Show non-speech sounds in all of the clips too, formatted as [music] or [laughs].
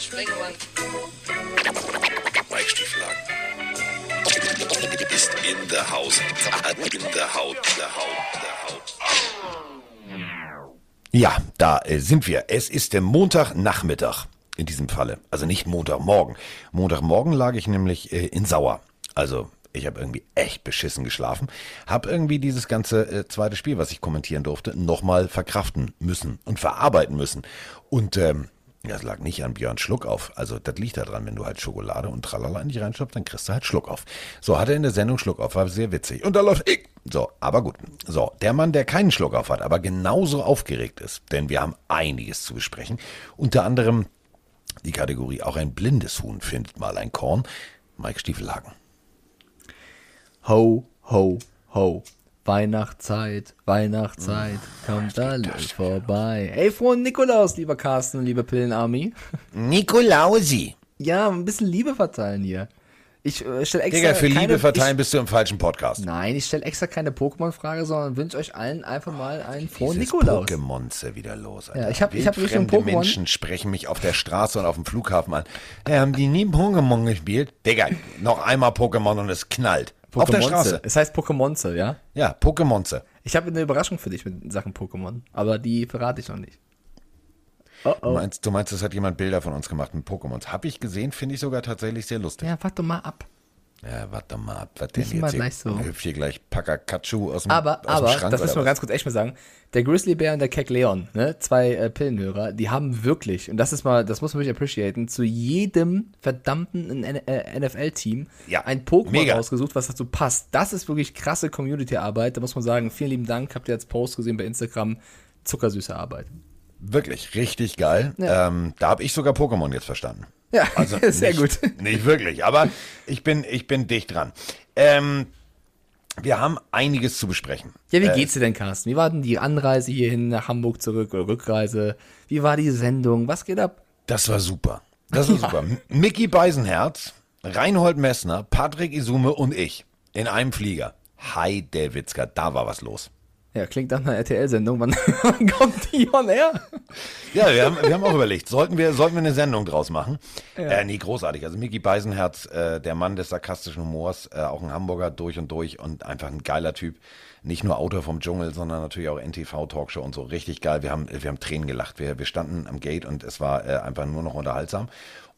Mike Stieflagen. Ist in der Haus. In der Haut. Der Haut. Der Haut. Ja, da äh, sind wir. Es ist der Montagnachmittag in diesem Falle. Also nicht Montagmorgen. Montagmorgen lag ich nämlich äh, in Sauer. Also ich habe irgendwie echt beschissen geschlafen. Hab irgendwie dieses ganze äh, zweite Spiel, was ich kommentieren durfte, nochmal verkraften müssen und verarbeiten müssen. Und ähm, ja, es lag nicht an Björn Schluck auf. Also das liegt da dran, wenn du halt Schokolade und Tralala in dich reinschubst, dann kriegst du halt Schluck auf. So, hat er in der Sendung Schluck auf, war sehr witzig. Und da läuft ich. So, aber gut. So, der Mann, der keinen Schluck auf hat, aber genauso aufgeregt ist, denn wir haben einiges zu besprechen. Unter anderem die Kategorie auch ein blindes Huhn findet mal ein Korn. Mike Stiefelhagen. Ho, ho, ho. Weihnachtszeit, Weihnachtszeit, kommt alles vorbei. Ey, frohen Nikolaus, lieber Carsten und liebe Pillenarmy. Nikolausi. Ja, ein bisschen Liebe verteilen hier. Ich äh, stelle extra Digga, für keine, Liebe verteilen ich, bist du im falschen Podcast. Nein, ich stelle extra keine Pokémon-Frage, sondern wünsche euch allen einfach mal einen frohen Dieses Nikolaus. Pokémonze wieder los. Alter. Ja, ich hab- ich hab Richtung Pokémon- Menschen sprechen mich auf der Straße und auf dem Flughafen an. Äh, haben die nie Pokémon gespielt? Digga, noch einmal Pokémon und es knallt. Auf der. Straße. Es heißt Pokémonze, ja? Ja, Pokémonze. Ich habe eine Überraschung für dich mit Sachen Pokémon, aber die verrate ich noch nicht. Oh Du oh. meinst, du meinst, es hat jemand Bilder von uns gemacht mit Pokémons. Hab ich gesehen, finde ich sogar tatsächlich sehr lustig. Ja, warte doch mal ab. Ja, warte mal ab. Was denn jetzt? gleich so. Hüpf hier gleich Pakakachu aus dem, Aber, aus dem aber, Schrank. das müssen wir ganz kurz echt mal sagen. Der Grizzlybär und der Keck Leon, ne, zwei äh, Pillenhörer, die haben wirklich, und das ist mal, das muss man wirklich appreciaten, zu jedem verdammten äh, NFL-Team Ja, ein Pokémon mega. rausgesucht, was dazu passt. Das ist wirklich krasse Community-Arbeit. Da muss man sagen, vielen lieben Dank. Habt ihr als Post gesehen bei Instagram. Zuckersüße Arbeit. Wirklich, richtig geil. Ja. Ähm, da habe ich sogar Pokémon jetzt verstanden. Ja, [laughs] Also [laughs] sehr nicht, gut. [laughs] Nicht wirklich, aber ich bin, ich bin dicht dran. Ähm, wir haben einiges zu besprechen. Ja, wie Äh, geht's dir denn, Carsten? Wie war denn die Anreise hierhin nach Hamburg zurück oder Rückreise? Wie war die Sendung? Was geht ab? Das war super. Das war super. M- Mickey Beisenherz, Reinhold Messner, Patrick Isume und ich in einem Flieger. Hi, Davidska, da war was los. Ja, klingt nach einer RTL-Sendung. [laughs] Wann, kommt die on air? Ja, wir haben, wir haben auch überlegt, sollten wir, sollten wir eine Sendung draus machen? Äh, nee, großartig. Also Mickey Beisenherz, äh, der Mann des sarkastischen Humors, äh, auch ein Hamburger durch und durch und einfach ein geiler Typ. Nicht nur Autor vom Dschungel, sondern natürlich auch NTV-Talkshow und so. Richtig geil. Wir haben, wir haben Tränen gelacht. Wir, wir standen am Gate und es war äh, einfach nur noch unterhaltsam.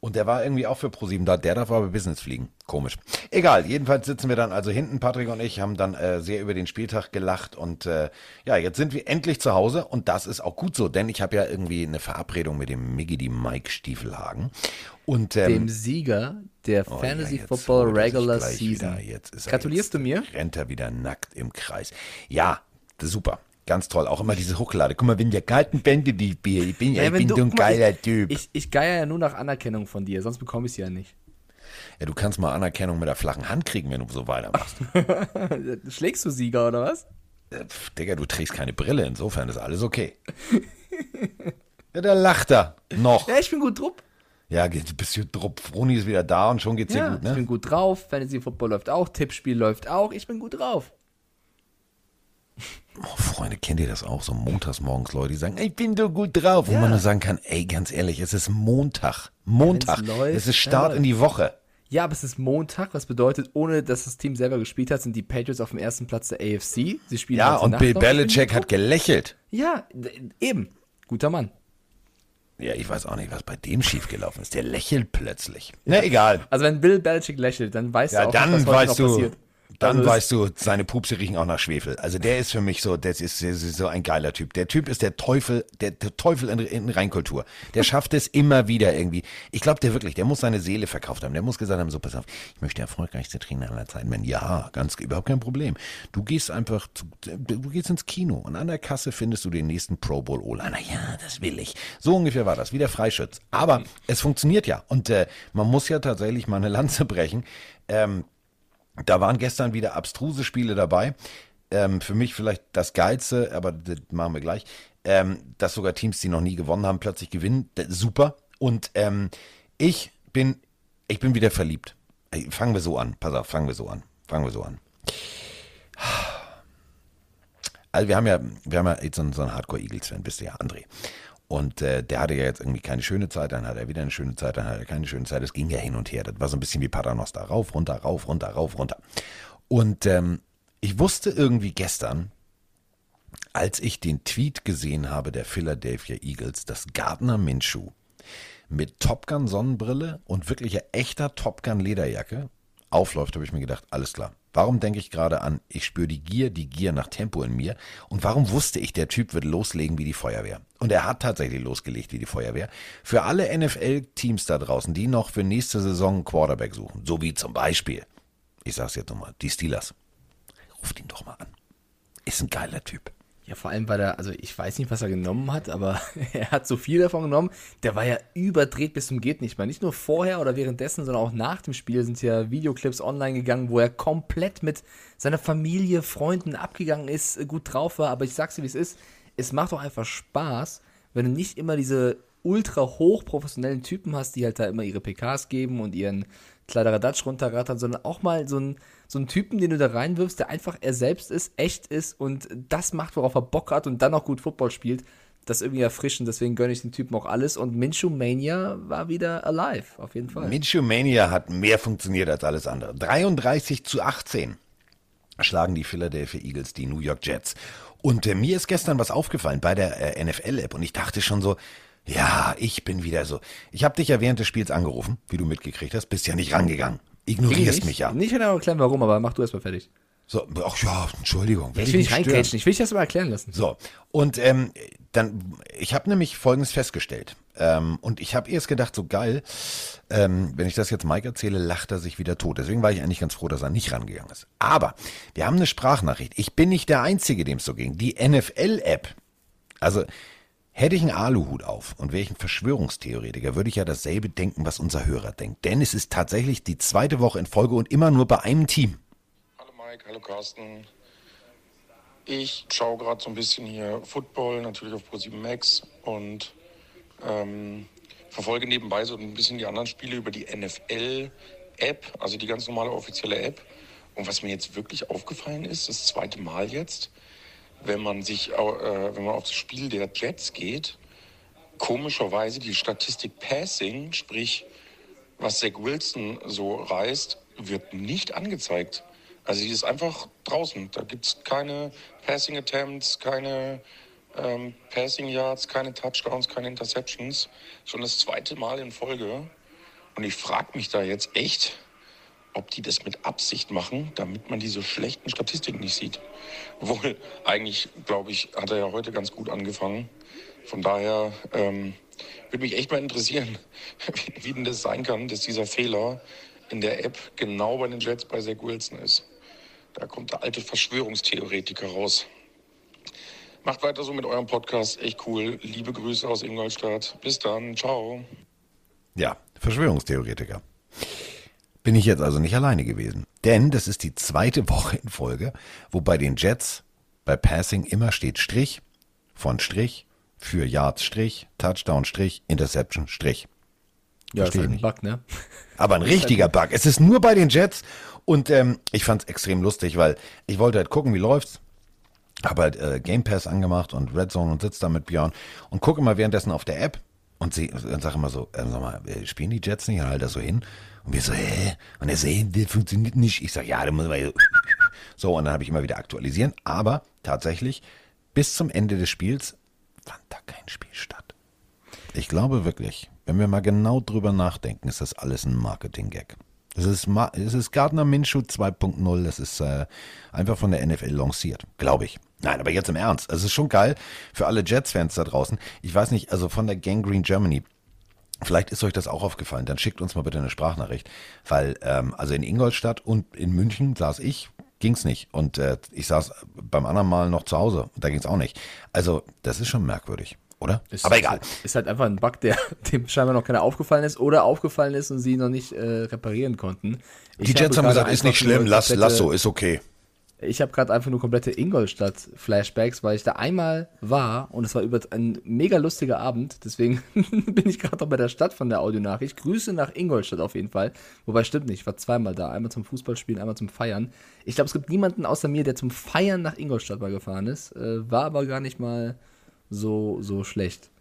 Und der war irgendwie auch für ProSieben da. Der darf aber Business fliegen. Komisch. Egal. Jedenfalls sitzen wir dann also hinten. Patrick und ich haben dann äh, sehr über den Spieltag gelacht. Und äh, ja, jetzt sind wir endlich zu Hause. Und das ist auch gut so, denn ich habe ja irgendwie eine Verabredung mit dem Miggy, die Mike Stiefelhagen. Und ähm, Dem Sieger der oh Fantasy ja, Football Regular Season. Wieder. Jetzt ist er Gratulierst du mir? Rennt er wieder nackt im Kreis. Ja, super. Ganz toll. Auch immer diese Hochlade. Guck mal, wenn der kalten Bände die Bier, ich bin, ja, ich bin du- so ein geiler ich, Typ. Ich, ich geier ja nur nach Anerkennung von dir, sonst bekomme ich sie ja nicht. ja, du kannst mal Anerkennung mit der flachen Hand kriegen, wenn du so weitermachst. [laughs] Schlägst du Sieger oder was? Pff, Digga, du trägst keine Brille, insofern ist alles okay. ja, da lacht er. Noch. Ja, ich bin gut drauf. Ja, du bist hier drupp. Froni ist wieder da und schon geht's dir Ja, gut, ich ne? bin gut drauf. Fantasy Football läuft auch, Tippspiel läuft auch. Ich bin gut drauf. Oh, Freunde, kennt ihr das auch? So montags morgens Leute, die sagen, ich bin so gut drauf. Wo man nur sagen kann, ey, ganz ehrlich, es ist Montag. Montag. Läuft, es ist Start in die Woche. Ja, aber es ist Montag, was bedeutet, ohne dass das Team selber gespielt hat, sind die Patriots auf dem ersten Platz der AFC. Sie spielen Ja, und Nacht Bill. Belichick hat gelächelt. Ja, eben. Guter Mann. Ja, ich weiß auch nicht, was bei dem schiefgelaufen ist. Der lächelt plötzlich. Na, egal. Also wenn Bill Belichick lächelt, dann weißt Ja, du auch, dann was weißt noch du, passiert. Dann Also weißt du, seine Pupse riechen auch nach Schwefel. Also der ist für mich so, das ist, das ist so ein geiler Typ. Der Typ ist der Teufel, der, der Teufel in, in Reinkultur. Der schafft es immer wieder irgendwie. Ich glaube, der wirklich, der muss seine Seele verkauft haben. Der muss gesagt haben, so pass auf, ich möchte der erfolgreichste Trainer aller Zeiten werden. Ja, ganz, überhaupt kein Problem. Du gehst einfach, zu, du gehst ins Kino und an der Kasse findest du den nächsten Pro Bowl O-Liner. Ja, das will ich. So ungefähr war das, wie der Freischütz. Aber es funktioniert ja. Und äh, man muss ja tatsächlich mal eine Lanze brechen. Ähm, da waren gestern wieder abstruse Spiele dabei. Ähm, für mich vielleicht das Geilste, aber das machen wir gleich. Ähm, dass sogar Teams, die noch nie gewonnen haben, plötzlich gewinnen. Super. Und ähm, ich bin, ich bin wieder verliebt. Fangen wir so an. Pass auf, fangen wir so an. Fangen wir so an. Also wir haben ja, wir haben ja jetzt so einen, so einen Hardcore-Eagles-Fan, bist du ja, André. Und äh, der hatte ja jetzt irgendwie keine schöne Zeit, dann hat er wieder eine schöne Zeit, dann hat er keine schöne Zeit. Es ging ja hin und her. Das war so ein bisschen wie Paternoster. Rauf, runter, rauf, runter, rauf, runter. Und ähm, ich wusste irgendwie gestern, als ich den Tweet gesehen habe der Philadelphia Eagles, dass Gardner Minshew mit Top Gun Sonnenbrille und wirklicher echter Top Gun Lederjacke aufläuft, habe ich mir gedacht, alles klar. Warum denke ich gerade an, ich spüre die Gier, die Gier nach Tempo in mir? Und warum wusste ich, der Typ wird loslegen wie die Feuerwehr? Und er hat tatsächlich losgelegt wie die Feuerwehr. Für alle NFL-Teams da draußen, die noch für nächste Saison einen Quarterback suchen, so wie zum Beispiel, ich sag's jetzt nochmal, die Steelers. Ruft ihn doch mal an. Ist ein geiler Typ. Ja, vor allem, weil er, also ich weiß nicht, was er genommen hat, aber [laughs] er hat so viel davon genommen. Der war ja überdreht bis zum geht nicht mehr. Nicht nur vorher oder währenddessen, sondern auch nach dem Spiel sind ja Videoclips online gegangen, wo er komplett mit seiner Familie, Freunden abgegangen ist, gut drauf war. Aber ich sag's dir, wie es ist. Es macht doch einfach Spaß, wenn du nicht immer diese ultra hochprofessionellen Typen hast, die halt da immer ihre PKs geben und ihren Kladderadatsch runterrattern, sondern auch mal so einen, so einen Typen, den du da reinwirfst, der einfach er selbst ist, echt ist und das macht, worauf er Bock hat und dann auch gut Football spielt. Das irgendwie erfrischen, deswegen gönne ich den Typen auch alles. Und Minshew Mania war wieder alive, auf jeden Fall. Minshew Mania hat mehr funktioniert als alles andere. 33 zu 18 schlagen die Philadelphia Eagles die New York Jets. Und äh, mir ist gestern was aufgefallen bei der äh, NFL-App und ich dachte schon so, ja, ich bin wieder so. Ich habe dich ja während des Spiels angerufen, wie du mitgekriegt hast, bist ja nicht rangegangen. Ignorierst nicht, mich ja. Nicht genau erklären, warum, aber mach du erstmal fertig. So, ach ja, Entschuldigung. Ja, ich will nicht reingrätschen, ich will dich das mal erklären lassen. So, und ähm, dann, ich habe nämlich Folgendes festgestellt. Ähm, und ich habe erst gedacht, so geil, ähm, wenn ich das jetzt Mike erzähle, lacht er sich wieder tot. Deswegen war ich eigentlich ganz froh, dass er nicht rangegangen ist. Aber wir haben eine Sprachnachricht. Ich bin nicht der Einzige, dem es so ging. Die NFL-App, also Hätte ich einen Aluhut auf und wäre ich ein Verschwörungstheoretiker, würde ich ja dasselbe denken, was unser Hörer denkt. Denn es ist tatsächlich die zweite Woche in Folge und immer nur bei einem Team. Hallo Mike, hallo Carsten. Ich schaue gerade so ein bisschen hier Football, natürlich auf Pro7 Max und ähm, verfolge nebenbei so ein bisschen die anderen Spiele über die NFL-App, also die ganz normale offizielle App. Und was mir jetzt wirklich aufgefallen ist, das zweite Mal jetzt, wenn man sich, äh, wenn man auf das Spiel der Jets geht, komischerweise die Statistik Passing, sprich was Zach Wilson so reißt, wird nicht angezeigt. Also sie ist einfach draußen. Da gibt es keine Passing Attempts, keine ähm, Passing Yards, keine Touchdowns, keine Interceptions. Schon das zweite Mal in Folge. Und ich frage mich da jetzt echt, ob die das mit Absicht machen, damit man diese schlechten Statistiken nicht sieht. Obwohl, eigentlich, glaube ich, hat er ja heute ganz gut angefangen. Von daher ähm, würde mich echt mal interessieren, [laughs] wie, wie denn das sein kann, dass dieser Fehler in der App genau bei den Jets bei Zach Wilson ist. Da kommt der alte Verschwörungstheoretiker raus. Macht weiter so mit eurem Podcast. Echt cool. Liebe Grüße aus Ingolstadt. Bis dann. Ciao. Ja, Verschwörungstheoretiker bin ich jetzt also nicht alleine gewesen. Denn das ist die zweite [laughs] Woche in Folge, wo bei den Jets bei Passing immer steht Strich von Strich für Yards Strich, Touchdown Strich, Interception Strich. Ja, Versteh ist halt ein Bug, ne? [laughs] Aber ein richtiger Bug. Es ist nur bei den Jets und ähm, ich fand es extrem lustig, weil ich wollte halt gucken, wie läuft's. Habe halt äh, Game Pass angemacht und Red Zone und sitze da mit Björn und gucke mal währenddessen auf der App und sie dann sage immer so, äh, sag mal, äh, spielen die Jets nicht? Und halt das so hin. Und wir so, hä? Und er so, hä, das funktioniert nicht. Ich sage, ja, da muss man [laughs] so. und dann habe ich immer wieder aktualisieren. Aber tatsächlich, bis zum Ende des Spiels fand da kein Spiel statt. Ich glaube wirklich, wenn wir mal genau drüber nachdenken, ist das alles ein Marketing-Gag. Es ist, es ist Gardner Minshew 2.0, das ist äh, einfach von der NFL lanciert, glaube ich. Nein, aber jetzt im Ernst. Es ist schon geil für alle Jets-Fans da draußen. Ich weiß nicht, also von der Gangrene Germany, Vielleicht ist euch das auch aufgefallen, dann schickt uns mal bitte eine Sprachnachricht. Weil, ähm, also in Ingolstadt und in München saß ich, ging's nicht. Und äh, ich saß beim anderen Mal noch zu Hause, da ging's auch nicht. Also, das ist schon merkwürdig, oder? Ist, Aber egal. Ist halt einfach ein Bug, der [laughs] dem scheinbar noch keiner aufgefallen ist oder aufgefallen ist und sie noch nicht äh, reparieren konnten. Ich Die Jets haben gesagt, ist nicht schlimm, lass, lass so, ist okay. Ich habe gerade einfach nur komplette Ingolstadt-Flashbacks, weil ich da einmal war und es war über ein mega lustiger Abend. Deswegen [laughs] bin ich gerade auch bei der Stadt von der Audionachricht. Grüße nach Ingolstadt auf jeden Fall. Wobei stimmt nicht, ich war zweimal da. Einmal zum Fußballspielen, einmal zum Feiern. Ich glaube, es gibt niemanden außer mir, der zum Feiern nach Ingolstadt mal gefahren ist. Äh, war aber gar nicht mal so, so schlecht.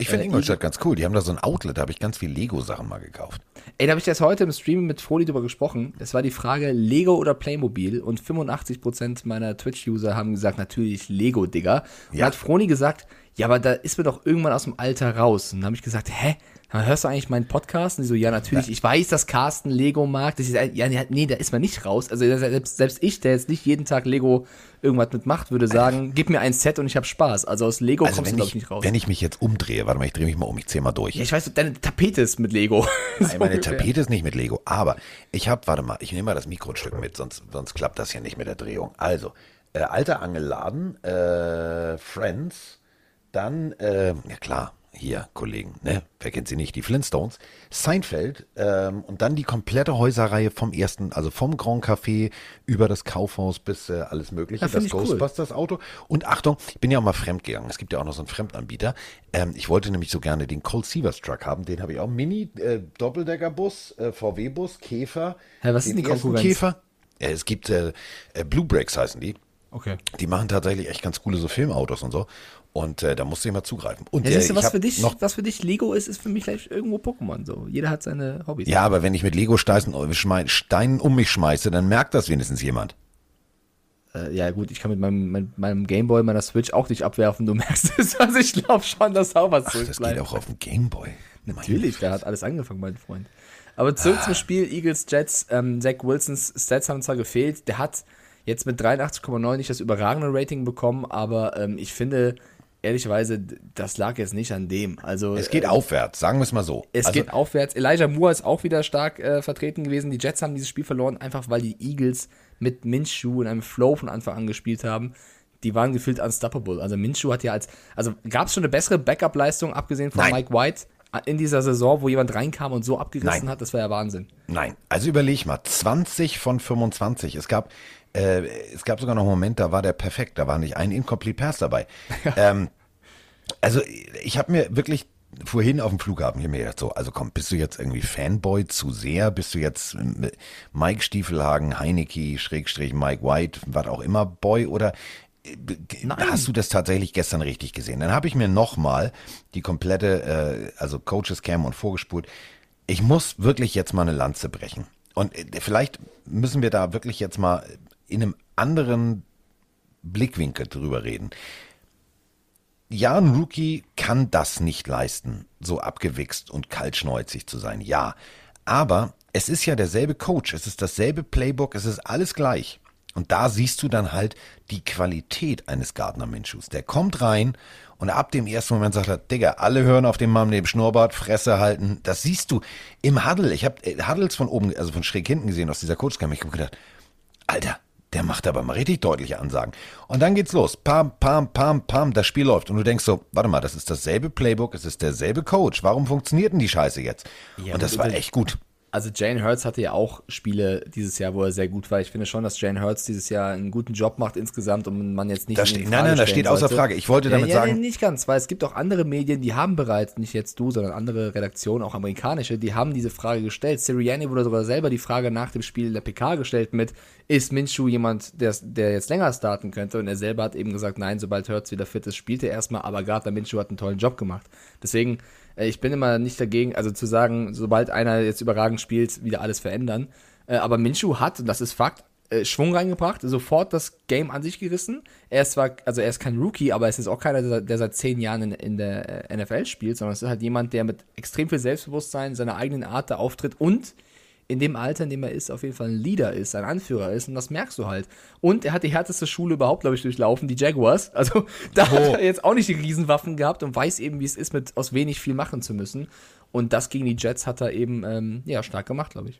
Ich finde Äh, Ingolstadt ganz cool. Die haben da so ein Outlet, da habe ich ganz viel Lego-Sachen mal gekauft. Ey, da habe ich jetzt heute im Stream mit Froli drüber gesprochen. Es war die Frage Lego oder Playmobil und 85% meiner Twitch-User haben gesagt, natürlich Lego, Digga. Und Ja. hat Froni gesagt, ja, aber da ist mir doch irgendwann aus dem Alter raus. Und dann habe ich gesagt, hä? Dann hörst du eigentlich meinen Podcast? Und die so, ja, natürlich. Ich weiß, dass Carsten Lego mag. Das ist, ja, nee, da ist man nicht raus. Also selbst, selbst ich, der jetzt nicht jeden Tag Lego irgendwas mitmacht, würde sagen, gib mir ein Set und ich habe Spaß. Also aus Lego Also kommst du, glaube ich, ich, nicht raus. wenn ich mich jetzt umdrehe, warte mal, ich drehe mich mal um, ich zähle mal durch. ja, ich weiß, deine Tapete ist mit Lego. [laughs] So Nein, meine ungefähr. Tapete ist nicht mit Lego, aber ich habe, warte mal, ich nehme mal das Mikro ein Stück mit, sonst, sonst klappt das hier nicht mit der Drehung. Also, äh, alter Angelladen, äh, Friends, dann, äh, ja klar, hier, Kollegen, ne? Wer kennt sie nicht? Die Flintstones, Seinfeld ähm, und dann die komplette Häuserreihe vom ersten, also vom Grand Café über das Kaufhaus bis äh, alles Mögliche, find das ich cool. Ghostbusters Auto. Und Achtung, ich bin ja auch mal fremd gegangen. Es gibt ja auch noch so einen Fremdanbieter. Ähm, ich wollte nämlich so gerne den Colt Sievers Truck haben. Den habe ich auch. Mini, äh, Doppeldeckerbus, äh, VW-Bus, Käfer. Hä, was ist den denn die Konkurrenz? Käfer. Ja, es gibt äh, äh, Blue Brakes heißen die. Okay. Die machen tatsächlich echt ganz coole so Filmautos und so. Und äh, da musst du immer zugreifen. Und Ja, äh, siehst du, ich was für, dich, was für dich Lego ist, ist für mich gleich irgendwo Pokémon. So. Jeder hat seine Hobbys. ja, aber wenn ich mit Lego-Steinen Steinen um mich schmeiße, dann merkt das wenigstens jemand. Äh, ja, gut, ich kann mit meinem, mein, meinem Gameboy, meiner Switch auch nicht abwerfen. Du [laughs] merkst es. Also ich glaube schon, dass da was Ach, das geht zurückbleibt. auch auf dem Gameboy. Natürlich, da hat alles angefangen, mein Freund. Aber zurück Ah. zum Spiel Eagles Jets. Ähm, Zach Wilsons Stats haben zwar gefehlt. Der hat jetzt mit 83,9 nicht das überragende Rating bekommen, aber ähm, ich finde, ehrlicherweise, das lag jetzt nicht an dem. Also Es geht äh, aufwärts, sagen wir es mal so. Es Also, geht aufwärts. Elijah Moore ist auch wieder stark äh, vertreten gewesen. Die Jets haben dieses Spiel verloren, einfach weil die Eagles mit Minshew in einem Flow von Anfang an gespielt haben. Die waren gefühlt unstoppable. Also Minshew hat ja als, also gab es schon eine bessere Backup-Leistung, abgesehen von Nein. Mike White, äh, in dieser Saison, wo jemand reinkam und so abgerissen Nein. hat, das war ja Wahnsinn. Nein, also überleg mal, 20 von 25. Es gab, äh, es gab sogar noch einen Moment, da war der perfekt, da war nicht ein Incomplete Pass dabei. ähm, also ich habe mir wirklich vorhin auf dem Flughafen hier mir gedacht, so, also komm, bist du jetzt irgendwie Fanboy zu sehr? Bist du jetzt äh, Mike Stiefelhagen, Heineke, Schrägstrich, Mike White, was auch immer, Boy oder äh, Nein. hast du das tatsächlich gestern richtig gesehen? Dann habe ich mir nochmal die komplette, äh, also Coaches Cam und vorgespult. Ich muss wirklich jetzt mal eine Lanze brechen. Und äh, vielleicht müssen wir da wirklich jetzt mal in einem anderen Blickwinkel drüber reden. Ja, ein Rookie kann das nicht leisten, so abgewichst und kaltschneuzig zu sein. Ja, aber es ist ja derselbe Coach, es ist dasselbe Playbook, es ist alles gleich. Und da siehst du dann halt die Qualität eines Gardner Minshews. Der kommt rein und ab dem ersten Moment sagt er, Digga, alle hören auf den Mann neben Schnurrbart, Fresse halten. Das siehst du im Huddle. Ich habe Huddles von oben, also von schräg hinten gesehen aus dieser Coachcam. Ich habe gedacht, Alter, der macht aber mal richtig deutliche Ansagen. Und dann geht's los. Pam, pam, pam, pam, das Spiel läuft. Und du denkst so, warte mal, das ist dasselbe Playbook, es ist derselbe Coach. Warum funktioniert denn die Scheiße jetzt? Ja, und das war echt gut. Also Jane Hurts hatte ja auch Spiele dieses Jahr, wo er sehr gut war. Ich finde schon, dass Jane Hurts dieses Jahr einen guten Job macht insgesamt und man jetzt nicht. Steht- nein, nein, das steht außer sollte. Frage. Ich wollte damit ja, sagen- Ja, nicht ganz, weil es gibt auch andere Medien, die haben bereits, nicht jetzt du, sondern andere Redaktionen, auch amerikanische, die haben diese Frage gestellt. Sirianni wurde sogar selber die Frage nach dem Spiel der PK gestellt mit, ist Minshew jemand, der, der jetzt länger starten könnte? Und er selber hat eben gesagt, nein, sobald Hurts wieder fit ist, spielt er erstmal, aber Gardner Minshew hat einen tollen Job gemacht. Deswegen, äh, ich bin immer nicht dagegen, also zu sagen, sobald einer jetzt überragend spielt, wieder alles verändern. Äh, aber Minshew hat, und das ist Fakt, äh, Schwung reingebracht, sofort das Game an sich gerissen. Er ist zwar, also er ist kein Rookie, aber es ist auch keiner, der, seit zehn Jahren in, in der NFL spielt, sondern es ist halt jemand, der mit extrem viel Selbstbewusstsein, seiner eigenen Art da auftritt und in dem Alter, in dem er ist, auf jeden Fall ein Leader ist, ein Anführer ist und das merkst du halt. Und er hat die härteste Schule überhaupt, glaube ich, durchlaufen, die Jaguars. Also [laughs] da hat Oh. er jetzt auch nicht die Riesenwaffen gehabt und weiß eben, wie es ist, mit aus wenig viel machen zu müssen. Und das gegen die Jets hat er eben ähm, ja, stark gemacht, glaube ich.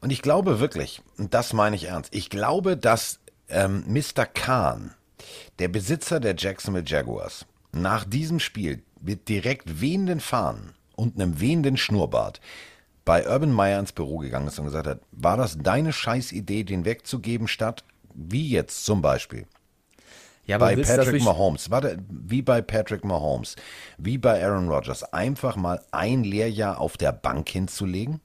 Und ich glaube wirklich, und das meine ich ernst, ich glaube, dass ähm, Mr. Kahn, der Besitzer der Jacksonville Jaguars, nach diesem Spiel mit direkt wehenden Fahnen und einem wehenden Schnurrbart bei Urban Meyer ins Büro gegangen ist und gesagt hat, war das deine Scheißidee, den wegzugeben, statt wie jetzt zum Beispiel? Ja, bei willst Patrick Mahomes, warte, wie bei Patrick Mahomes, wie bei Aaron Rodgers, einfach mal ein Lehrjahr auf der Bank hinzulegen?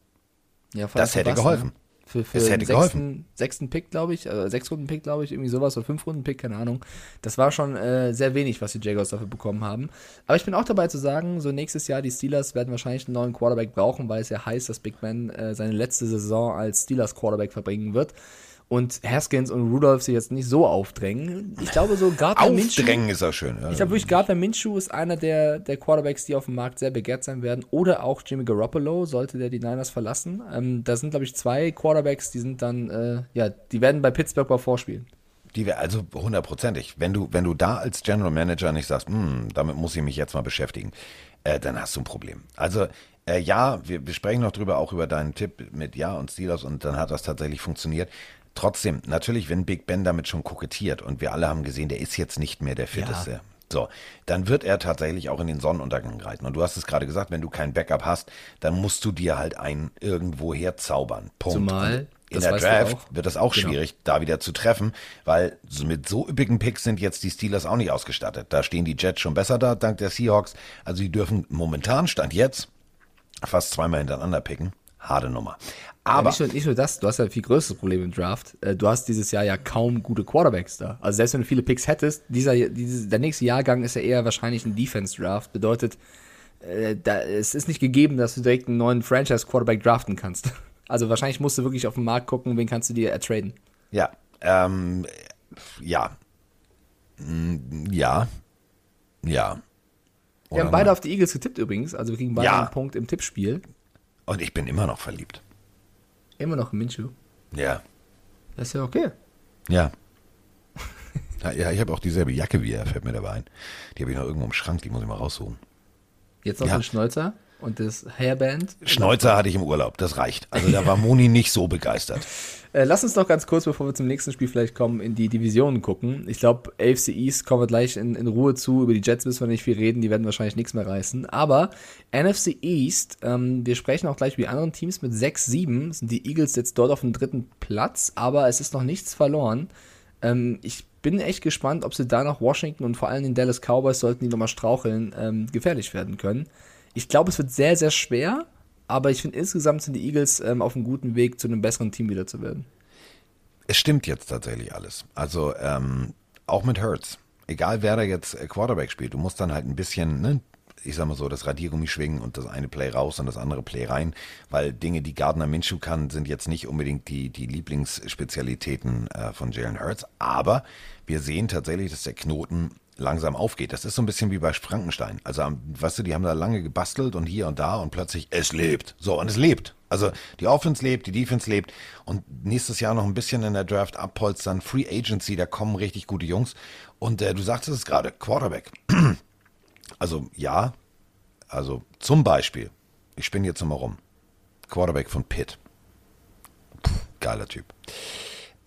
Ja, Das hätte geholfen. Für, für den sechsten, sechsten Pick, glaube ich, äh, sechs Runden Pick, glaube ich, irgendwie sowas, oder fünf Runden Pick, keine Ahnung. Das war schon äh, sehr wenig, was die Jaguars dafür bekommen haben. Aber ich bin auch dabei zu sagen, so nächstes Jahr, die Steelers werden wahrscheinlich einen neuen Quarterback brauchen, weil es ja heißt, dass Big Ben äh, seine letzte Saison als Steelers Quarterback verbringen wird. Und Haskins und Rudolph sich jetzt nicht so aufdrängen. Ich glaube, so Gardner Minshew. Aufdrängen ist auch schön. Ja. Ich glaube wirklich, Gardner Minshew ist einer der, der Quarterbacks, die auf dem Markt sehr begehrt sein werden. Oder auch Jimmy Garoppolo, sollte der die Niners verlassen. Ähm, da sind, glaube ich, zwei Quarterbacks, die sind dann, äh, ja, die werden bei Pittsburgh mal vorspielen. Die wär, also hundertprozentig. Wenn du, wenn du da als General Manager nicht sagst, hm, damit muss ich mich jetzt mal beschäftigen, äh, dann hast du ein Problem. Also äh, ja, wir, wir sprechen noch drüber, auch über deinen Tipp mit Ja und Steelers und dann hat das tatsächlich funktioniert. Trotzdem, natürlich, wenn Big Ben damit schon kokettiert und wir alle haben gesehen, der ist jetzt nicht mehr der fitteste. So, dann wird er tatsächlich auch in den Sonnenuntergang reiten. Und du hast es gerade gesagt, wenn du kein Backup hast, dann musst du dir halt einen irgendwo herzaubern. Punkt. Zumal, in das der Draft wird es auch Genau. schwierig, da wieder zu treffen, weil mit so üppigen Picks sind jetzt die Steelers auch nicht ausgestattet. Da stehen die Jets schon besser da, dank der Seahawks. Also die dürfen momentan, Stand jetzt, fast zweimal hintereinander picken. Harte Nummer. Ja, Aber nicht, nur, nicht nur das, du hast ja ein viel größeres Problem im Draft. Äh, Du hast dieses Jahr ja kaum gute Quarterbacks da. Also selbst wenn du viele Picks hättest, dieser, dieses, der nächste Jahrgang ist ja eher wahrscheinlich ein Defense-Draft. Bedeutet, äh, da, es ist nicht gegeben, dass du direkt einen neuen Franchise-Quarterback draften kannst. [laughs] Also wahrscheinlich musst du wirklich auf den Markt gucken, wen kannst du dir ertraden. Ja, ähm, ja. Mm, Ja. Ja. Wir haben beide auf die Eagles getippt übrigens. Also wir kriegen beide Ja. einen Punkt im Tippspiel. Und ich bin immer noch verliebt. Immer noch im Minshew. Ja. Das ist ja okay. [laughs] Ja. Ja, ich habe auch dieselbe Jacke wie er, fällt mir dabei ein. Die habe ich noch irgendwo im Schrank, die muss ich mal raussuchen. Jetzt noch Ja. ein Schnäuzer und das Hairband. Schnäuzer hatte ich im Urlaub, das reicht. Also da war Moni nicht so begeistert. [laughs] Äh, lass uns noch ganz kurz, bevor wir zum nächsten Spiel vielleicht kommen, in die Divisionen gucken. Ich glaube, AFC East kommen wir gleich in, in Ruhe zu. Über die Jets müssen wir nicht viel reden, die werden wahrscheinlich nichts mehr reißen. Aber NFC East, ähm, wir sprechen auch gleich über die anderen Teams mit 6-7, sind die Eagles jetzt dort auf dem dritten Platz, aber es ist noch nichts verloren. Ähm, ich bin echt gespannt, ob sie da nach Washington und vor allem den Dallas Cowboys, sollten die nochmal straucheln, ähm, gefährlich werden können. Ich glaube, es wird sehr, sehr schwer, aber ich finde insgesamt sind die Eagles ähm, auf einem guten Weg, zu einem besseren Team wieder zu werden. Es stimmt jetzt tatsächlich alles. Also ähm, auch mit Hurts. Egal wer da jetzt äh, Quarterback spielt, du musst dann halt ein bisschen, ne, ich sag mal so, das Radiergummi schwingen und das eine Play raus und das andere Play rein, weil Dinge, die Gardner Minshew kann, sind jetzt nicht unbedingt die, die Lieblingsspezialitäten äh, von Jalen Hurts, aber wir sehen tatsächlich, dass der Knoten langsam aufgeht. Das ist so ein bisschen wie bei Frankenstein. Also, weißt du, die haben da lange gebastelt und hier und da und plötzlich, es lebt. So, und es lebt. Also, die Offense lebt, die Defense lebt und nächstes Jahr noch ein bisschen in der Draft abpolstern. Free Agency, da kommen richtig gute Jungs. Und äh, du sagtest es gerade, Quarterback. [clears throat] Also, ja, also zum Beispiel, ich spinne jetzt nochmal rum. Quarterback von Pitt. Puh, geiler Typ.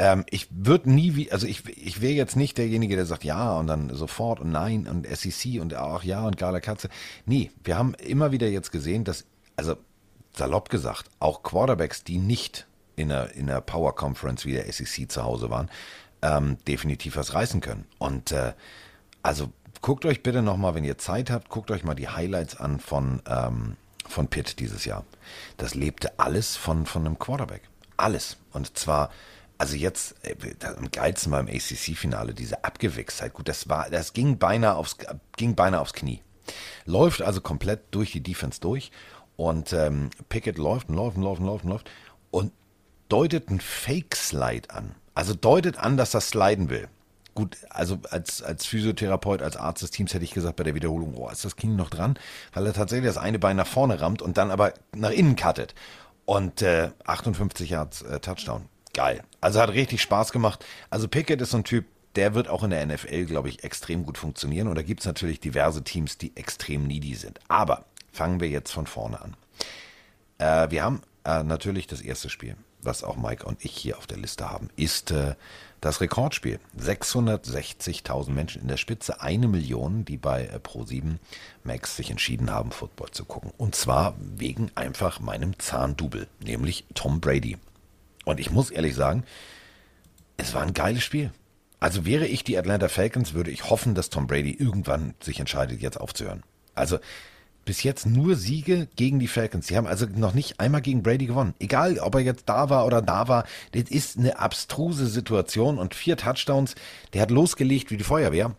Ähm, ich würde nie, wie, also ich, ich wäre jetzt nicht derjenige, der sagt ja und dann sofort und nein und SEC und auch ja und geiler Katze. Nee, wir haben immer wieder jetzt gesehen, dass, also salopp gesagt, auch Quarterbacks, die nicht in der, in der Power Conference wie der SEC zu Hause waren, ähm, definitiv was reißen können. Und äh, also guckt euch bitte nochmal, wenn ihr Zeit habt, guckt euch mal die Highlights an von, ähm, von Pitt dieses Jahr. Das lebte alles von, von einem Quarterback. Alles. Und zwar, also jetzt, das- am geilsten beim ACC-Finale, diese Abgewichstheit. Gut, das war, das ging beinahe aufs, ging beinahe aufs Knie. Läuft also komplett durch die Defense durch und ähm, Pickett läuft und läuft und läuft und läuft und läuft und deutet einen Fake-Slide an. Also deutet an, dass er sliden will. Gut, also als, als Physiotherapeut, als Arzt des Teams hätte ich gesagt bei der Wiederholung, oh, ist das Knie noch dran? Weil er tatsächlich das eine Bein nach vorne rammt und dann aber nach innen cuttet. Und äh, 58 Yards äh, Touchdown. Geil. Also hat richtig Spaß gemacht. Also Pickett ist so ein Typ, der wird auch in der NFL, glaube ich, extrem gut funktionieren. Und da gibt es natürlich diverse Teams, die extrem needy sind. Aber fangen wir jetzt von vorne an. Äh, wir haben äh, natürlich das erste Spiel, was auch Mike und ich hier auf der Liste haben, ist äh, das Rekordspiel. 660.000 Menschen in der Spitze, eine Million, die bei äh, Pro7 Max sich entschieden haben, Football zu gucken. Und zwar wegen einfach meinem Zahndouble, nämlich Tom Brady. Und ich muss ehrlich sagen, es war ein geiles Spiel. Also wäre ich die Atlanta Falcons, würde ich hoffen, dass Tom Brady irgendwann sich entscheidet, jetzt aufzuhören. Also bis jetzt nur Siege gegen die Falcons. Sie haben also noch nicht einmal gegen Brady gewonnen. Egal, ob er jetzt da war oder da war, das ist eine abstruse Situation und vier Touchdowns, der hat losgelegt wie die Feuerwehr.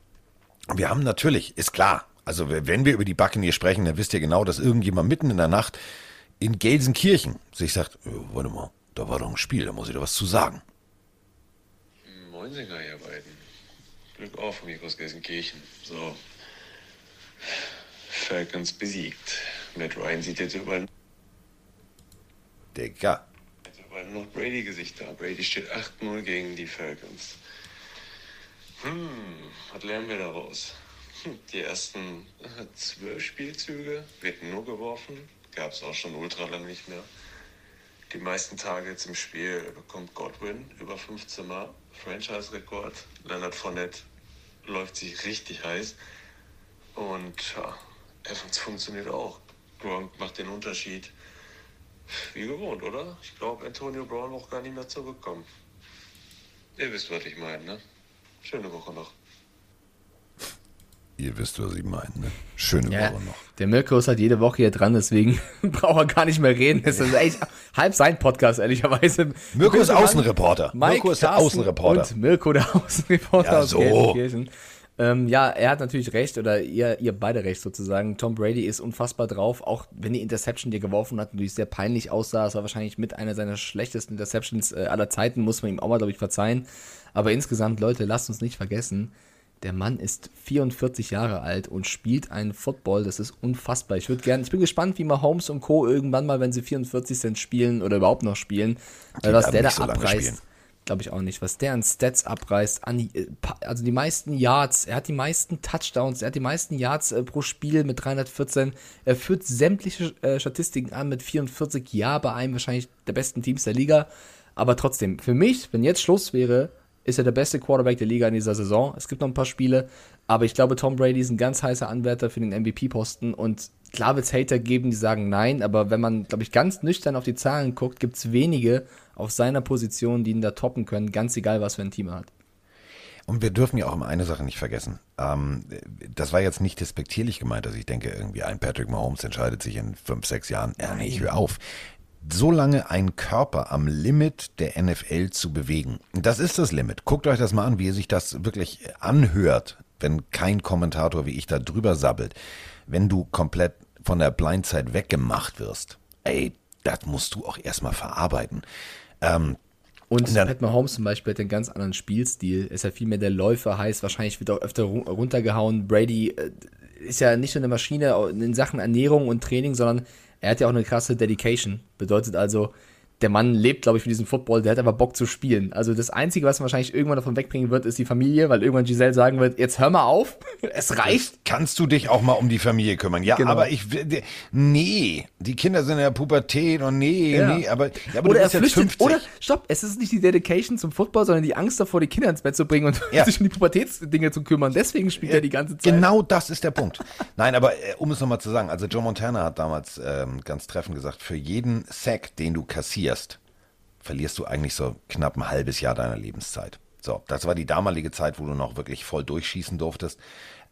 Wir haben natürlich, ist klar, also wenn wir über die Buccaneers sprechen, dann wisst ihr genau, dass irgendjemand mitten in der Nacht in Gelsenkirchen sich sagt, äh, warte mal, da war doch ein Spiel, da muss ich da was zu sagen. Moinsinger, ihr beiden. Glück auf aus Gelsenkirchen. So. Falcons besiegt. Matt Ryan sieht jetzt überall, Digga. jetzt überall noch Brady-Gesichter. Brady steht 8-0 gegen die Falcons. Hm, was lernen wir daraus? Hm, Die ersten äh, zwölf Spielzüge wird nur geworfen. Gab es auch schon ultra lang nicht mehr. Die meisten Targets im Spiel bekommt Godwin über 15 Mal. Franchise-Rekord. Leonard Fournette läuft sich richtig heiß. Und ja, Evans funktioniert auch. Gronk macht den Unterschied. Wie gewohnt, oder? Ich glaube, Antonio Brown auch gar nicht mehr zurückkommen. Ihr wisst, was ich meine, ne? Schöne Woche noch. Ihr wisst, was ich meine. Ne? Schöne Ja, Woche noch. der Mirko ist halt jede Woche hier dran, deswegen [laughs] braucht er gar nicht mehr reden. Das ist echt halb sein Podcast, ehrlicherweise. Mirko ist Außenreporter. Mike Mirko ist der Carsten Außenreporter. Und Mirko, der Außenreporter Ja, aus so. Gelsenkirchen. Ähm, ja, er hat natürlich recht, oder ihr, ihr beide recht sozusagen. Tom Brady ist unfassbar drauf, auch wenn die Interception, die er geworfen hat, natürlich sehr peinlich aussah. Es war wahrscheinlich mit einer seiner schlechtesten Interceptions äh, aller Zeiten, muss man ihm auch mal, glaube ich, verzeihen. Aber insgesamt, Leute, lasst uns nicht vergessen, der Mann ist 44 Jahre alt und spielt einen Football, das ist unfassbar. Ich würde gerne, ich bin gespannt, wie Mahomes und Co. irgendwann mal, wenn sie 44 sind, spielen oder überhaupt noch spielen, weil was werden der da so abreißt, glaube ich auch nicht, was der an Stats abreißt, an die, äh, also die meisten Yards, er hat die meisten Touchdowns, er hat die meisten Yards äh, pro Spiel mit 314, er führt sämtliche äh, Statistiken an mit 44, ja, bei einem wahrscheinlich der besten Teams der Liga, aber trotzdem, für mich, wenn jetzt Schluss wäre, ist er der beste Quarterback der Liga in dieser Saison. Es gibt noch ein paar Spiele, aber ich glaube, Tom Brady ist ein ganz heißer Anwärter für den MVP-Posten und klar wird es Hater geben, die sagen nein, aber wenn man, glaube ich, ganz nüchtern auf die Zahlen guckt, gibt es wenige auf seiner Position, die ihn da toppen können, ganz egal, was für ein Team er hat. Und wir dürfen ja auch immer eine Sache nicht vergessen. Ähm, das war jetzt nicht despektierlich gemeint, dass ich denke, irgendwie ein Patrick Mahomes entscheidet sich in fünf, sechs Jahren. Ja, nee, ich höre auf. So lange einen Körper am Limit der NFL zu bewegen. Das ist das Limit. Guckt euch das mal an, wie sich das wirklich anhört, wenn kein Kommentator wie ich da drüber sabbelt. Wenn du komplett von der Blindside weggemacht wirst. Ey, das musst du auch erstmal verarbeiten. Ähm, Und dann- Pat Mahomes zum Beispiel hat einen ganz anderen Spielstil. Ist ja viel mehr der Läufer, heißt wahrscheinlich wird auch öfter ru- runtergehauen. Brady äh, ist ja nicht nur eine Maschine in Sachen Ernährung und Training, sondern er hat ja auch eine krasse Dedication. Bedeutet also, der Mann lebt, glaube ich, für diesen Football, der hat aber Bock zu spielen. Also das Einzige, was man wahrscheinlich irgendwann davon wegbringen wird, ist die Familie, weil irgendwann Giselle sagen wird, jetzt hör mal auf, [laughs] es reicht. Kannst du dich auch mal um die Familie kümmern? Ja, Genau. aber ich nee, die Kinder sind in der Pubertät und nee, Ja. nee, aber, ja, aber oder du er bist jetzt flüchtet, 50. oder stopp, es ist nicht die Dedication zum Football, sondern die Angst davor, die Kinder ins Bett zu bringen und Ja. [laughs] sich um die Pubertätsdinge zu kümmern. Deswegen spielt er die ganze Zeit. Genau das ist der Punkt. [laughs] Nein, aber äh, um es nochmal zu sagen, also Joe Montana hat damals ähm, ganz treffend gesagt, für jeden Sack, den du kassierst, verlierst du eigentlich so knapp ein halbes Jahr deiner Lebenszeit. So, das war die damalige Zeit, wo du noch wirklich voll durchschießen durftest.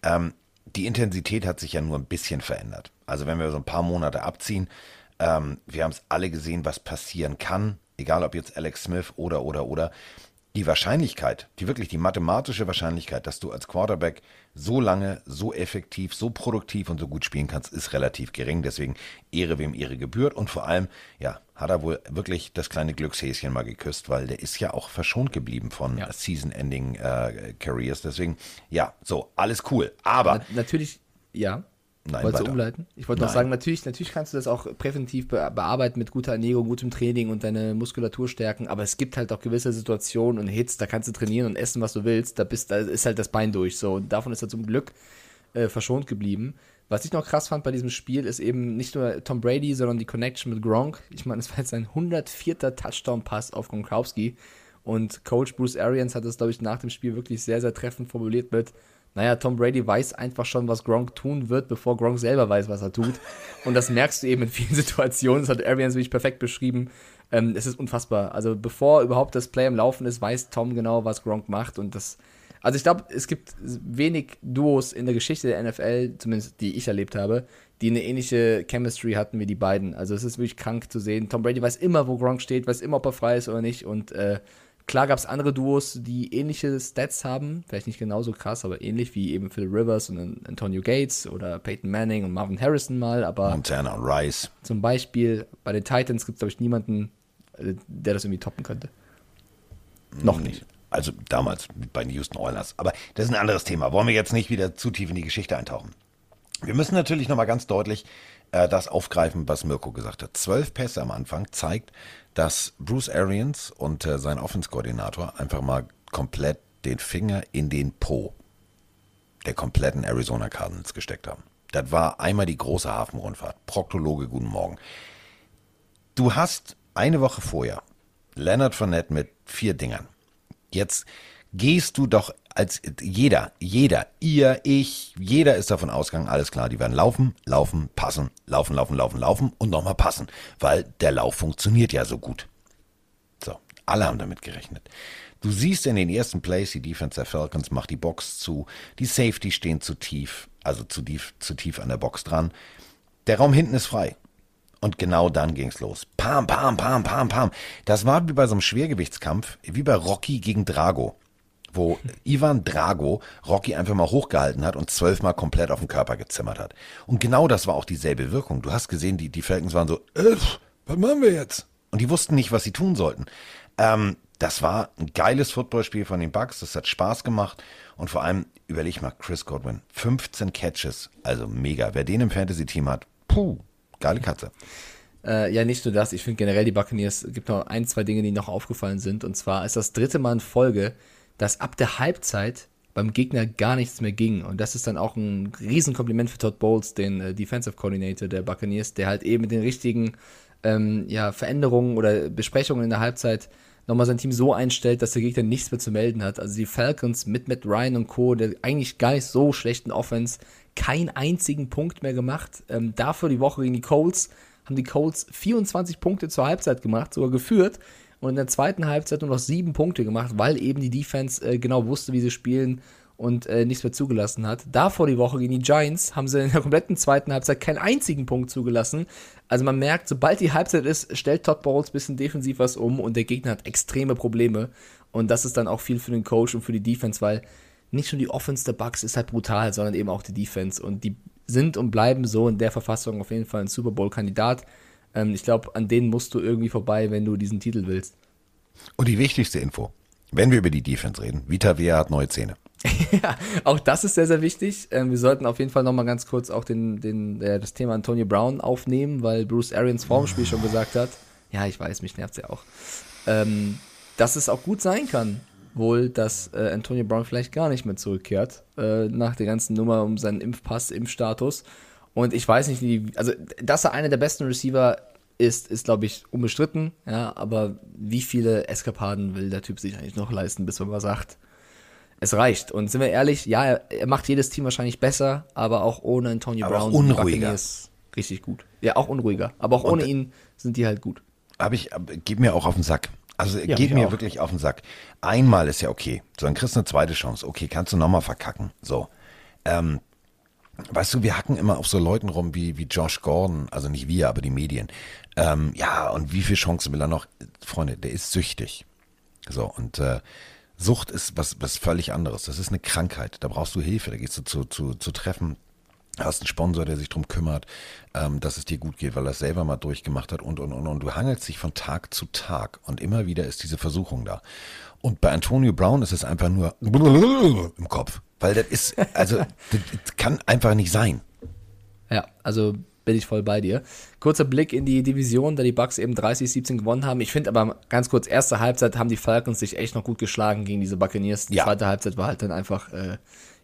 Ähm, die Intensität hat sich ja nur ein bisschen verändert. Also wenn wir so ein paar Monate abziehen, ähm, wir haben es alle gesehen, was passieren kann, egal ob jetzt Alex Smith oder, oder, oder. Die Wahrscheinlichkeit, die wirklich die mathematische Wahrscheinlichkeit, dass du als Quarterback so lange, so effektiv, so produktiv und so gut spielen kannst, ist relativ gering. Deswegen Ehre wem Ehre gebührt. Und vor allem, ja, hat er wohl wirklich das kleine Glückshäschen mal geküsst, weil der ist ja auch verschont geblieben von Ja. Season-Ending äh, Careers. Deswegen, ja, so, alles cool. Aber Na, natürlich, ja. Nein, Wolltest du umleiten? Ich wollte noch sagen, natürlich, natürlich kannst du das auch präventiv be bearbeiten mit guter Ernährung, gutem Training und deine Muskulatur stärken, aber es gibt halt auch gewisse Situationen und Hits, da kannst du trainieren und essen, was du willst, da, bist, da ist halt das Bein durch. So, und davon ist er zum Glück äh, verschont geblieben. Was ich noch krass fand bei diesem Spiel, ist eben nicht nur Tom Brady, sondern die Connection mit Gronk. Ich meine, [laughs] es war jetzt sein 104. Touchdown-Pass auf Gronkowski. Und Coach Bruce Arians hat es, glaube ich, nach dem Spiel wirklich sehr, sehr treffend formuliert mit, naja, Tom Brady weiß einfach schon, was Gronk tun wird, bevor Gronk selber weiß, was er tut. Und das merkst du eben in vielen [laughs] Situationen. Das hat Arians wirklich perfekt beschrieben. Ähm, es ist unfassbar. Also bevor überhaupt das Play am Laufen ist, weiß Tom genau, was Gronk macht. Und das, Also ich glaube, es gibt wenig Duos in der Geschichte der NFL, zumindest die ich erlebt habe, die eine ähnliche Chemistry hatten wie die beiden. Also es ist wirklich krank zu sehen. Tom Brady weiß immer, wo Gronk steht, weiß immer, ob er frei ist oder nicht. Und äh, klar gab es andere Duos, die ähnliche Stats haben, vielleicht nicht genauso krass, aber ähnlich wie eben Phil Rivers und Antonio Gates oder Peyton Manning und Marvin Harrison mal. Aber Montana und Rice. zum Beispiel bei den Titans gibt es, glaube ich, niemanden, äh, der das irgendwie toppen könnte. Noch nicht. Also damals bei den Houston Oilers. Aber das ist ein anderes Thema. Wollen wir jetzt nicht wieder zu tief in die Geschichte eintauchen. Wir müssen natürlich nochmal ganz deutlich äh, das aufgreifen, was Mirko gesagt hat. Zwölf Pässe am Anfang zeigt, dass Bruce Arians und äh, sein Offense-Koordinator einfach mal komplett den Finger in den Po der kompletten Arizona Cardinals gesteckt haben. Das war einmal die große Hafenrundfahrt. Proktologe, guten Morgen. Du hast eine Woche vorher Leonard Fournette mit vier Dingern. Jetzt gehst du doch als jeder, jeder, ihr, ich, jeder ist davon ausgegangen, alles klar, die werden laufen, laufen, passen, laufen, laufen, laufen, laufen und nochmal passen, weil der Lauf funktioniert ja so gut. So, alle haben damit gerechnet. Du siehst in den ersten Plays, die Defense der Falcons macht die Box zu, die Safety stehen zu tief, also zu tief, zu tief an der Box dran. Der Raum hinten ist frei. Und genau dann ging's los. Pam, pam, pam, pam, pam. Das war wie bei so einem Schwergewichtskampf, wie bei Rocky gegen Drago, wo Ivan Drago Rocky einfach mal hochgehalten hat und zwölfmal komplett auf den Körper gezimmert hat. Und genau das war auch dieselbe Wirkung. Du hast gesehen, die, die Falcons waren so, äh, was machen wir jetzt? Und die wussten nicht, was sie tun sollten. Ähm, das war ein geiles Footballspiel von den Bucks. Das hat Spaß gemacht. Und vor allem, überleg mal, Chris Godwin, 15 Catches, also mega. Wer den im Fantasy-Team hat, puh, geile Katze. Äh, ja, nicht nur das. Ich finde generell die Buccaneers, es gibt noch ein, zwei Dinge, die noch aufgefallen sind. Und zwar ist das dritte Mal in Folge, dass ab der Halbzeit beim Gegner gar nichts mehr ging. Und das ist dann auch ein Riesenkompliment für Todd Bowles, den äh, Defensive Coordinator der Buccaneers, der halt eben mit den richtigen ähm, ja, Veränderungen oder Besprechungen in der Halbzeit nochmal sein Team so einstellt, dass der Gegner nichts mehr zu melden hat. Also die Falcons mit Matt Ryan und Co., der eigentlich gar nicht so schlechten Offense, keinen einzigen Punkt mehr gemacht. Ähm, dafür die Woche gegen die Colts haben die Colts 24 Punkte zur Halbzeit gemacht, sogar geführt. Und in der zweiten Halbzeit nur noch sieben Punkte gemacht, weil eben die Defense äh, genau wusste, wie sie spielen und äh, nichts mehr zugelassen hat. Davor die Woche gegen die Giants haben sie in der kompletten zweiten Halbzeit keinen einzigen Punkt zugelassen. Also man merkt, sobald die Halbzeit ist, stellt Todd Bowles ein bisschen defensiv was um und der Gegner hat extreme Probleme. Und das ist dann auch viel für den Coach und für die Defense, weil nicht nur die Offense der Bucks ist halt brutal, sondern eben auch die Defense. Und die sind und bleiben so in der Verfassung auf jeden Fall ein Super Bowl-Kandidat. Ähm, ich glaube, an denen musst du irgendwie vorbei, wenn du diesen Titel willst. Und die wichtigste Info, wenn wir über die Defense reden, Vita Vea hat neue Zähne. [laughs] ja, auch das ist sehr, sehr wichtig. Ähm, wir sollten auf jeden Fall nochmal ganz kurz auch den, den, äh, das Thema Antonio Brown aufnehmen, weil Bruce Arians vorm Spiel schon gesagt hat, ja, ich weiß, mich nervt ja auch, ähm, dass es auch gut sein kann, wohl, dass äh, Antonio Brown vielleicht gar nicht mehr zurückkehrt, äh, nach der ganzen Nummer um seinen Impfpass, Impfstatus. Und ich weiß nicht, wie, also, dass er einer der besten Receiver ist, ist, glaube ich, unbestritten, ja, aber wie viele Eskapaden will der Typ sich eigentlich noch leisten, bis man mal sagt, es reicht. Und sind wir ehrlich, ja, er, macht jedes Team wahrscheinlich besser, aber auch ohne Antonio Aber auch Brown sind die unruhiger. Richtig gut. Ja, auch unruhiger. Aber auch ohne Und- ihn sind die halt gut. Aber ich, aber geht mir auch auf den Sack. Also Ja, geht mir auch. wirklich auf den Sack. Einmal ist ja okay. So, dann kriegst du eine zweite Chance. Okay, kannst du nochmal verkacken. So. Ähm, weißt du, wir hacken immer auf so Leuten rum wie, wie Josh Gordon, also nicht wir, aber die Medien. Ähm, ja, und wie viele Chancen will er noch? Freunde, der ist süchtig. So, und äh, Sucht ist was, was völlig anderes. Das ist eine Krankheit. Da brauchst du Hilfe. Da gehst du zu, zu, zu Treffen, hast einen Sponsor, der sich drum kümmert, ähm, dass es dir gut geht, weil er es selber mal durchgemacht hat und, und, und, und du hangelst dich von Tag zu Tag und immer wieder ist diese Versuchung da. Und bei Antonio Brown ist es einfach nur im Kopf, weil das ist, also, [laughs] das, kann einfach nicht sein. Ja, also bin ich voll bei dir. Kurzer Blick in die Division, da die Bucks eben 30-17 gewonnen haben. Ich finde aber ganz kurz, erste Halbzeit haben die Falcons sich echt noch gut geschlagen gegen diese Buccaneers. Die Ja. zweite Halbzeit war halt dann einfach, äh,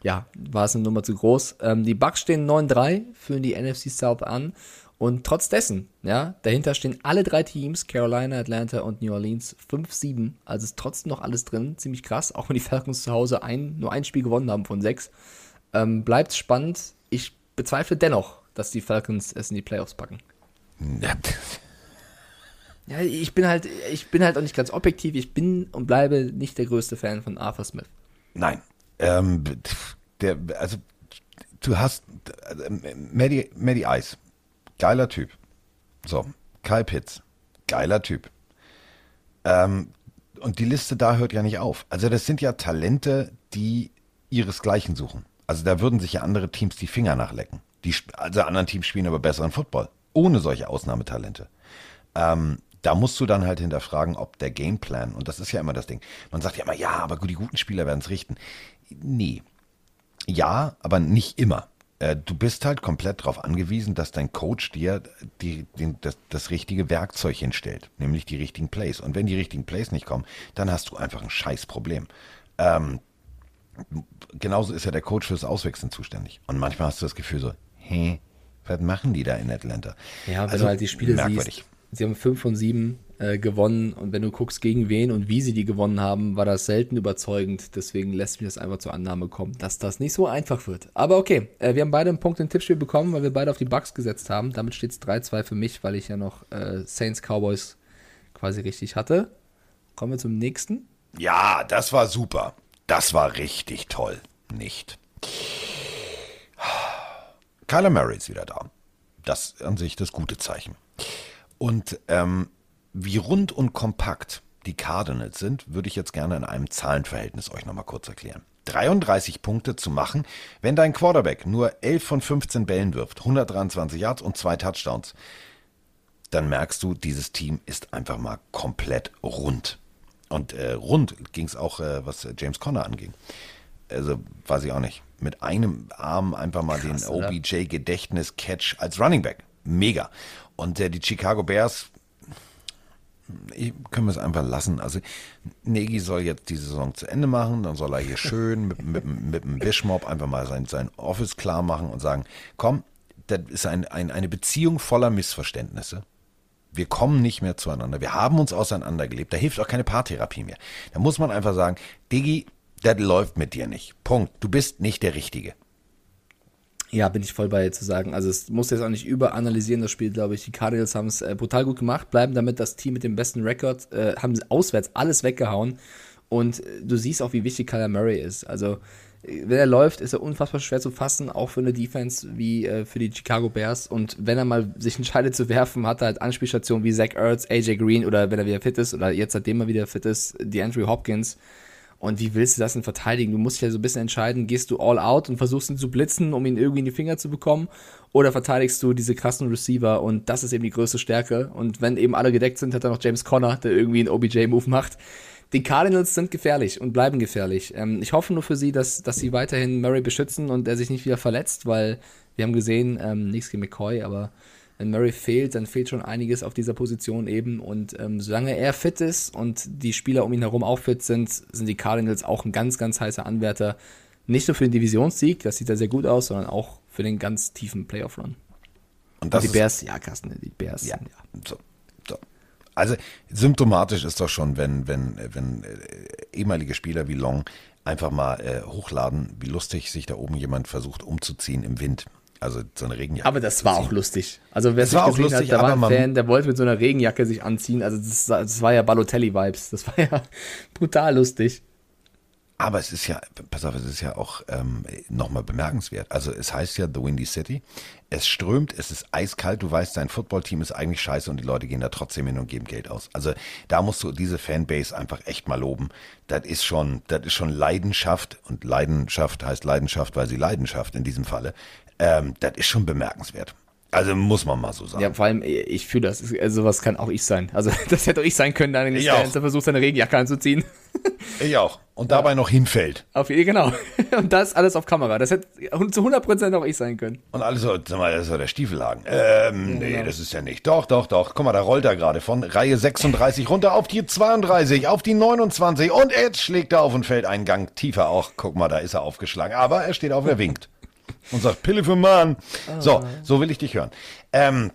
ja, war es eine Nummer zu groß. Ähm, die Bucks stehen 9-3, führen die NFC South an. Und trotz dessen, ja, dahinter stehen alle drei Teams, Carolina, Atlanta und New Orleans, 5-7. Also ist trotzdem noch alles drin, ziemlich krass. Auch wenn die [laughs] Falcons zu Hause ein, nur ein Spiel gewonnen haben von sechs. Ähm, bleibt spannend. Ich bezweifle dennoch, dass die Falcons es in die Playoffs packen. Ja, Ja, ich bin halt, ich bin halt auch nicht ganz objektiv. Ich bin und bleibe nicht der größte Fan von Arthur Smith. Nein. Ähm, der, also, du hast äh, Maddie, Maddie Ice, geiler Typ. So, Kyle Pitts, geiler Typ. Ähm, und die Liste da hört ja nicht auf. Also, das sind ja Talente, die ihresgleichen suchen. Also, da würden sich ja andere Teams die Finger nachlecken. Die, also, anderen Teams spielen aber besseren Football. Ohne solche Ausnahmetalente. Ähm, da musst du dann halt hinterfragen, ob der Gameplan, und das ist ja immer das Ding, man sagt ja immer, ja, aber die guten Spieler werden es richten. Nee. Ja, aber nicht immer. Äh, du bist halt komplett darauf angewiesen, dass dein Coach dir die, die, das, das richtige Werkzeug hinstellt, nämlich die richtigen Plays. Und wenn die richtigen Plays nicht kommen, dann hast du einfach ein Scheißproblem. Ähm, genauso ist ja der Coach fürs Auswechseln zuständig. Und manchmal hast du das Gefühl so, hä, was machen die da in Atlanta? Ja, wenn also, du halt die Spiele merkwürdig. siehst Sie haben fünf von sieben äh, gewonnen und wenn du guckst, gegen wen und wie sie die gewonnen haben, war das selten überzeugend. Deswegen lässt mich das einfach zur Annahme kommen, dass das nicht so einfach wird. Aber okay, äh, wir haben beide einen Punkt im Tippspiel bekommen, weil wir beide auf die Bugs gesetzt haben. Damit steht es 3-2 für mich, weil ich ja noch äh, Saints Cowboys quasi richtig hatte. Kommen wir zum nächsten. Ja, das war super. Das war richtig toll. Nicht. Kyler Murray ist wieder da. Das an sich das gute Zeichen. Und ähm, wie rund und kompakt die Cardinals sind, würde ich jetzt gerne in einem Zahlenverhältnis euch nochmal kurz erklären. 33 Punkte zu machen, wenn dein Quarterback nur 11 von 15 Bällen wirft, 123 Yards und zwei Touchdowns, dann merkst du, dieses Team ist einfach mal komplett rund. Und äh, rund ging es auch, äh, was James Conner anging. Also weiß ich auch nicht. Mit einem Arm einfach mal Krass, den OBJ-Gedächtnis-Catch als Running Back. Mega. Und äh, die Chicago Bears, ich, können wir es einfach lassen. Also Negi soll jetzt die Saison zu Ende machen, dann soll er hier [laughs] schön mit, mit, mit dem Wischmob einfach mal sein, sein Office klar machen und sagen, komm, das ist ein, ein, eine Beziehung voller Missverständnisse. Wir kommen nicht mehr zueinander. Wir haben uns auseinandergelebt. Da hilft auch keine Paartherapie mehr. Da muss man einfach sagen, Digi, das läuft mit dir nicht. Punkt. Du bist nicht der Richtige. Ja, bin ich voll bei zu sagen. Also es muss jetzt auch nicht überanalysieren, das Spiel, glaube ich. Die Cardinals haben es äh, brutal gut gemacht, bleiben damit das Team mit dem besten Rekord, äh, haben auswärts alles weggehauen. Und äh, du siehst auch, wie wichtig Kyler Murray ist. Also äh, wenn er läuft, ist er unfassbar schwer zu fassen, auch für eine Defense wie äh, für die Chicago Bears. Und wenn er mal sich entscheidet [laughs] zu werfen, hat er halt Anspielstationen wie Zach Ertz, AJ Green oder wenn er wieder fit ist oder jetzt seitdem er wieder fit ist, die Andrew Hopkins. Und wie willst du das denn verteidigen? Du musst dich ja so ein bisschen entscheiden, gehst du all out und versuchst ihn zu blitzen, um ihn irgendwie in die Finger zu bekommen, oder verteidigst du diese krassen Receiver und das ist eben die größte Stärke. Und wenn eben alle gedeckt sind, hat er noch James Conner, der irgendwie einen OBJ-Move macht. Die Cardinals sind gefährlich und bleiben gefährlich. Ähm, ich hoffe nur für sie, dass, dass sie weiterhin Murray beschützen und er sich nicht wieder verletzt, weil wir haben gesehen, ähm, nichts gegen McCoy, aber wenn Murray fehlt, dann fehlt schon einiges auf dieser Position eben. Und ähm, solange er fit ist und die Spieler um ihn herum auch fit sind, sind die Cardinals auch ein ganz, ganz heißer Anwärter. Nicht nur für den Divisionssieg, das sieht ja sehr gut aus, sondern auch für den ganz tiefen Playoff-Run. Und, und, die Bears, ja, Carsten, die Bears. Ja, ja. So, so. Also symptomatisch ist doch schon, wenn, wenn, wenn äh, ehemalige Spieler wie Long einfach mal äh, hochladen, wie lustig sich da oben jemand versucht umzuziehen im Wind. Also so eine Regenjacke. Aber das war auch lustig. Also wer es war auch lustig, hat, da war ein Fan, der wollte mit so einer Regenjacke sich anziehen. Also das, das war ja Balotelli-Vibes. Das war ja [laughs] brutal lustig. Aber es ist ja, pass auf, es ist ja auch ähm, nochmal bemerkenswert. Also es heißt ja The Windy City. Es strömt, es ist eiskalt. Du weißt, dein Footballteam ist eigentlich scheiße und die Leute gehen da trotzdem hin und geben Geld aus. Also da musst du diese Fanbase einfach echt mal loben. Das ist schon, das ist schon Leidenschaft und Leidenschaft heißt Leidenschaft, weil sie Leidenschaft in diesem Falle. Ähm, das ist schon bemerkenswert. Also muss man mal so sagen. Ja, vor allem, ich fühle das, also sowas kann auch ich sein. Also [laughs] das hätte auch ich sein können, da nicht der versucht, seine Regenjacke anzuziehen. [laughs] Ich auch. Und dabei ja. noch hinfällt. Auf, genau. [laughs] Und das alles auf Kamera. Das hätte zu 100% auch ich sein können. Und alles sag mal, das ist doch der Stiefelhagen. Ähm, nee, genau. das ist ja nicht. Doch, doch, doch. Guck mal, da rollt er gerade von Reihe 36 runter auf die 32, auf die 29 und jetzt schlägt er auf und fällt einen Gang tiefer auch. Guck mal, da ist er aufgeschlagen. Aber er steht auf, er winkt und sagt, Pille für Mann. Oh. So, so will ich dich hören. Ähm,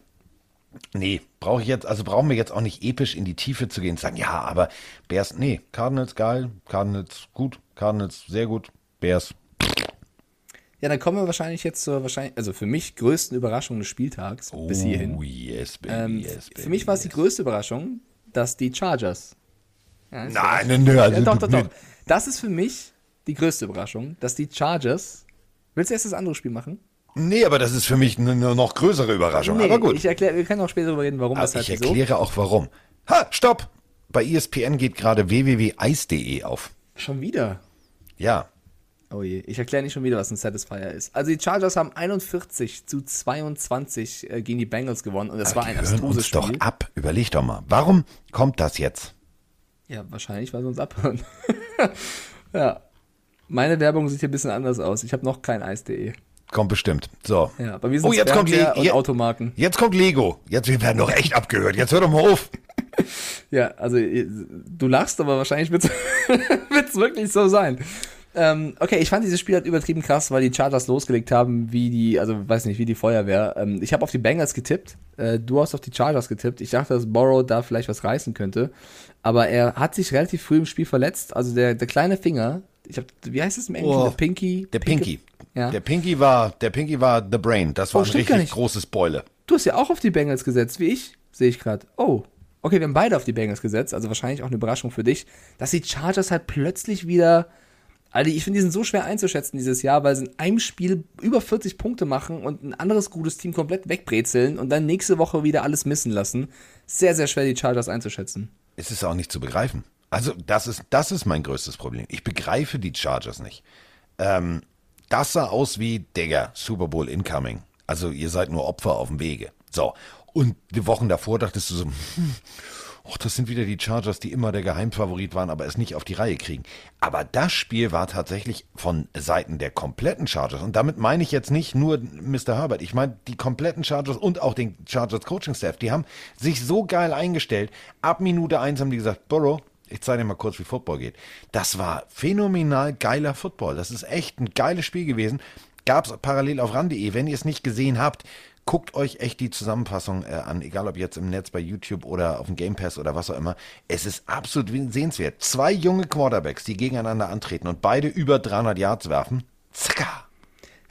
nee, brauche ich jetzt, also brauchen wir jetzt auch nicht episch in die Tiefe zu gehen und sagen, ja, aber Bears, nee, Cardinals geil, Cardinals gut, Cardinals sehr gut, Bears. Ja, dann kommen wir wahrscheinlich jetzt zur wahrscheinlich, also für mich größten Überraschung des Spieltags oh, bis hierhin. Yes, baby, ähm, yes, baby, für mich war es yes. die größte Überraschung, dass die Chargers. Ja, nein, nein, nein, also ja, doch, doch, doch. Das ist für mich die größte Überraschung, dass die Chargers. Willst du erst das andere Spiel machen? Nee, aber das ist für mich eine noch größere Überraschung. aber gut. Ich erkläre, wir können auch später darüber reden, warum Aber das halt ich so. erkläre auch warum. Ha, stopp! Bei ESPN geht gerade www.eis.de auf. Schon wieder. Ja. Oh je, ich erkläre nicht schon wieder, was ein Satisfier ist. Also die Chargers haben 41 zu 22 äh, gegen die Bengals gewonnen und das war die ein hören abstruses uns doch Spiel. ab. Überleg doch mal. Warum kommt das jetzt? Ja, wahrscheinlich, weil sie uns abhören. [laughs] ja. Meine Werbung sieht hier ein bisschen anders aus. Ich habe noch kein Eis.de. Kommt bestimmt. So. Ja, aber wir sind Oh, jetzt kommt, Le und je- Automarken. jetzt kommt Lego. Jetzt wir werden doch echt abgehört. Jetzt hör doch mal auf. [laughs] Ja, also du lachst, aber wahrscheinlich wird es [laughs] wirklich so sein. Ähm, okay, ich fand dieses Spiel halt übertrieben krass, weil die Chargers losgelegt haben, wie die, also weiß nicht, wie die Feuerwehr. Ähm, ich habe auf die Bengals getippt, äh, du hast auf die Chargers getippt. Ich dachte, dass Borrow da vielleicht was reißen könnte, aber er hat sich relativ früh im Spiel verletzt. Also der, der kleine Finger, ich hab, wie heißt es im Englischen? Oh, der Pinky? Der Pinky. Ja. Der Pinky war, der Pinky war the brain. Das war Oh, ein richtig großes Beule. Du hast ja auch auf die Bengals gesetzt, wie ich, sehe ich gerade. Oh, okay, wir haben beide auf die Bengals gesetzt, also wahrscheinlich auch eine Überraschung für dich, dass die Chargers halt plötzlich wieder. Alter, ich finde, die sind so schwer einzuschätzen dieses Jahr, weil sie in einem Spiel über 40 Punkte machen und ein anderes gutes Team komplett wegbrezeln und dann nächste Woche wieder alles missen lassen. Sehr, sehr schwer, die Chargers einzuschätzen. Es ist auch nicht zu begreifen. Also, das ist, das ist mein größtes Problem. Ich begreife die Chargers nicht. Ähm, das sah aus wie, Digga, Super Bowl incoming. Also, ihr seid nur Opfer auf dem Wege. So. Und die Wochen davor dachtest du so, hm, ach, das sind wieder die Chargers, die immer der Geheimfavorit waren, aber es nicht auf die Reihe kriegen. Aber das Spiel war tatsächlich von Seiten der kompletten Chargers. Und damit meine ich jetzt nicht nur Mr. Herbert. Ich meine die kompletten Chargers und auch den Chargers Coaching Staff. Die haben sich so geil eingestellt. Ab Minute eins haben die gesagt, Burrow, ich zeige dir mal kurz, wie Football geht. Das war phänomenal geiler Football. Das ist echt ein geiles Spiel gewesen. Gab es parallel auf ran.de. Wenn ihr es nicht gesehen habt, guckt euch echt die Zusammenfassung äh, an, egal ob jetzt im Netz bei YouTube oder auf dem Game Pass oder was auch immer. Es ist absolut sehenswert. Zwei junge Quarterbacks, die gegeneinander antreten und beide über 300 Yards werfen. Zacka!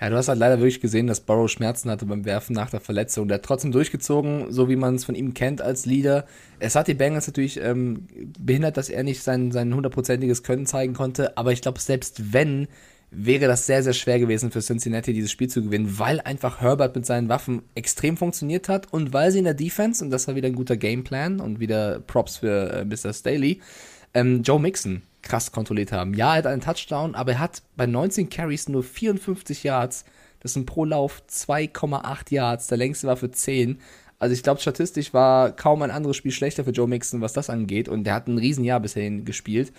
Ja, du hast halt leider wirklich gesehen, dass Burrow Schmerzen hatte beim Werfen nach der Verletzung. Der hat trotzdem durchgezogen, so wie man es von ihm kennt als Leader. Es hat die Bengals natürlich ähm, behindert, dass er nicht sein, sein hundertprozentiges Können zeigen konnte. Aber ich glaube, selbst wenn, wäre das sehr, sehr schwer gewesen für Cincinnati, dieses Spiel zu gewinnen, weil einfach Herbert mit seinen Waffen extrem funktioniert hat und weil sie in der Defense, und das war wieder ein guter Gameplan und wieder Props für äh, Mr. Staley, ähm, Joe Mixon krass kontrolliert haben. Ja, er hat einen Touchdown, aber er hat bei 19 Carries nur 54 Yards. Das sind pro Lauf 2,8 Yards. Der längste war für 10. Also ich glaube, statistisch war kaum ein anderes Spiel schlechter für Joe Mixon, was das angeht. Und der hat ein Riesenjahr bisher gespielt.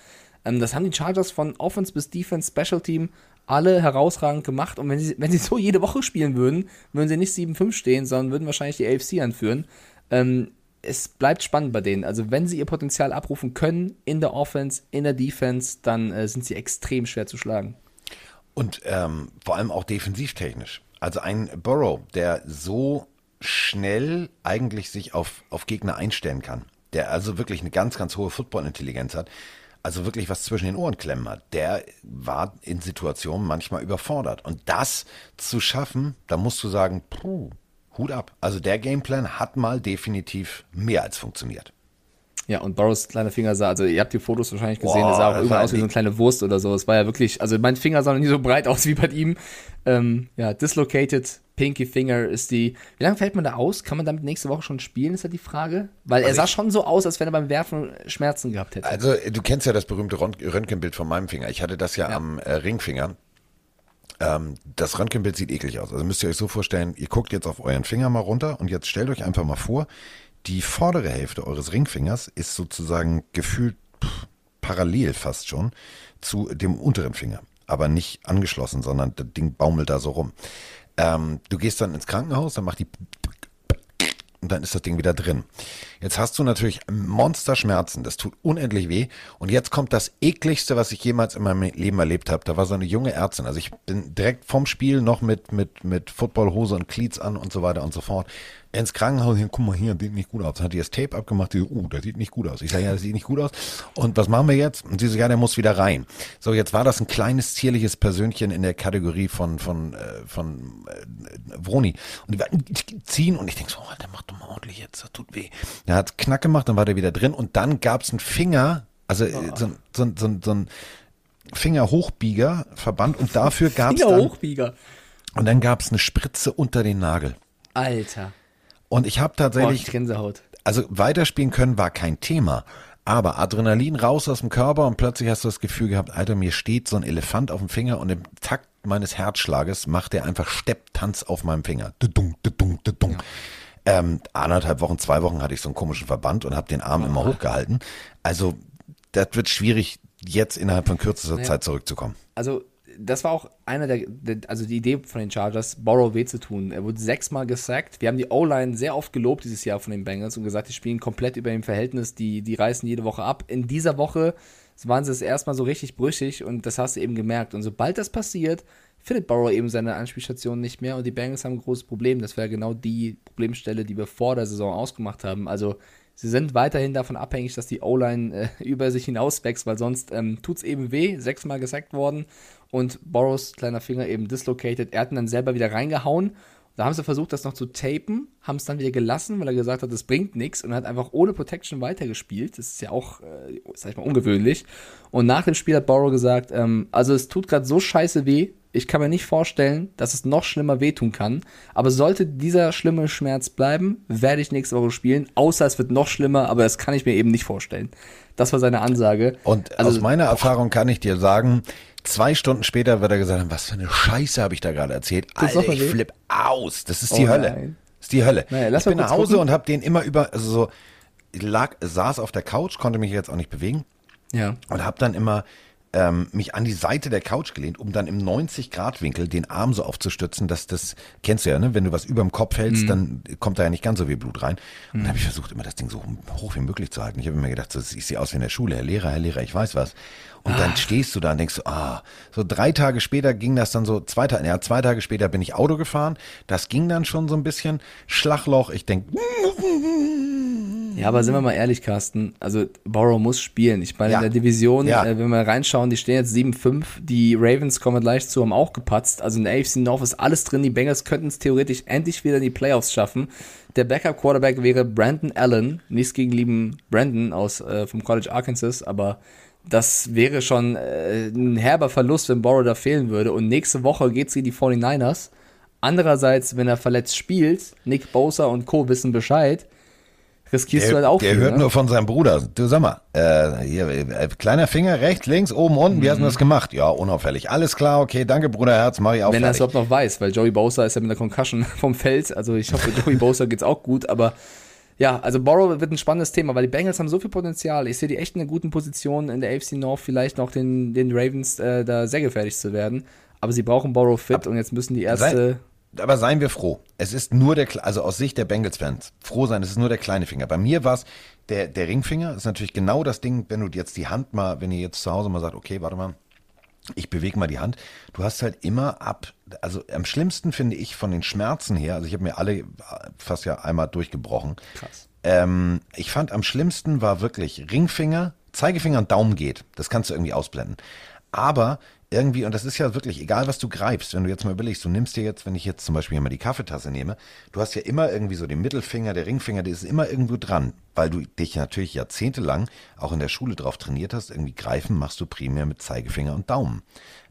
Ähm, das haben die Chargers von Offense bis Defense, Special Team alle herausragend gemacht. Und wenn sie, wenn sie so jede Woche spielen würden, würden sie nicht 7-5 stehen, sondern würden wahrscheinlich die AFC anführen. Ähm, es bleibt spannend bei denen. Also wenn sie ihr Potenzial abrufen können in der Offense, in der Defense, dann äh, sind sie extrem schwer zu schlagen. Und ähm, vor allem auch defensivtechnisch. Also ein Burrow, der so schnell eigentlich sich auf, auf Gegner einstellen kann, der also wirklich eine ganz, ganz hohe Football-Intelligenz hat, also wirklich was zwischen den Ohren klemmen hat, der war in Situationen manchmal überfordert. Und das zu schaffen, da musst du sagen, puh, Hut ab. Also der Gameplan hat mal definitiv mehr als funktioniert. Ja, und Boros kleiner Finger sah, also ihr habt die Fotos wahrscheinlich gesehen, Boah, der sah auch irgendwann aus wie so eine kleine Wurst oder so. Es war ja wirklich, also mein Finger sah noch nie so breit [laughs] aus wie bei ihm. Ähm, ja, dislocated Pinky Finger ist die. Wie lange fällt man da aus? Kann man damit nächste Woche schon spielen, ist ja die Frage. Weil er Also sah ich- schon so aus, als wenn er beim Werfen Schmerzen gehabt hätte. Also du kennst ja das berühmte Rönt- Röntgenbild von meinem Finger. Ich hatte das ja, am äh, Ringfinger. Ähm, das Röntgenbild sieht eklig aus. Also müsst ihr euch so vorstellen, ihr guckt jetzt auf euren Finger mal runter und jetzt stellt euch einfach mal vor, die vordere Hälfte eures Ringfingers ist sozusagen gefühlt pff, parallel fast schon zu dem unteren Finger. Aber nicht angeschlossen, sondern das Ding baumelt da so rum. Ähm, du gehst dann ins Krankenhaus, dann macht die und dann ist das Ding wieder drin. Jetzt hast du natürlich Monsterschmerzen, das tut unendlich weh. Und jetzt kommt das ekligste, was ich jemals in meinem Leben erlebt habe. Da war so eine junge Ärztin. Also ich bin direkt vom Spiel noch mit, mit, mit Footballhose und Cleats an und so weiter und so fort. Ins Krankenhaus, hier, guck mal hier, sieht nicht gut aus. Dann hat die das Tape abgemacht, die, uh, das sieht nicht gut aus. Ich sage, ja, das sieht nicht gut aus. Und was machen wir jetzt? Und sie so, ja, der muss wieder rein. So, jetzt war das ein kleines, zierliches Persönchen in der Kategorie von, von, äh, von äh, Vroni. Und die war ziehen und ich denke so, oh, der macht doch mal ordentlich jetzt, das tut weh. Er hat Knack gemacht, dann war der wieder drin und dann gab's einen Finger, also äh, so, ein- so, so, ein- so ein Fingerhochbieger-Verband und dafür gab es Finger dann, Hochbieger. und dann gab es eine Spritze unter den Nagel. Alter. Und ich habe Boah, tatsächlich, ich Gänsehaut. also weiterspielen können war kein Thema. Aber Adrenalin raus aus dem Körper und plötzlich hast du das Gefühl gehabt, Alter, mir steht so ein Elefant auf dem Finger und im Takt meines Herzschlages macht er einfach Stepptanz auf meinem Finger. Dudung, dudung, dudung. Ähm, anderthalb Wochen, zwei Wochen hatte ich so einen komischen Verband und habe den Arm immer hochgehalten. Also das wird schwierig, jetzt innerhalb von kürzester Zeit zurückzukommen. Also, das war auch einer der, also die Idee von den Chargers, Borrow weh zu tun. Er wurde sechsmal gesackt. Wir haben die O-Line sehr oft gelobt dieses Jahr von den Bengals und gesagt, die spielen komplett über dem Verhältnis, die, die reißen jede Woche ab. In dieser Woche waren sie es erstmal so richtig brüchig und das hast du eben gemerkt. Und sobald das passiert, findet Borrow eben seine Anspielstation nicht mehr und die Bengals haben ein großes Problem. Das wäre genau die Problemstelle, die wir vor der Saison ausgemacht haben. Also sie sind weiterhin davon abhängig, dass die O-Line äh, [laughs] über sich hinauswächst, weil sonst ähm, tut es eben weh. Sechsmal gesackt worden und Borrows kleiner Finger eben dislocated. Er hat ihn dann selber wieder reingehauen. Da haben sie versucht, das noch zu tapen, haben es dann wieder gelassen, weil er gesagt hat, das bringt nichts und hat einfach ohne Protection weitergespielt. Das ist ja auch, äh, sag ich mal, ungewöhnlich. Und nach dem Spiel hat Borrow gesagt, ähm, also es tut gerade so scheiße weh, ich kann mir nicht vorstellen, dass es noch schlimmer wehtun kann. Aber sollte dieser schlimme Schmerz bleiben, werde ich nächste Woche spielen. Außer es wird noch schlimmer, aber das kann ich mir eben nicht vorstellen. Das war seine Ansage. Und Also- aus meiner Erfahrung kann ich dir sagen, zwei Stunden später wird er gesagt haben, was für eine Scheiße habe ich da gerade erzählt. Alter, ich flipp aus. Das ist Oh die Hölle. nein. Das ist die Hölle. Naja, lass ich bin nach Hause gucken. und habe den immer über, also so, lag, saß auf der Couch, konnte mich jetzt auch nicht bewegen Ja. und habe dann immer ähm, mich an die Seite der Couch gelehnt, um dann im 90-Grad-Winkel den Arm so aufzustützen, dass das, kennst du ja, ne? wenn du was über dem Kopf Mhm. hältst, dann kommt da ja nicht ganz so viel Blut rein. Und dann habe ich versucht, immer das Ding so hoch wie möglich zu halten. Ich habe immer gedacht, so, ich sehe aus wie in der Schule, Herr Lehrer, Herr Lehrer, ich weiß was. Und dann stehst du da und denkst so, ah, so drei Tage später ging das dann so, zwei Tage, ja, zwei Tage später bin ich Auto gefahren. Das ging dann schon so ein bisschen Schlagloch. Ich denk, Ja, aber sind wir mal ehrlich, Carsten. Also, Borrow muss spielen. Ich meine, Ja. in der Division, Ja. äh, wenn wir reinschauen, die stehen jetzt 7-5. Die Ravens kommen gleich zu, haben auch gepatzt. Also in der AFC North ist alles drin. Die Bengals könnten es theoretisch endlich wieder in die Playoffs schaffen. Der Backup-Quarterback wäre Brandon Allen. Nichts gegen lieben Brandon aus, äh, vom College Arkansas, aber das wäre schon äh, ein herber Verlust, wenn Borrow da fehlen würde. Und nächste Woche geht's gegen die 49ers. Andererseits, wenn er verletzt spielt, Nick Bosa und Co. wissen Bescheid, riskierst du halt der, auch der viel, hört ne? nur von seinem Bruder. Du sag mal, äh, hier, äh, kleiner Finger, rechts, links, oben, unten, wie hast du das gemacht? Ja, unauffällig. Alles klar, okay, danke, Bruderherz, mach ich auch Wenn er es überhaupt noch weiß, weil Joey Bosa ist ja mit der Concussion [laughs] vom Feld. Also ich hoffe, Joey Bosa geht's auch gut, aber ja, also Borrow wird ein spannendes Thema, weil die Bengals haben so viel Potenzial. Ich sehe die echt in einer guten Position in der AFC North, vielleicht noch den, den Ravens äh, da sehr gefährlich zu werden. Aber sie brauchen Borrow fit und jetzt müssen die erste. Aber seien wir froh. Es ist nur der, also aus Sicht der Bengals-Fans, froh sein, es ist nur der kleine Finger. Bei mir war es der, der Ringfinger, ist natürlich genau das Ding, wenn du jetzt die Hand mal, wenn ihr jetzt zu Hause mal sagt, okay, warte mal, ich bewege mal die Hand. Du hast halt immer ab, also am schlimmsten finde ich von den Schmerzen her, also ich habe mir alle fast ja einmal durchgebrochen. Krass. Ähm, ich fand am schlimmsten war wirklich Ringfinger, Zeigefinger und Daumen geht. Das kannst du irgendwie ausblenden. Aber irgendwie, und das ist ja wirklich, egal was du greifst, wenn du jetzt mal überlegst, du nimmst dir jetzt, wenn ich jetzt zum Beispiel hier mal die Kaffeetasse nehme, du hast ja immer irgendwie so den Mittelfinger, der Ringfinger, der ist immer irgendwo dran, weil du dich natürlich jahrzehntelang auch in der Schule drauf trainiert hast, irgendwie greifen machst du primär mit Zeigefinger und Daumen.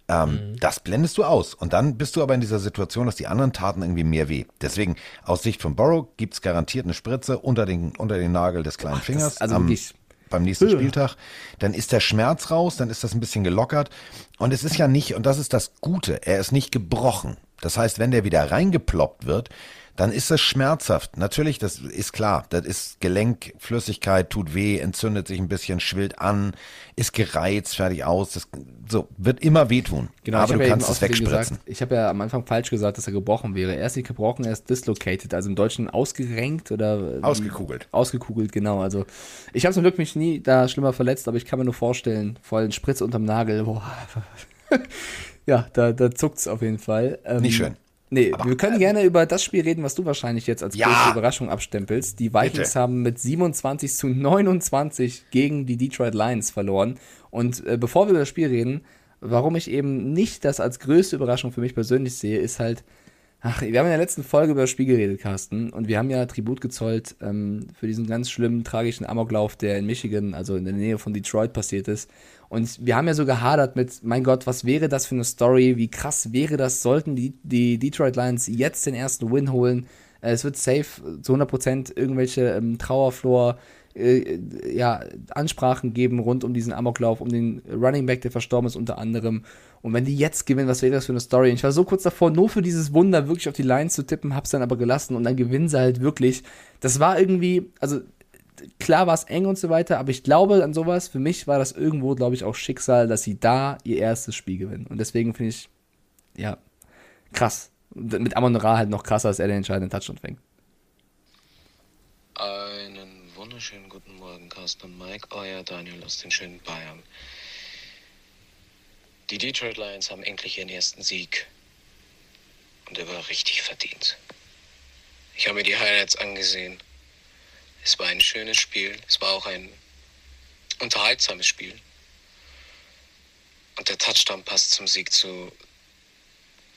Ähm, Das blendest du aus. Und dann bist du aber in dieser Situation, dass die anderen taten irgendwie mehr weh. Deswegen, aus Sicht von Borrow gibt's garantiert eine Spritze unter den, unter den Nagel des kleinen Fingers. also am, wirklich- beim nächsten Spieltag. Dann ist der Schmerz raus, dann ist das ein bisschen gelockert. Und es ist ja nicht, und das ist das Gute, er ist nicht gebrochen. Das heißt, wenn der wieder reingeploppt wird, dann ist das schmerzhaft. Natürlich, das ist klar. Das ist Gelenkflüssigkeit, tut weh, entzündet sich ein bisschen, schwillt an, ist gereizt, fertig aus. Das so wird immer wehtun. Genau, aber du ja kannst es wegspritzen. Gesagt, ich habe ja am Anfang falsch gesagt, dass er gebrochen wäre. Er ist nicht gebrochen, er ist dislocated, also im Deutschen ausgerenkt oder äh, Ausgekugelt. Ausgekugelt, genau. Also ich habe zum Glück mich nie da schlimmer verletzt, aber ich kann mir nur vorstellen, vor allem Spritz unterm Nagel, boah. [laughs] ja, da, da zuckt's auf jeden Fall. Ähm, Nicht schön. Nee, wir können gerne über das Spiel reden, was du wahrscheinlich jetzt als Ja. größte Überraschung abstempelst. Die Vikings Bitte. haben mit 27 zu 29 gegen die Detroit Lions verloren. Und äh, bevor wir über das Spiel reden, warum ich eben nicht das als größte Überraschung für mich persönlich sehe, ist halt, Ach, wir haben in der letzten Folge über das Spiel geredet, Carsten, und wir haben ja Tribut gezollt ähm, für diesen ganz schlimmen, tragischen Amoklauf, der in Michigan, also in der Nähe von Detroit passiert ist. Und wir haben ja so gehadert mit, mein Gott, was wäre das für eine Story? Wie krass wäre das, sollten die, die Detroit Lions jetzt den ersten Win holen? Äh, es wird safe zu 100% irgendwelche ähm, Trauerflor, äh, ja, Ansprachen geben rund um diesen Amoklauf, um den Running Back, der verstorben ist, unter anderem. Und wenn die jetzt gewinnen, was wäre das für eine Story? Und ich war so kurz davor, nur für dieses Wunder wirklich auf die Lines zu tippen, hab's dann aber gelassen und dann gewinnen sie halt wirklich. Das war irgendwie, also klar war es eng und so weiter, aber ich glaube an sowas, für mich war das irgendwo, glaube ich, auch Schicksal, dass sie da ihr erstes Spiel gewinnen. Und deswegen finde ich, ja, krass. Mit Amon Ra halt noch krasser, als er den entscheidenden Touchdown fängt. Einen wunderschönen guten Morgen, Carsten und Mike. Euer Daniel aus den schönen Bayern. Die Detroit Lions haben endlich ihren ersten Sieg. Und er war richtig verdient. Ich habe mir die Highlights angesehen. Es war ein schönes Spiel. Es war auch ein unterhaltsames Spiel. Und der Touchdown passt zum Sieg zu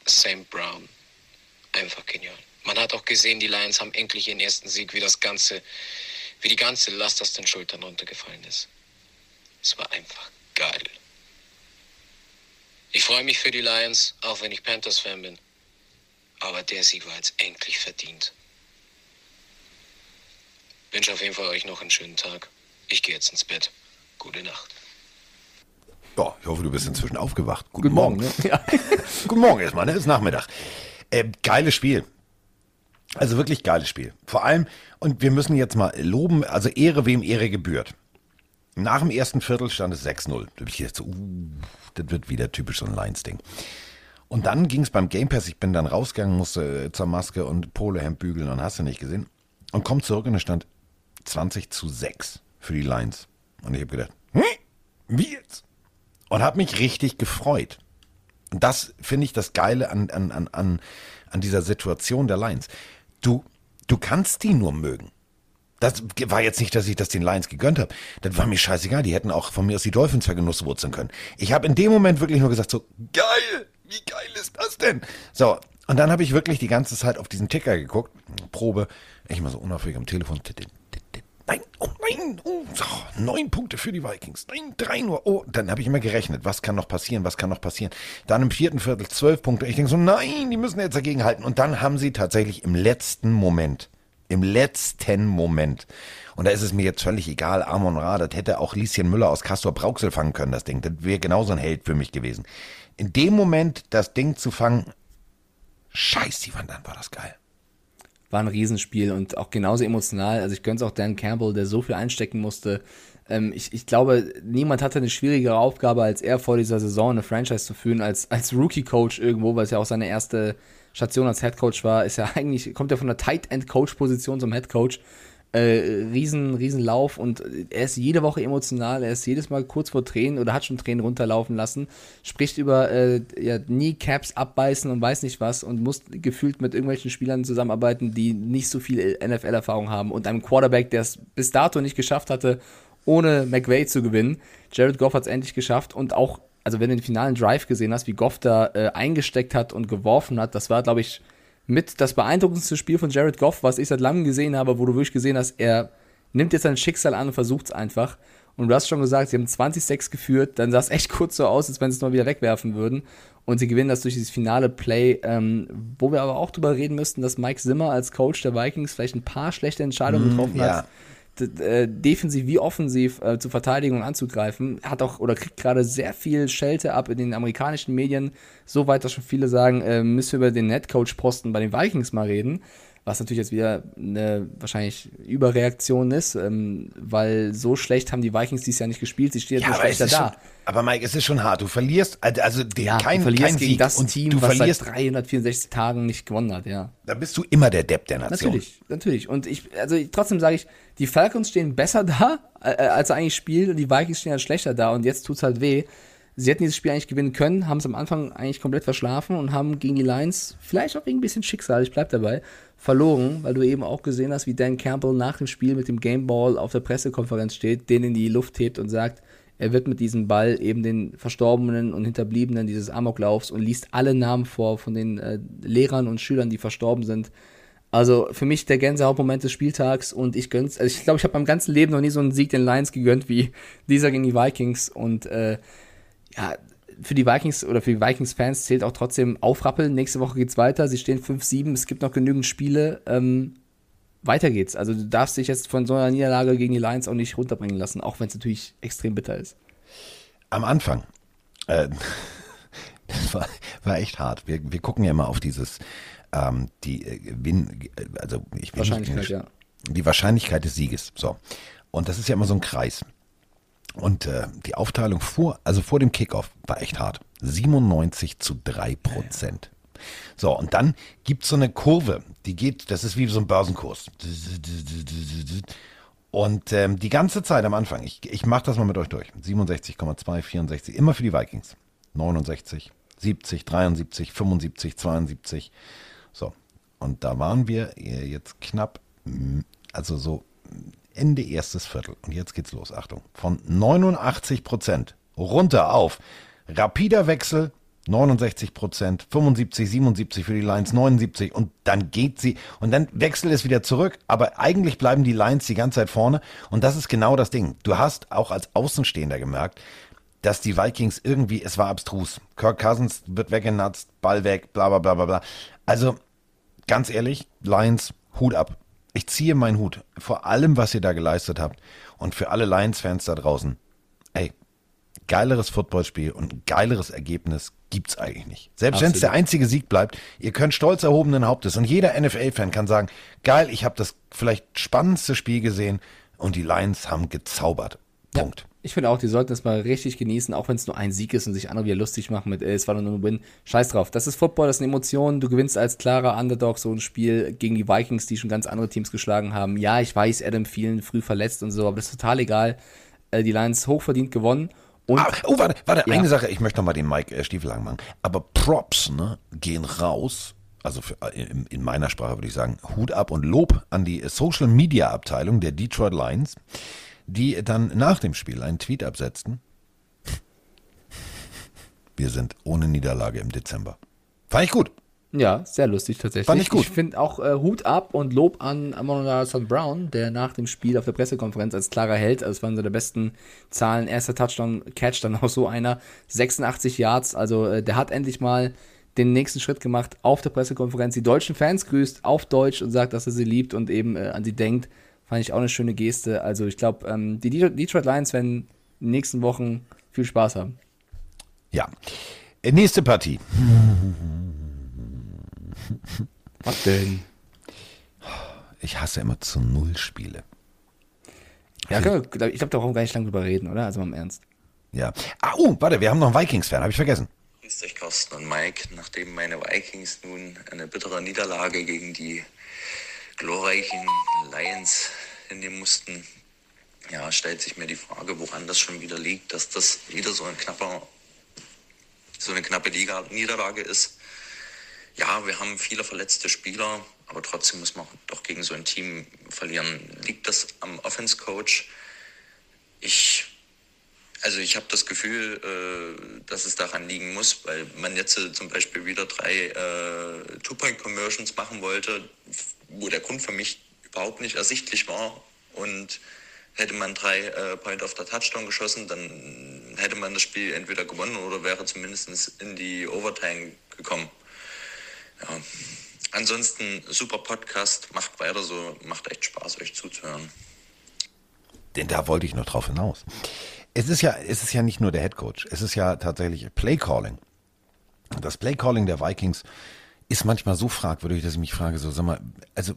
Sam Brown. Einfach genial. Man hat auch gesehen, die Lions haben endlich ihren ersten Sieg, wie das ganze, wie die ganze Last aus den Schultern runtergefallen ist. Es war einfach geil. Ich freue mich für die Lions, auch wenn ich Panthers-Fan bin. Aber der Sieg war jetzt endlich verdient. Wünsche auf jeden Fall euch noch einen schönen Tag. Ich gehe jetzt ins Bett. Gute Nacht. Ja, ich hoffe, du bist inzwischen aufgewacht. Guten, Guten Morgen. Morgen, ne? Ja. [laughs] Guten Morgen erstmal, ne? Ist Nachmittag. Äh, geiles Spiel. Also wirklich geiles Spiel. Vor allem, und wir müssen jetzt mal loben, also Ehre, wem Ehre gebührt. Nach dem ersten Viertel stand es 6-0. Da hab ich gedacht, so, uh, das wird wieder typisch so ein Lions-Ding. Und dann ging es beim Game Pass, ich bin dann rausgegangen, musste äh, zur Maske und Polohemd bügeln und hast du nicht gesehen. Und komm zurück und es stand 20 zu 6 für die Lions. Und ich habe gedacht, hm, wie jetzt? Und habe mich richtig gefreut. Und das finde ich das Geile an, an, an, an, dieser Situation der Lions. Du, du kannst die nur mögen. Das war jetzt nicht, dass ich das den Lions gegönnt habe. Das war mir scheißegal. Die hätten auch von mir aus die Dolphins vergenusswurzeln können. Ich habe in dem Moment wirklich nur gesagt so, geil, wie geil ist das denn? So, und dann habe ich wirklich die ganze Zeit auf diesen Ticker geguckt. Probe. Ich mal so unaufhörig am Telefon. Nein, oh nein, oh, neun Punkte für die Vikings. Nein, drei nur. Oh, dann habe ich immer gerechnet, was kann noch passieren, was kann noch passieren. Dann im vierten Viertel zwölf Punkte. Ich denke so, nein, die müssen jetzt dagegen halten. Und dann haben sie tatsächlich im letzten Moment, im letzten Moment, und da ist es mir jetzt völlig egal, Amon Ra, das hätte auch Lieschen Müller aus Castor Brauxel fangen können, das Ding. Das wäre genauso ein Held für mich gewesen. In dem Moment das Ding zu fangen, scheiß die Wand an, war das geil. War ein Riesenspiel und auch genauso emotional. Also ich gönn's auch Dan Campbell, der so viel einstecken musste. Ähm, ich, ich glaube, niemand hatte eine schwierigere Aufgabe, als er vor dieser Saison eine Franchise zu führen, als, als Rookie-Coach irgendwo, weil es ja auch seine erste Station als Head Coach war. Ist ja eigentlich, kommt ja von der Tight End Coach-Position zum Head Coach. Äh, riesen, riesen Lauf und er ist jede Woche emotional, er ist jedes Mal kurz vor Tränen oder hat schon Tränen runterlaufen lassen, spricht über äh, ja, Kneecaps abbeißen und weiß nicht was und muss gefühlt mit irgendwelchen Spielern zusammenarbeiten, die nicht so viel NFL-Erfahrung haben und einem Quarterback, der es bis dato nicht geschafft hatte, ohne McVay zu gewinnen. Jared Goff hat es endlich geschafft und auch, also wenn du den finalen Drive gesehen hast, wie Goff da äh, eingesteckt hat und geworfen hat, das war, glaube ich, mit das beeindruckendste Spiel von Jared Goff, was ich seit langem gesehen habe, wo du wirklich gesehen hast, er nimmt jetzt sein Schicksal an und versucht es einfach. Und du hast schon gesagt, sie haben 20-6 geführt, dann sah es echt kurz so aus, als wenn sie es mal wieder wegwerfen würden. Und sie gewinnen das durch dieses finale Play, ähm, wo wir aber auch drüber reden müssten, dass Mike Zimmer als Coach der Vikings vielleicht ein paar schlechte Entscheidungen getroffen ja. hat. Äh, defensiv wie offensiv äh, zu verteidigen und anzugreifen, hat auch oder kriegt gerade sehr viel Schelte ab in den amerikanischen Medien, so weit, dass schon viele sagen, äh, müssen wir über den Netcoach-Posten bei den Vikings mal reden, was natürlich jetzt wieder eine wahrscheinlich Überreaktion ist, ähm, weil so schlecht haben die Vikings dieses Jahr nicht gespielt, sie stehen jetzt Ja, schlechter ist schon, da. aber Mike, es ist schon hart. Du verlierst, also die, Ja, kein, du verlierst kein gegen Sieg das und Team, du was verlierst, seit 364 Tagen nicht gewonnen hat, ja. da bist du immer der Depp der Nation. Natürlich, natürlich. Und ich, also ich, trotzdem sage ich, die Falcons stehen besser [laughs] da, äh, als er eigentlich spielt, und die Vikings stehen halt schlechter da und jetzt tut's halt weh. Sie hätten dieses Spiel eigentlich gewinnen können, haben es am Anfang eigentlich komplett verschlafen und haben gegen die Lions, vielleicht auch wegen ein bisschen Schicksal, ich bleib dabei, verloren, weil du eben auch gesehen hast, wie Dan Campbell nach dem Spiel mit dem Gameball auf der Pressekonferenz steht, den in die Luft hebt und sagt, Er wird mit diesem Ball eben den Verstorbenen und Hinterbliebenen dieses Amoklaufs und liest alle Namen vor von den äh, Lehrern und Schülern, die verstorben sind. Also für mich der Gänsehautmoment des Spieltags und ich gönn's. Also ich glaube, ich habe meinem ganzen Leben noch nie so einen Sieg den Lions gegönnt wie dieser gegen die Vikings. Und äh, ja, für die Vikings oder für die Vikings-Fans zählt auch trotzdem aufrappeln. Nächste Woche geht's weiter. Sie stehen 5-7. Es gibt noch genügend Spiele. Ähm, weiter geht's. Also du darfst dich jetzt von so einer Niederlage gegen die Lions auch nicht runterbringen lassen, auch wenn es natürlich extrem bitter ist. Am Anfang, äh, das [laughs] war, war echt hart. Wir, wir gucken ja immer auf dieses, ähm, die äh, Win, also ich will Wahrscheinlichkeit, nicht, ja. die Wahrscheinlichkeit des Sieges. So. Und das ist ja immer so ein Kreis. Und äh, die Aufteilung vor, also vor dem Kickoff war echt hart. 97 zu 3 Prozent. So, und dann gibt's so eine Kurve, die geht, das ist wie so ein Börsenkurs. Und ähm, die ganze Zeit am Anfang, ich, ich mache das mal mit euch durch. 67,2, 64, immer für die Vikings. 69, 70, 73, 75, 72. So, und da waren wir äh, jetzt knapp, also so Ende erstes Viertel. Und jetzt geht's los. Achtung. Von 89 Prozent runter auf rapider Wechsel 69 Prozent, 75, 77 für die Lions, 79 und dann geht sie und dann wechselt es wieder zurück, aber eigentlich bleiben die Lions die ganze Zeit vorne und das ist genau das Ding. Du hast auch als Außenstehender gemerkt, dass die Vikings irgendwie, es war abstrus. Kirk Cousins wird weggenutzt, Ball weg, bla bla bla bla bla. Also ganz ehrlich, Lions, Hut ab. Ich ziehe meinen Hut vor allem, was ihr da geleistet habt und für alle Lions-Fans da draußen. Ey, geileres Footballspiel und ein geileres Ergebnis gibt's eigentlich nicht. Selbst wenn es der einzige Sieg bleibt, ihr könnt stolz erhobenen Hauptes und jeder NFL-Fan kann sagen, geil, ich habe das vielleicht spannendste Spiel gesehen und die Lions haben gezaubert. Punkt. Ja, ich finde auch, die sollten das mal richtig genießen, auch wenn es nur ein Sieg ist und sich andere wieder lustig machen mit, ey, es war nur ein Win. Scheiß drauf. Das ist Football, das sind Emotionen. Du gewinnst als klarer Underdog so ein Spiel gegen die Vikings, die schon ganz andere Teams geschlagen haben. Ja, ich weiß, Adam vielen früh verletzt und so, aber das ist total egal. Äh, die Lions hochverdient gewonnen. Und, ah, oh, warte, warte, Ja. eine Sache, ich möchte noch mal den Mike äh, Stiefel lang machen. Aber Props, ne, gehen raus. Also für, äh, in, in meiner Sprache würde ich sagen, Hut ab und Lob an die Social Media Abteilung der Detroit Lions, die dann nach dem Spiel einen Tweet absetzten. Wir sind ohne Niederlage im Dezember. Fand ich gut. Ja, sehr lustig tatsächlich. Fand ich gut. Ich finde auch äh, Hut ab und Lob an Amon St. Brown, der nach dem Spiel auf der Pressekonferenz als klarer Held, also es waren so der besten Zahlen, erster Touchdown, Catch, dann auch so einer, 86 Yards, also äh, der hat endlich mal den nächsten Schritt gemacht auf der Pressekonferenz, die deutschen Fans grüßt auf Deutsch und sagt, dass er sie liebt und eben äh, an sie denkt. Fand ich auch eine schöne Geste. Also ich glaube, ähm, die Detroit Lions werden in den nächsten Wochen viel Spaß haben. Ja. Nächste Partie. Was denn? Ich hasse immer zu Null Spiele. Ja, ich glaube, da brauchen wir gar nicht lange drüber reden, oder? Also mal im Ernst. Ja. Ah, oh, warte, wir haben noch einen Vikings-Fan, habe ich vergessen. Grüßt euch Carsten und Mike. Nachdem meine Vikings nun eine bittere Niederlage gegen die glorreichen Lions hinnehmen mussten, ja, stellt sich mir die Frage, woran das schon wieder liegt, dass das wieder so ein knapper, so eine knappe Liga Niederlage ist. Ja, wir haben viele verletzte Spieler, aber trotzdem muss man doch gegen so ein Team verlieren. Liegt das am Offense Coach? Ich also ich habe das Gefühl, äh, dass es daran liegen muss, weil man jetzt äh, zum Beispiel wieder drei äh, Two-Point-Conversions machen wollte, wo der Grund für mich überhaupt nicht ersichtlich war. Und hätte man drei äh, Point of the Touchdown geschossen, dann hätte man das Spiel entweder gewonnen oder wäre zumindest in die Overtime gekommen. Ja. Ansonsten super Podcast, macht weiter so, macht echt Spaß, euch zuzuhören. Denn da wollte ich noch drauf hinaus. Es ist ja, es ist ja nicht nur der Head Coach, es ist ja tatsächlich Playcalling. Das Playcalling der Vikings ist manchmal so fragwürdig, dass ich mich frage, so sag mal, also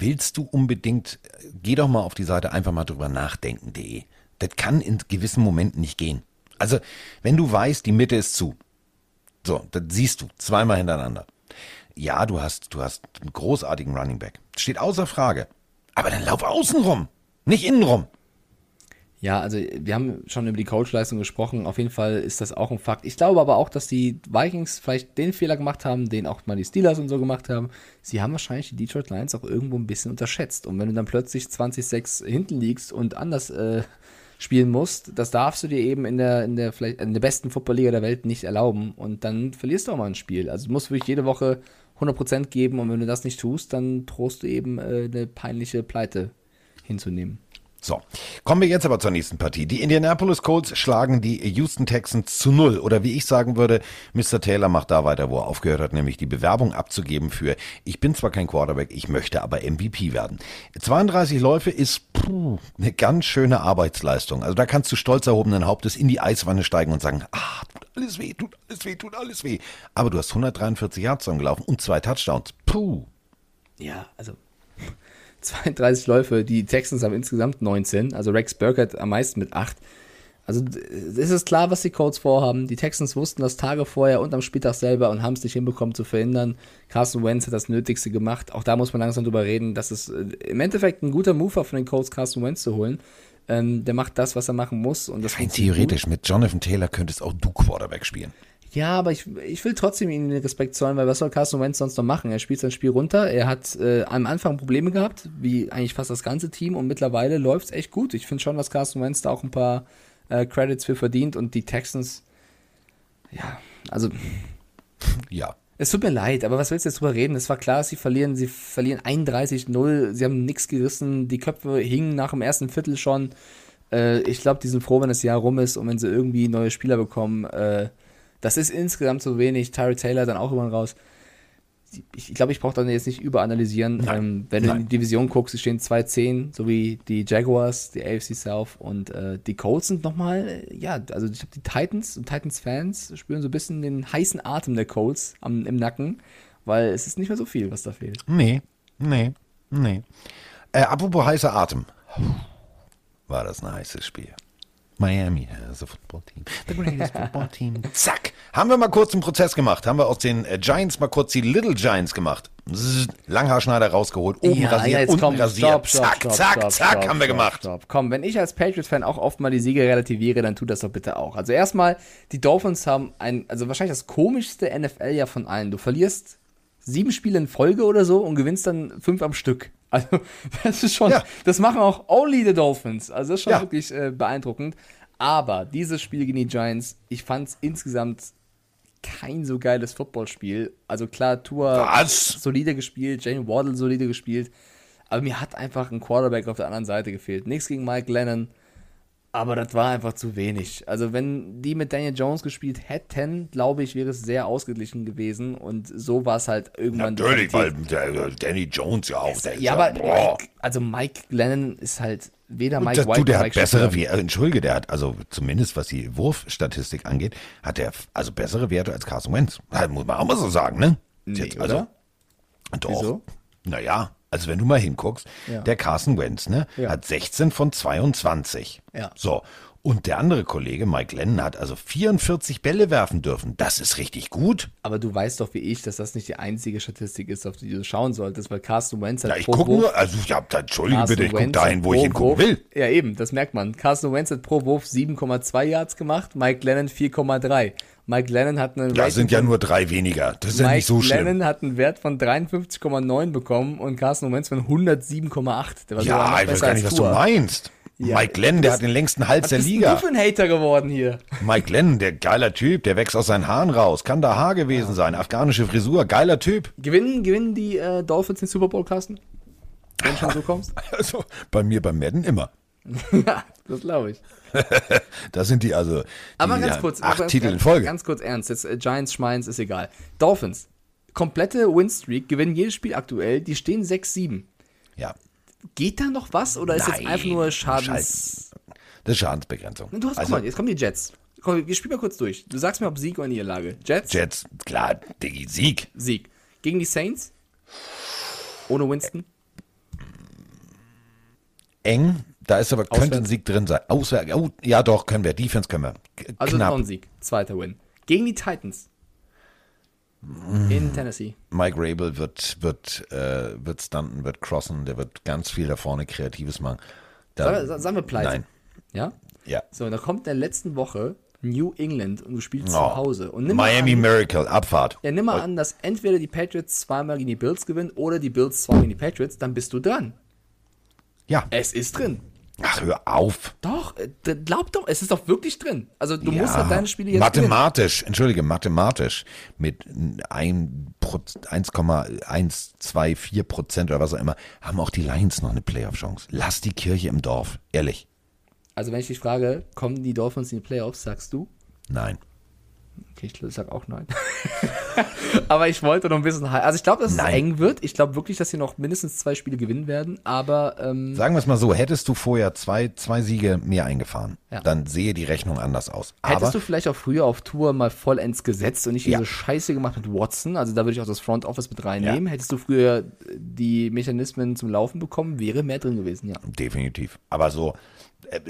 willst du unbedingt, geh doch mal auf die Seite einfach mal drüber nachdenken.de. Das kann in gewissen Momenten nicht gehen. Also, wenn du weißt, die Mitte ist zu. So, das siehst du zweimal hintereinander. Ja, du hast, du hast einen großartigen Running Back. Steht außer Frage. Aber dann lauf außen rum, nicht innen rum. Ja, also wir haben schon über die Coachleistung gesprochen. Auf jeden Fall ist das auch ein Fakt. Ich glaube aber auch, dass die Vikings vielleicht den Fehler gemacht haben, den auch mal die Steelers und so gemacht haben. Sie haben wahrscheinlich die Detroit Lions auch irgendwo ein bisschen unterschätzt. Und wenn du dann plötzlich 20-6 hinten liegst und anders äh, spielen musst, das darfst du dir eben in der, in der, vielleicht, in der besten Footballliga der Welt nicht erlauben. Und dann verlierst du auch mal ein Spiel. Also du musst wirklich jede Woche 100% geben und wenn du das nicht tust, dann drohst du eben äh, eine peinliche Pleite hinzunehmen. So, kommen wir jetzt aber zur nächsten Partie. Die Indianapolis Colts schlagen die Houston Texans zu null. Oder wie ich sagen würde, Mr. Taylor macht da weiter, wo er aufgehört hat, nämlich die Bewerbung abzugeben für, ich bin zwar kein Quarterback, ich möchte aber MVP werden. 32 Läufe ist puh, eine ganz schöne Arbeitsleistung. Also da kannst du stolz erhobenen Hauptes in die Eiswanne steigen und sagen, ah, tut alles weh, tut alles weh, tut alles weh. Aber du hast 143 Yards gelaufen und zwei Touchdowns. Puh. Ja, also 32 Läufe, die Texans haben insgesamt 19, also Rex Burkett am meisten mit 8. Also es ist klar, was die Colts vorhaben. Die Texans wussten das Tage vorher und am Spieltag selber und haben es nicht hinbekommen zu verhindern. Carson Wentz hat das Nötigste gemacht. Auch da muss man langsam drüber reden, dass es äh, im Endeffekt ein guter Move war von den Colts, Carson Wentz zu holen. Ähm, der macht das, was er machen muss. Und das Rein theoretisch, gut. mit Jonathan Taylor könntest auch du Quarterback spielen. Ja, aber ich, ich will trotzdem ihnen den Respekt zollen, weil was soll Carson Wentz sonst noch machen? Er spielt sein Spiel runter. Er hat äh, am Anfang Probleme gehabt, wie eigentlich fast das ganze Team, und mittlerweile läuft es echt gut. Ich finde schon, dass Carson Wentz da auch ein paar äh, Credits für verdient und die Texans, ja, also. Ja. Es tut mir leid, aber was willst du jetzt drüber reden? Es war klar, sie verlieren, sie verlieren 31-0, sie haben nichts gerissen, die Köpfe hingen nach dem ersten Viertel schon. Äh, ich glaube, die sind froh, wenn das Jahr rum ist und wenn sie irgendwie neue Spieler bekommen. Äh, das ist insgesamt so wenig. Tyree Taylor dann auch immer raus. Ich glaube, ich brauche dann jetzt nicht überanalysieren. Ähm, wenn du in die Division guckst, es stehen 2-10, so wie die Jaguars, die AFC South und äh, die Colts sind nochmal, äh, ja, also ich glaube, die Titans und Titans-Fans spüren so ein bisschen den heißen Atem der Colts am, im Nacken, weil es ist nicht mehr so viel, was da fehlt. Nee, nee, nee. Äh, apropos heißer Atem. War das ein heißes Spiel. Miami has a football team. The greatest [laughs] football team. Zack. Haben wir mal kurz einen Prozess gemacht. Haben wir aus den äh, Giants mal kurz die Little Giants gemacht. Zzz, Langhaarschneider rausgeholt, oben ja, rasiert, ja, unten komm, rasiert. Stopp, stopp, zack, stopp, zack, zack, haben wir gemacht. Stopp. Komm, wenn ich als Patriots-Fan auch oft mal die Siege relativiere, dann tut das doch bitte auch. Also erstmal, die Dolphins haben ein, also wahrscheinlich das komischste NFL-Jahr von allen. Du verlierst sieben Spiele in Folge oder so und gewinnst dann fünf am Stück. Also, [laughs] das ist schon, ja. das machen auch only the Dolphins. Also, das ist schon ja. wirklich äh, beeindruckend. Aber dieses Spiel gegen die Giants, ich fand es insgesamt kein so geiles Footballspiel. Also klar, Tour solide gespielt, Jane Waddle solide gespielt. Aber mir hat einfach ein Quarterback auf der anderen Seite gefehlt. Nichts gegen Mike Lennon. Aber das war einfach zu wenig. Also, wenn die mit Daniel Jones gespielt hätten, glaube ich, wäre es sehr ausgeglichen gewesen. Und so war es halt irgendwann. Natürlich, weil der, Danny Jones ja auch. Der ja, aber Mike, also Mike Glennon ist halt weder Mike das, White du, der hat bessere Werte, entschuldige, der hat, also zumindest was die Wurfstatistik angeht, hat er also bessere Werte als Carson Wentz. Das muss man auch mal so sagen, ne? Nee, Jetzt, also, oder? Doch. Wieso? Naja, also wenn du mal hinguckst, Ja. der Carson Wentz, ne, Ja. hat 16 von 22. Ja. So. Und der andere Kollege, Mike Lennon, hat also 44 Bälle werfen dürfen. Das ist richtig gut. Aber du weißt doch wie ich, dass das nicht die einzige Statistik ist, auf die du schauen solltest, weil Carsten Wentz hat Ja, ich gucke nur, also ja, entschuldige Carson bitte, ich gucke dahin, wo ich hingucken Wurf- will. Ja, eben, das merkt man. Carsten Wentz hat pro Wurf 7,2 Yards gemacht, Mike Lennon 4,3. Mike Lennon hat einen Da Rating sind ja nur drei weniger. Das ist ja Mike nicht so schlimm. Lennon hat einen Wert von 53,9 bekommen und Carsten Wentz von 107,8. Der war sogar noch Ja, ich weiß gar nicht, was du meinst. Ja, Mike Lennon, der das- hat den längsten Hals Was der bist denn Liga. du für ein Hater geworden hier? Mike Lennon, der geiler Typ, der wächst aus seinen Haaren raus. Kann da Haar gewesen sein. Afghanische Frisur, geiler Typ. Gewinnen, gewinnen die äh, Dolphins den Super Bowl, Carsten? Wenn du schon [laughs] so kommst? Also bei mir beim Madden immer. [laughs] ja, das glaube ich. [laughs] Da sind die also die, Aber ganz ja, kurz, acht ganz, Titel in Folge. Ganz kurz ernst, jetzt äh, Giants, Schmeins, ist egal. Dolphins, komplette Winstreak, gewinnen jedes Spiel aktuell, die stehen 6-7. ja, Geht da noch was oder ist jetzt Nein, einfach nur Schadens... Scheiß- das ist Schadensbegrenzung. Du hast, also, guck mal, jetzt kommen die Jets. Komm, wir spielen mal kurz durch. Du sagst mir, ob Sieg oder Niederlage. Jets, Jets, klar, Diggi, Sieg. Sieg. Gegen die Saints? Ohne Winston? Eng, da ist aber, könnte ein. Sieg drin sein. Auswärts, oh, ja doch, können wir. Defense können wir. K- Also Knapp. noch ein Sieg. Zweiter Win. Gegen die Titans. In Tennessee. Mike Rabel wird, wird, äh, wird stunten, wird crossen, der wird ganz viel da vorne Kreatives machen. Da, Sagen wir, pleite. Nein. Ja? Ja. So, da kommt in der letzten Woche New England und du spielst Oh. zu Hause. Und nimm Miami an, Miracle, Abfahrt. ja, nimm mal an, dass entweder die Patriots zweimal gegen die Bills gewinnen oder die Bills zweimal gegen die Patriots, dann bist du dran. Ja, Es ist drin. Ach, hör auf. Doch, äh, glaub doch, es ist doch wirklich drin. Also du Ja, musst halt deine Spiele jetzt gewinnen. Mathematisch, entschuldige, mathematisch mit ein Proz- 1,124 Prozent oder was auch immer, haben auch die Lions noch eine Playoff-Chance. Lass die Kirche im Dorf, ehrlich. Also wenn ich dich frage, kommen die Dolphins in die Playoffs, sagst du? Nein. Okay, ich sag auch nein. [laughs] aber ich wollte noch ein bisschen. he- Also ich glaube, dass es Nein. eng wird. Ich glaube wirklich, dass sie noch mindestens zwei Spiele gewinnen werden. Aber ähm, Sagen wir es mal so, hättest du vorher zwei, zwei Siege mehr eingefahren, Ja. dann sehe die Rechnung anders aus. Aber hättest du vielleicht auch früher auf Tour mal vollends gesetzt und nicht Ja. diese Scheiße gemacht mit Watson? Also da würde ich auch das Front Office mit reinnehmen. Hättest du früher die Mechanismen zum Laufen bekommen, wäre mehr drin gewesen, ja. Definitiv. Aber so, äh,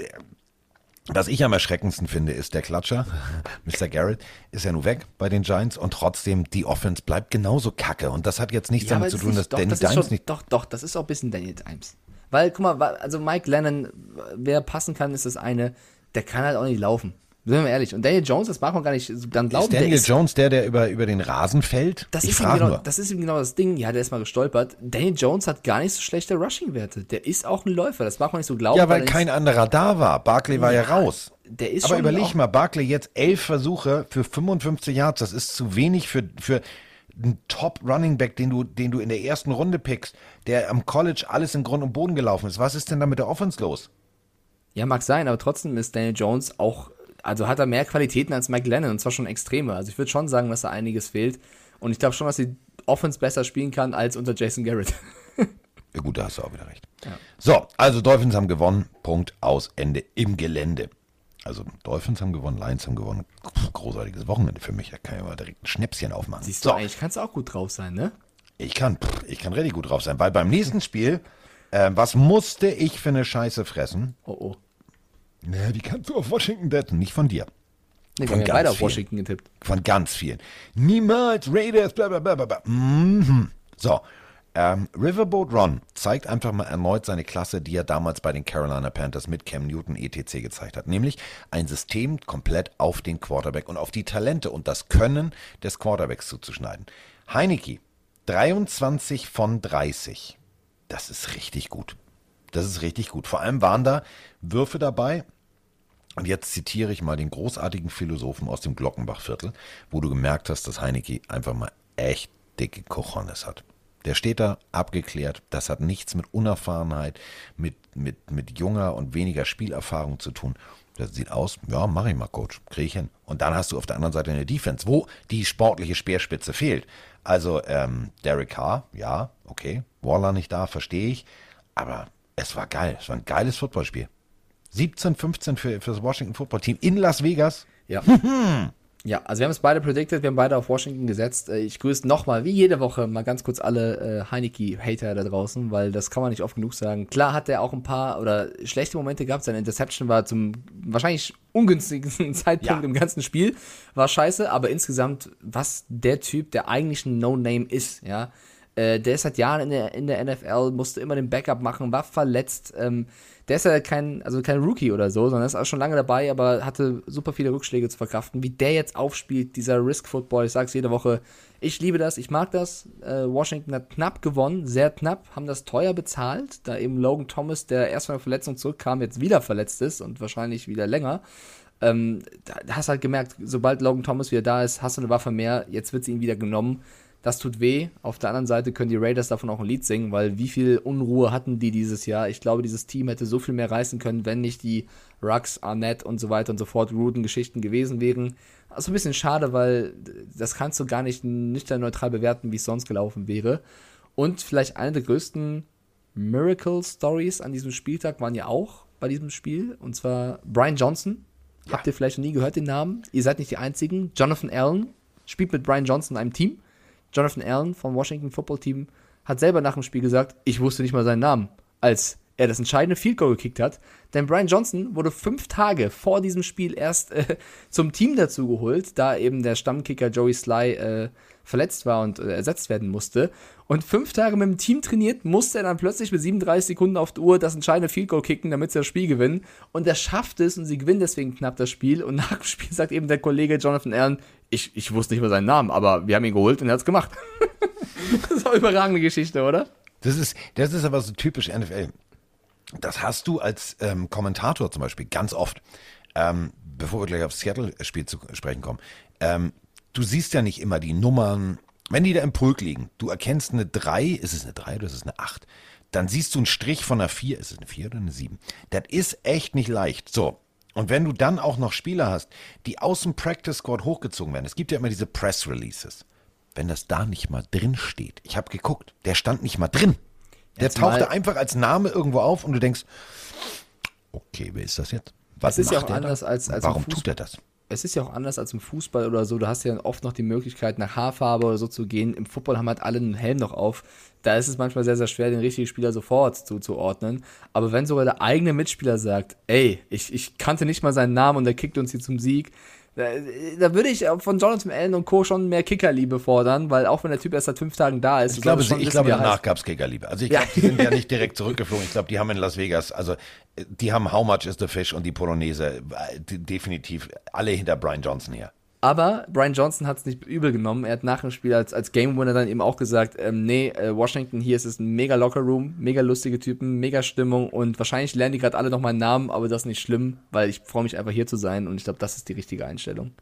was ich am erschreckendsten finde, ist der Klatscher. [laughs] Mr. Garrett ist ja nun weg bei den Giants und trotzdem die Offense bleibt genauso kacke. Und das hat jetzt nichts Ja, damit zu tun, dass doch, Danny das Dimes schon, nicht. doch, doch, das ist auch ein bisschen Daniel Times. Weil, guck mal, also Mike Lennon, wer passen kann, ist das eine, der kann halt auch nicht laufen. Sind wir mal ehrlich. Und Daniel Jones, das mag man gar nicht so dann glauben. Ist der Daniel ist, Jones der, der über, über den Rasen fällt? das, ich ist ihm frage genau, nur. das ist ihm genau das Ding. Ja, der ist mal gestolpert. Daniel Jones hat gar nicht so schlechte Rushing-Werte. Der ist auch ein Läufer. Das mag man nicht so glauben. Ja, weil kein anderer da war. Barkley war ja, raus. Der ist Aber überleg mal, Barkley jetzt elf Versuche für 55 Yards, das ist zu wenig für, für einen Top-Running-Back, den du, den du in der ersten Runde pickst, der am College alles in Grund und Boden gelaufen ist. Was ist denn da mit der Offense los? Ja, mag sein, aber trotzdem ist Daniel Jones auch, also hat er mehr Qualitäten als Mike Lennon und zwar schon extreme. Also ich würde schon sagen, dass da einiges fehlt. Und ich glaube schon, dass die Offense besser spielen kann als unter Jason Garrett. Ja gut, da hast du auch wieder recht. So, also Dolphins haben gewonnen, Punkt, aus, Ende im Gelände. Also Dolphins haben gewonnen, Lions haben gewonnen. Großartiges Wochenende für mich, da kann ich mal direkt ein Schnäpschen aufmachen. Siehst du, so, eigentlich kannst du auch gut drauf sein, ne? ich kann, pff, ich kann richtig gut drauf sein, weil beim nächsten Spiel, äh, was musste ich für eine Scheiße fressen? Oh oh. Na, die kannst du auf Washington betten, nicht von dir. Nee, wir Von ja ganz auf vielen. Washington getippt. Von ganz vielen. Niemals Raiders, bla bla bla bla. bla. Mhm. So, ähm, Riverboat Ron zeigt einfach mal erneut seine Klasse, die er damals bei den Carolina Panthers mit Cam Newton etc. gezeigt hat. Nämlich ein System komplett auf den Quarterback und auf die Talente und das Können des Quarterbacks zuzuschneiden. Heineke, 23 von 30. Das ist richtig gut. Das ist richtig gut. Vor allem waren da Würfe dabei, und jetzt zitiere ich mal den großartigen Philosophen aus dem Glockenbachviertel, wo du gemerkt hast, dass Heineke einfach mal echt dicke Cojones hat. Der steht da abgeklärt. Das hat nichts mit Unerfahrenheit, mit, mit, mit junger und weniger Spielerfahrung zu tun. Das sieht aus, ja, mach ich mal, Coach, kriege ich hin. Und dann hast du auf der anderen Seite eine Defense, wo die sportliche Speerspitze fehlt. Also ähm, Derek Carr, ja, okay. Waller nicht da, verstehe ich. Aber es war geil. Es war ein geiles Footballspiel. 17, 15 für, für das Washington Football Team in Las Vegas. Ja. [laughs] ja, also wir haben es beide predicted, wir haben beide auf Washington gesetzt. Äh, Ich grüße nochmal, wie jede Woche, mal ganz kurz alle äh, Heineke-Hater da draußen, weil das kann man nicht oft genug sagen. Klar hat er auch ein paar oder schlechte Momente gehabt. Seine Interception war zum wahrscheinlich ungünstigsten [laughs] Zeitpunkt Ja. im ganzen Spiel. War scheiße, aber insgesamt, was der Typ, der eigentlich ein No-Name ist, ja, äh, der ist seit Jahren in der, in der NFL, musste immer den Backup machen, war verletzt. Ähm, der ist ja kein, also kein Rookie oder so, sondern ist auch schon lange dabei, aber hatte super viele Rückschläge zu verkraften. Wie der jetzt aufspielt, dieser Risk Football, ich sag's jede Woche, ich liebe das, ich mag das. Äh, Washington hat knapp gewonnen, sehr knapp, haben das teuer bezahlt, da eben Logan Thomas, der erst von der Verletzung zurückkam, jetzt wieder verletzt ist und wahrscheinlich wieder länger. Ähm, da hast halt gemerkt, sobald Logan Thomas wieder da ist, hast du eine Waffe mehr, jetzt wird sie ihm wieder genommen. Das tut weh. Auf der anderen Seite können die Raiders davon auch ein Lied singen, weil wie viel Unruhe hatten die dieses Jahr? Ich glaube, dieses Team hätte so viel mehr reißen können, wenn nicht die Rux, Arnett und so weiter und so fort Ruden-Geschichten gewesen wären. Also ein bisschen schade, weil das kannst du gar nicht nüchtern neutral bewerten, wie es sonst gelaufen wäre. Und vielleicht eine der größten Miracle-Stories an diesem Spieltag waren ja auch bei diesem Spiel. Und zwar Brian Johnson. Habt ihr vielleicht noch nie gehört den Namen? Ihr seid nicht die Einzigen. Jonathan Allen spielt mit Brian Johnson in einem Team. Jonathan Allen vom Washington Football Team hat selber nach dem Spiel gesagt, ich wusste nicht mal seinen Namen, als er das entscheidende Field Goal gekickt hat. Denn Brian Johnson wurde fünf Tage vor diesem Spiel erst äh, [laughs] zum Team dazu geholt, da eben der Stammkicker Joey Sly äh, verletzt war und äh, ersetzt werden musste. Und fünf Tage mit dem Team trainiert, musste er dann plötzlich mit 37 Sekunden auf der Uhr das entscheidende Field Goal kicken, damit sie das Spiel gewinnen. Und er schafft es und sie gewinnen deswegen knapp das Spiel. Und nach dem Spiel sagt eben der Kollege Jonathan Allen, ich, ich wusste nicht mal seinen Namen, aber wir haben ihn geholt und er hat es gemacht. [laughs] das ist eine überragende Geschichte, oder? Das ist, das ist aber so typisch NFL. das hast du als ähm, Kommentator zum Beispiel ganz oft, ähm, bevor wir gleich aufs Seattle-Spiel zu sprechen kommen. Ähm, du siehst ja nicht immer die Nummern, wenn die da im Pulk liegen. Du erkennst eine 3, ist es eine 3 oder ist es eine 8? Dann siehst du einen Strich von einer 4, ist es eine 4 oder eine 7? Das ist echt nicht leicht. So. Und wenn du dann auch noch Spieler hast, die aus dem Practice Squad hochgezogen werden, es gibt ja immer diese Press Releases. Wenn das da nicht mal drin steht, ich habe geguckt, der stand nicht mal drin. Der Jetzt tauchte mal- einfach als Name irgendwo auf und du denkst, okay, wer ist das jetzt? Was Es ist ja auch der da? anders als- als Warum tut er das? Es ist ja auch anders als im Fußball oder so. Du hast ja oft noch die Möglichkeit, nach Haarfarbe oder so zu gehen. Im Football haben halt alle einen Helm noch auf. Da ist es manchmal sehr, sehr schwer, den richtigen Spieler sofort zuzuordnen. Aber wenn sogar der eigene Mitspieler sagt, ey, ich, ich kannte nicht mal seinen Namen und der kickt uns hier zum Sieg, da, da würde ich von Jonathan Allen und Co. schon mehr Kickerliebe fordern, weil auch wenn der Typ erst seit fünf Tagen da ist, Ich glaube, schon ich glaube danach gab es Kickerliebe. Also ich Ja. glaube, die sind ja nicht direkt zurückgeflogen. Ich glaube, die haben in Las Vegas, also die haben How Much is the Fish und die Polonaise äh, definitiv alle hinter Brian Johnson her. Aber Brian Johnson hat es nicht übel genommen. Er hat nach dem Spiel als, als Game Winner dann eben auch gesagt, ähm, nee, äh, Washington, hier ist es ein mega Locker Room, mega lustige Typen, mega Stimmung und wahrscheinlich lernen die gerade alle noch meinen Namen, aber das ist nicht schlimm, weil ich freue mich einfach hier zu sein und ich glaube, das ist die richtige Einstellung.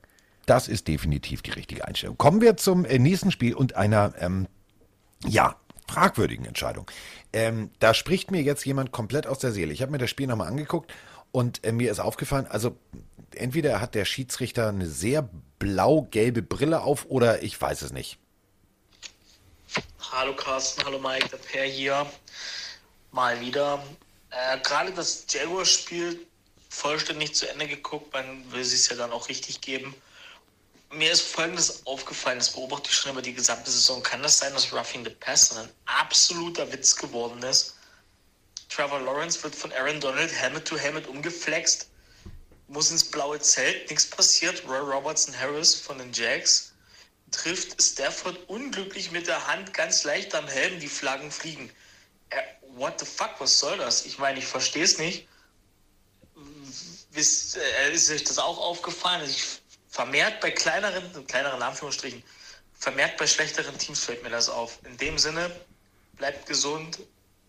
Das ist definitiv die richtige Einstellung. Kommen wir zum äh, nächsten Spiel und einer, ähm, ja, fragwürdigen Entscheidung. Ähm, da spricht mir jetzt jemand komplett aus der Seele. Ich habe mir das Spiel nochmal angeguckt und äh, mir ist aufgefallen, also entweder hat der Schiedsrichter eine sehr blau-gelbe Brille auf oder ich weiß es nicht. Hallo Carsten, hallo Mike, der Per hier. Mal wieder. Äh, Gerade das Jaguar-Spiel vollständig zu Ende geguckt, man will es ja dann auch richtig geben. Mir ist folgendes aufgefallen, das beobachte ich schon über die gesamte Saison. Kann das sein, dass Roughing the Pass ein absoluter Witz geworden ist? Trevor Lawrence wird von Aaron Donald Helmet to Helmet umgeflext, muss ins blaue Zelt, nichts passiert. Roy Robertson Harris von den Jags trifft Stafford unglücklich mit der Hand ganz leicht am Helm, die Flaggen fliegen. Äh, what the fuck, was soll das? Ich meine, ich verstehe es nicht. Wisst, äh, ist euch das auch aufgefallen? Also ich, vermehrt bei kleineren, kleineren Anführungsstrichen, vermehrt bei schlechteren Teams fällt mir das auf. In dem Sinne, bleibt gesund,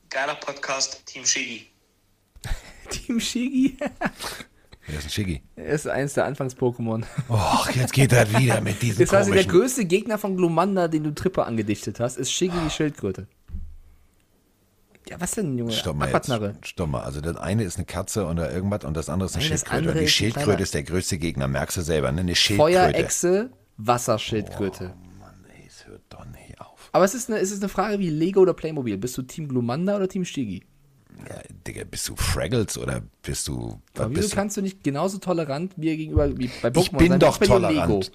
geiler Podcast, Team Shiggy. [laughs] Team Shigi [laughs] Wer ist ein Schiggi? ist eins der Anfangs-Pokémon. Och, jetzt geht das wieder mit diesen Das heißt, der größte Gegner von Glumanda, den du Trippe angedichtet hast, ist Shigi die Schildkröte. Ja, was denn, Junge? Stopp mal jetzt. Stopp mal. Also das eine ist eine Katze oder irgendwas und das andere ist eine Nein, Schildkröte. Und die ist Schildkröte ist der größte Gegner. Merkst du selber, ne? Eine Schildkröte. Feuerechse, Wasserschildkröte. Mann, ey, es hört doch nicht auf. Aber es ist, eine, es ist eine Frage wie Lego oder Playmobil. Bist du Team Glumanda oder Team Shigi? Ja, Digga, bist du Fraggles oder bist du... Aber wieso bist du? kannst du nicht genauso tolerant wie gegenüber wie bei Pokémon Ich bin sein, doch tolerant.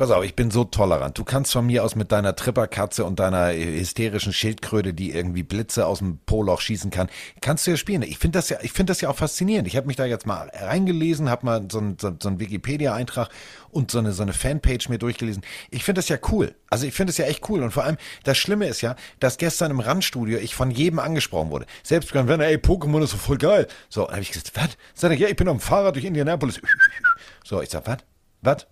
Pass auf, ich bin so tolerant. Du kannst von mir aus mit deiner Tripperkatze und deiner hysterischen Schildkröte, die irgendwie Blitze aus dem Poloch schießen kann, kannst du ja spielen. Ich finde das ja, ich finde das ja auch faszinierend. Ich habe mich da jetzt mal reingelesen, habe mal so einen so, so Wikipedia-Eintrag und so eine so eine Fanpage mir durchgelesen. Ich finde das ja cool. Also ich finde das ja echt cool. Und vor allem das Schlimme ist ja, dass gestern im Randstudio ich von jedem angesprochen wurde. Selbst wenn ey, Pokémon ist so voll geil. So, habe ich gesagt, was? Sag ich, ja, ich bin auf dem Fahrrad durch Indianapolis. [laughs] So, ich sag, was? Was?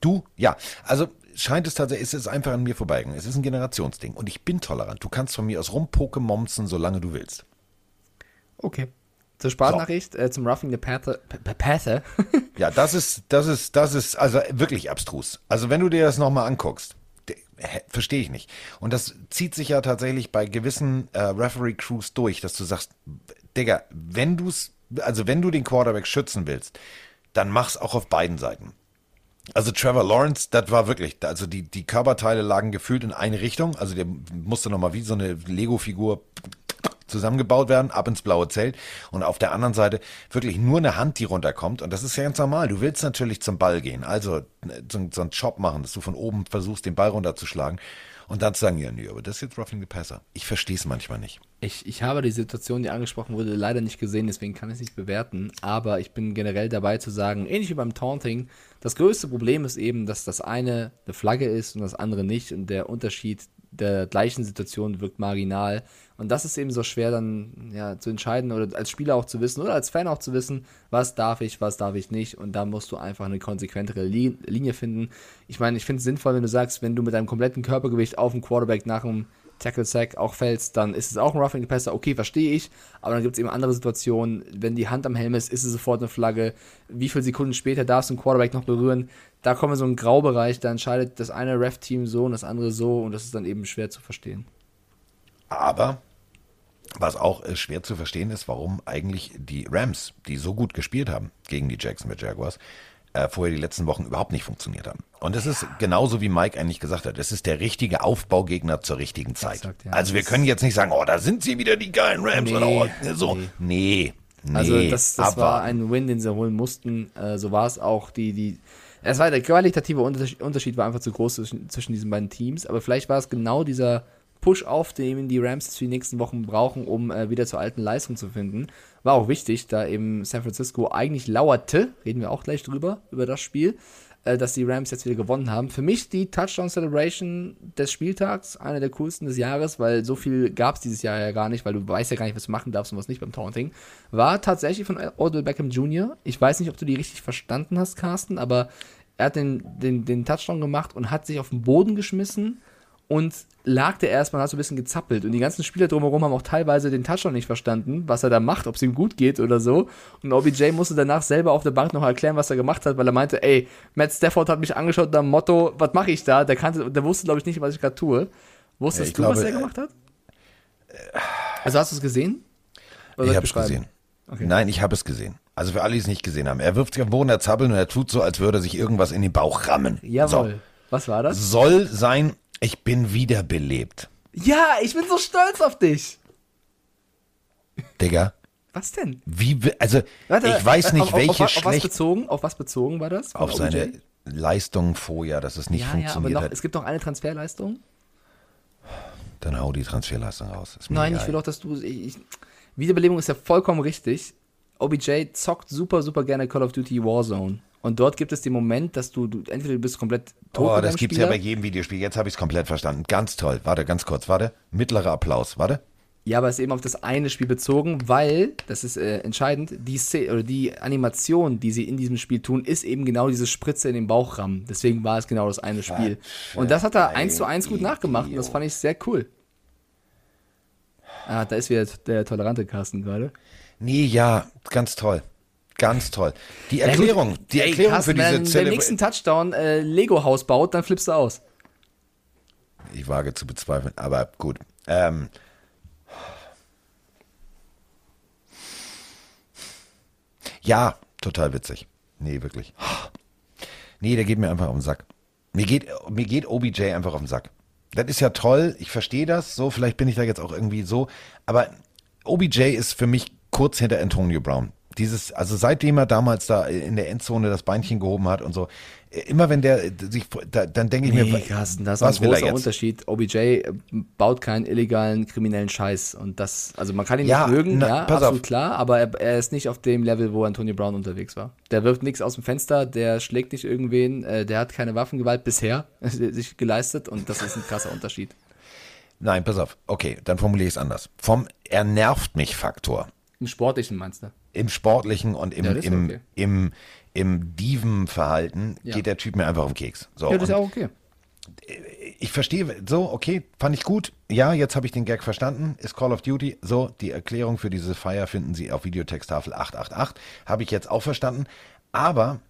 Du? Ja. Also scheint es tatsächlich, es ist einfach an mir vorbeigegangen. Es ist ein Generationsding. Und ich bin tolerant. Du kannst von mir aus rumpokemomsen, solange du willst. Okay. Zur Sprachnachricht, äh, zum Roughing the Pather. P- P- Pather. Ja, das ist, das ist, das ist also wirklich abstrus. Also wenn du dir das nochmal anguckst, verstehe ich nicht. Und das zieht sich ja tatsächlich bei gewissen äh, Referee-Crews durch, dass du sagst, Digga, wenn du's, also wenn du den Quarterback schützen willst, dann mach's auch auf beiden Seiten. Also Trevor Lawrence, das war wirklich, also die, die Körperteile lagen gefühlt in eine Richtung, also der musste nochmal wie so eine Lego-Figur zusammengebaut werden, ab ins blaue Zelt und auf der anderen Seite wirklich nur eine Hand, die runterkommt und das ist ja ganz normal. Du willst natürlich zum Ball gehen, also äh, so, so einen Chop machen, dass du von oben versuchst, den Ball runterzuschlagen und dann zu sagen, ja, nee, aber das ist jetzt Roughing the Passer. Ich verstehe es manchmal nicht. Ich, ich habe die Situation, die angesprochen wurde, leider nicht gesehen, deswegen kann ich es nicht bewerten. Aber ich bin generell dabei zu sagen, ähnlich wie beim Taunting, das größte Problem ist eben, dass das eine eine Flagge ist und das andere nicht. Und der Unterschied der gleichen Situation wirkt marginal. Und das ist eben so schwer dann ja, zu entscheiden oder als Spieler auch zu wissen oder als Fan auch zu wissen, was darf ich, was darf ich nicht. Und da musst du einfach eine konsequentere Li Linie finden. Ich meine, ich finde es sinnvoll, wenn du sagst, wenn du mit deinem kompletten Körpergewicht auf dem Quarterback nach dem Tackle Sack auch fällst, dann ist es auch ein Roughing the Passer, okay, verstehe ich, aber dann gibt es eben andere Situationen, wenn die Hand am Helm ist, ist es sofort eine Flagge, wie viele Sekunden später darfst du einen Quarterback noch berühren, da kommen wir so einen Graubereich, da entscheidet das eine Ref-Team so und das andere so und das ist dann eben schwer zu verstehen. Aber was auch äh, schwer zu verstehen ist, warum eigentlich die Rams, die so gut gespielt haben gegen die Jacksonville Jaguars, äh, vorher die letzten Wochen überhaupt nicht funktioniert haben. Und es ist genauso wie Mike eigentlich gesagt hat, es ist der richtige Aufbaugegner zur richtigen Zeit. Exakt, ja. Also wir können jetzt nicht sagen, oh, da sind sie wieder die geilen Rams Nee, oder oh, so. nee. Nee. nee. Also das, das war ein Win, den sie holen mussten. Äh, so war es auch. Die, die, es war der qualitative Unterschied, Unterschied war einfach zu groß zwischen, zwischen diesen beiden Teams. Aber vielleicht war es genau dieser Push auf, den die Rams für die nächsten Wochen brauchen, um äh, wieder zur alten Leistung zu finden. War auch wichtig, da eben San Francisco eigentlich lauerte, reden wir auch gleich drüber, über das Spiel, äh, dass die Rams jetzt wieder gewonnen haben. Für mich die Touchdown Celebration des Spieltags, eine der coolsten des Jahres, weil so viel gab es dieses Jahr ja gar nicht, weil du weißt ja gar nicht, was du machen darfst und was nicht beim Taunting, war tatsächlich von Odell Beckham Jr. Ich weiß nicht, ob du die richtig verstanden hast, Carsten, aber er hat den, den, den Touchdown gemacht und hat sich auf den Boden geschmissen und lag der erstmal, hat so ein bisschen gezappelt. Und die ganzen Spieler drumherum haben auch teilweise den Touchdown nicht verstanden, was er da macht, ob es ihm gut geht oder so. Und OBJ musste danach selber auf der Bank noch erklären, was er gemacht hat, weil er meinte, ey, Matt Stafford hat mich angeschaut unter dem Motto, was mache ich da? Der, kannte, der wusste, glaube ich, nicht, was ich gerade tue. Wusstest Ja, du, glaube, was er äh, gemacht hat? Also hast du es gesehen? Oder Ich habe es gesehen. Nein, ich habe es gesehen. Also für alle, die es nicht gesehen haben. Er wirft sich am Boden, er zappelt und er tut so, als würde er sich irgendwas in den Bauch rammen. Jawohl. Was war das? So. Soll sein, ich bin wiederbelebt. Ja, ich bin so stolz auf dich. Digga, Was denn? wie, also Warte, ich weiß nicht, auf, welche auf, auf, was schlecht bezogen? Auf was bezogen war das? Auf seine OBJ? Leistungen vorher, dass es nicht ja, ja, aber funktioniert noch, hat. es gibt noch eine Transferleistung. Dann hau die Transferleistung raus. Nein, egal. ich will auch, dass du. Ich, ich, Wiederbelebung ist ja vollkommen richtig. OBJ zockt super, super gerne Call of Duty Warzone. Und dort gibt es den Moment, dass du, du entweder du bist komplett tot Oh, das deinem gibt's ja bei jedem Videospiel. Jetzt habe ich es komplett verstanden. Ganz toll. Warte, ganz kurz. Warte. Mittlerer Applaus. Warte. Ja, aber es ist eben auf das eine Spiel bezogen, weil, das ist äh, entscheidend, die, Szene, oder die Animation, die sie in diesem Spiel tun, ist eben genau diese Spritze in den Bauch rammen. Deswegen war es genau das eine Spiel. Und das hat er eins zu eins gut nachgemacht und das fand ich sehr cool. Ah, da ist wieder der tolerante Carsten gerade. Nee, ja, ganz toll. Ganz toll. Die Erklärung, die Ey, Erklärung Carsten, für diese wenn der nächsten Touchdown äh, Lego-Haus baut, dann flippst du aus. Ich wage zu bezweifeln, aber gut. Ähm, ja, total witzig. Nee, wirklich. Nee, der geht mir einfach auf den Sack. Mir geht, mir geht OBJ einfach auf den Sack. Das ist ja toll, ich verstehe das, so, vielleicht bin ich da jetzt auch irgendwie so, aber OBJ ist für mich kurz hinter Antonio Brown. Dieses, also seitdem er damals da in der Endzone das Beinchen gehoben hat und so, immer wenn der sich, da, dann denke ich mir, Nee, Carsten, das ist was ein will er großer? Unterschied. OBJ äh, baut keinen illegalen, kriminellen Scheiß. Und das, also man kann ihn Ja, nicht mögen, na, ja, absolut auf. klar, aber er, er ist nicht auf dem Level, wo Antonio Brown unterwegs war. Der wirft nichts aus dem Fenster, der schlägt nicht irgendwen, äh, der hat keine Waffengewalt bisher [laughs] sich geleistet und das ist ein krasser Unterschied. Nein, pass auf. Okay, dann formuliere ich es anders. Vom Er nervt mich Faktor Im Sportlichen meinst du? Im Sportlichen und im, Ja, im, okay. im, im Diven-Verhalten Ja. geht der Typ mir einfach auf den Keks. So, Ja, das ist auch okay. ich verstehe, so, okay, fand ich gut. Ja, jetzt habe ich den Gag verstanden. Ist Call of Duty. So, die Erklärung für diese Feier finden Sie auf Videotexttafel 888. Habe ich jetzt auch verstanden. Aber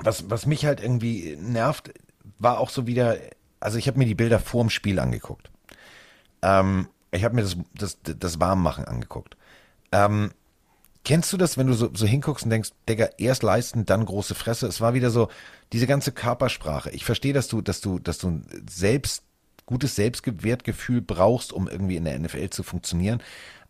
was, was mich halt irgendwie nervt, war auch so wieder, also ich habe mir die Bilder vorm Spiel angeguckt. Ähm, ich habe mir das, das, das Warmmachen angeguckt. Ähm, kennst du das, wenn du so, so hinguckst und denkst, Digga, erst leisten, dann große Fresse? Es war wieder so, diese ganze Körpersprache. Ich verstehe, dass du, dass du, dass du ein selbst, gutes Selbstwertgefühl brauchst, um irgendwie in der NFL zu funktionieren.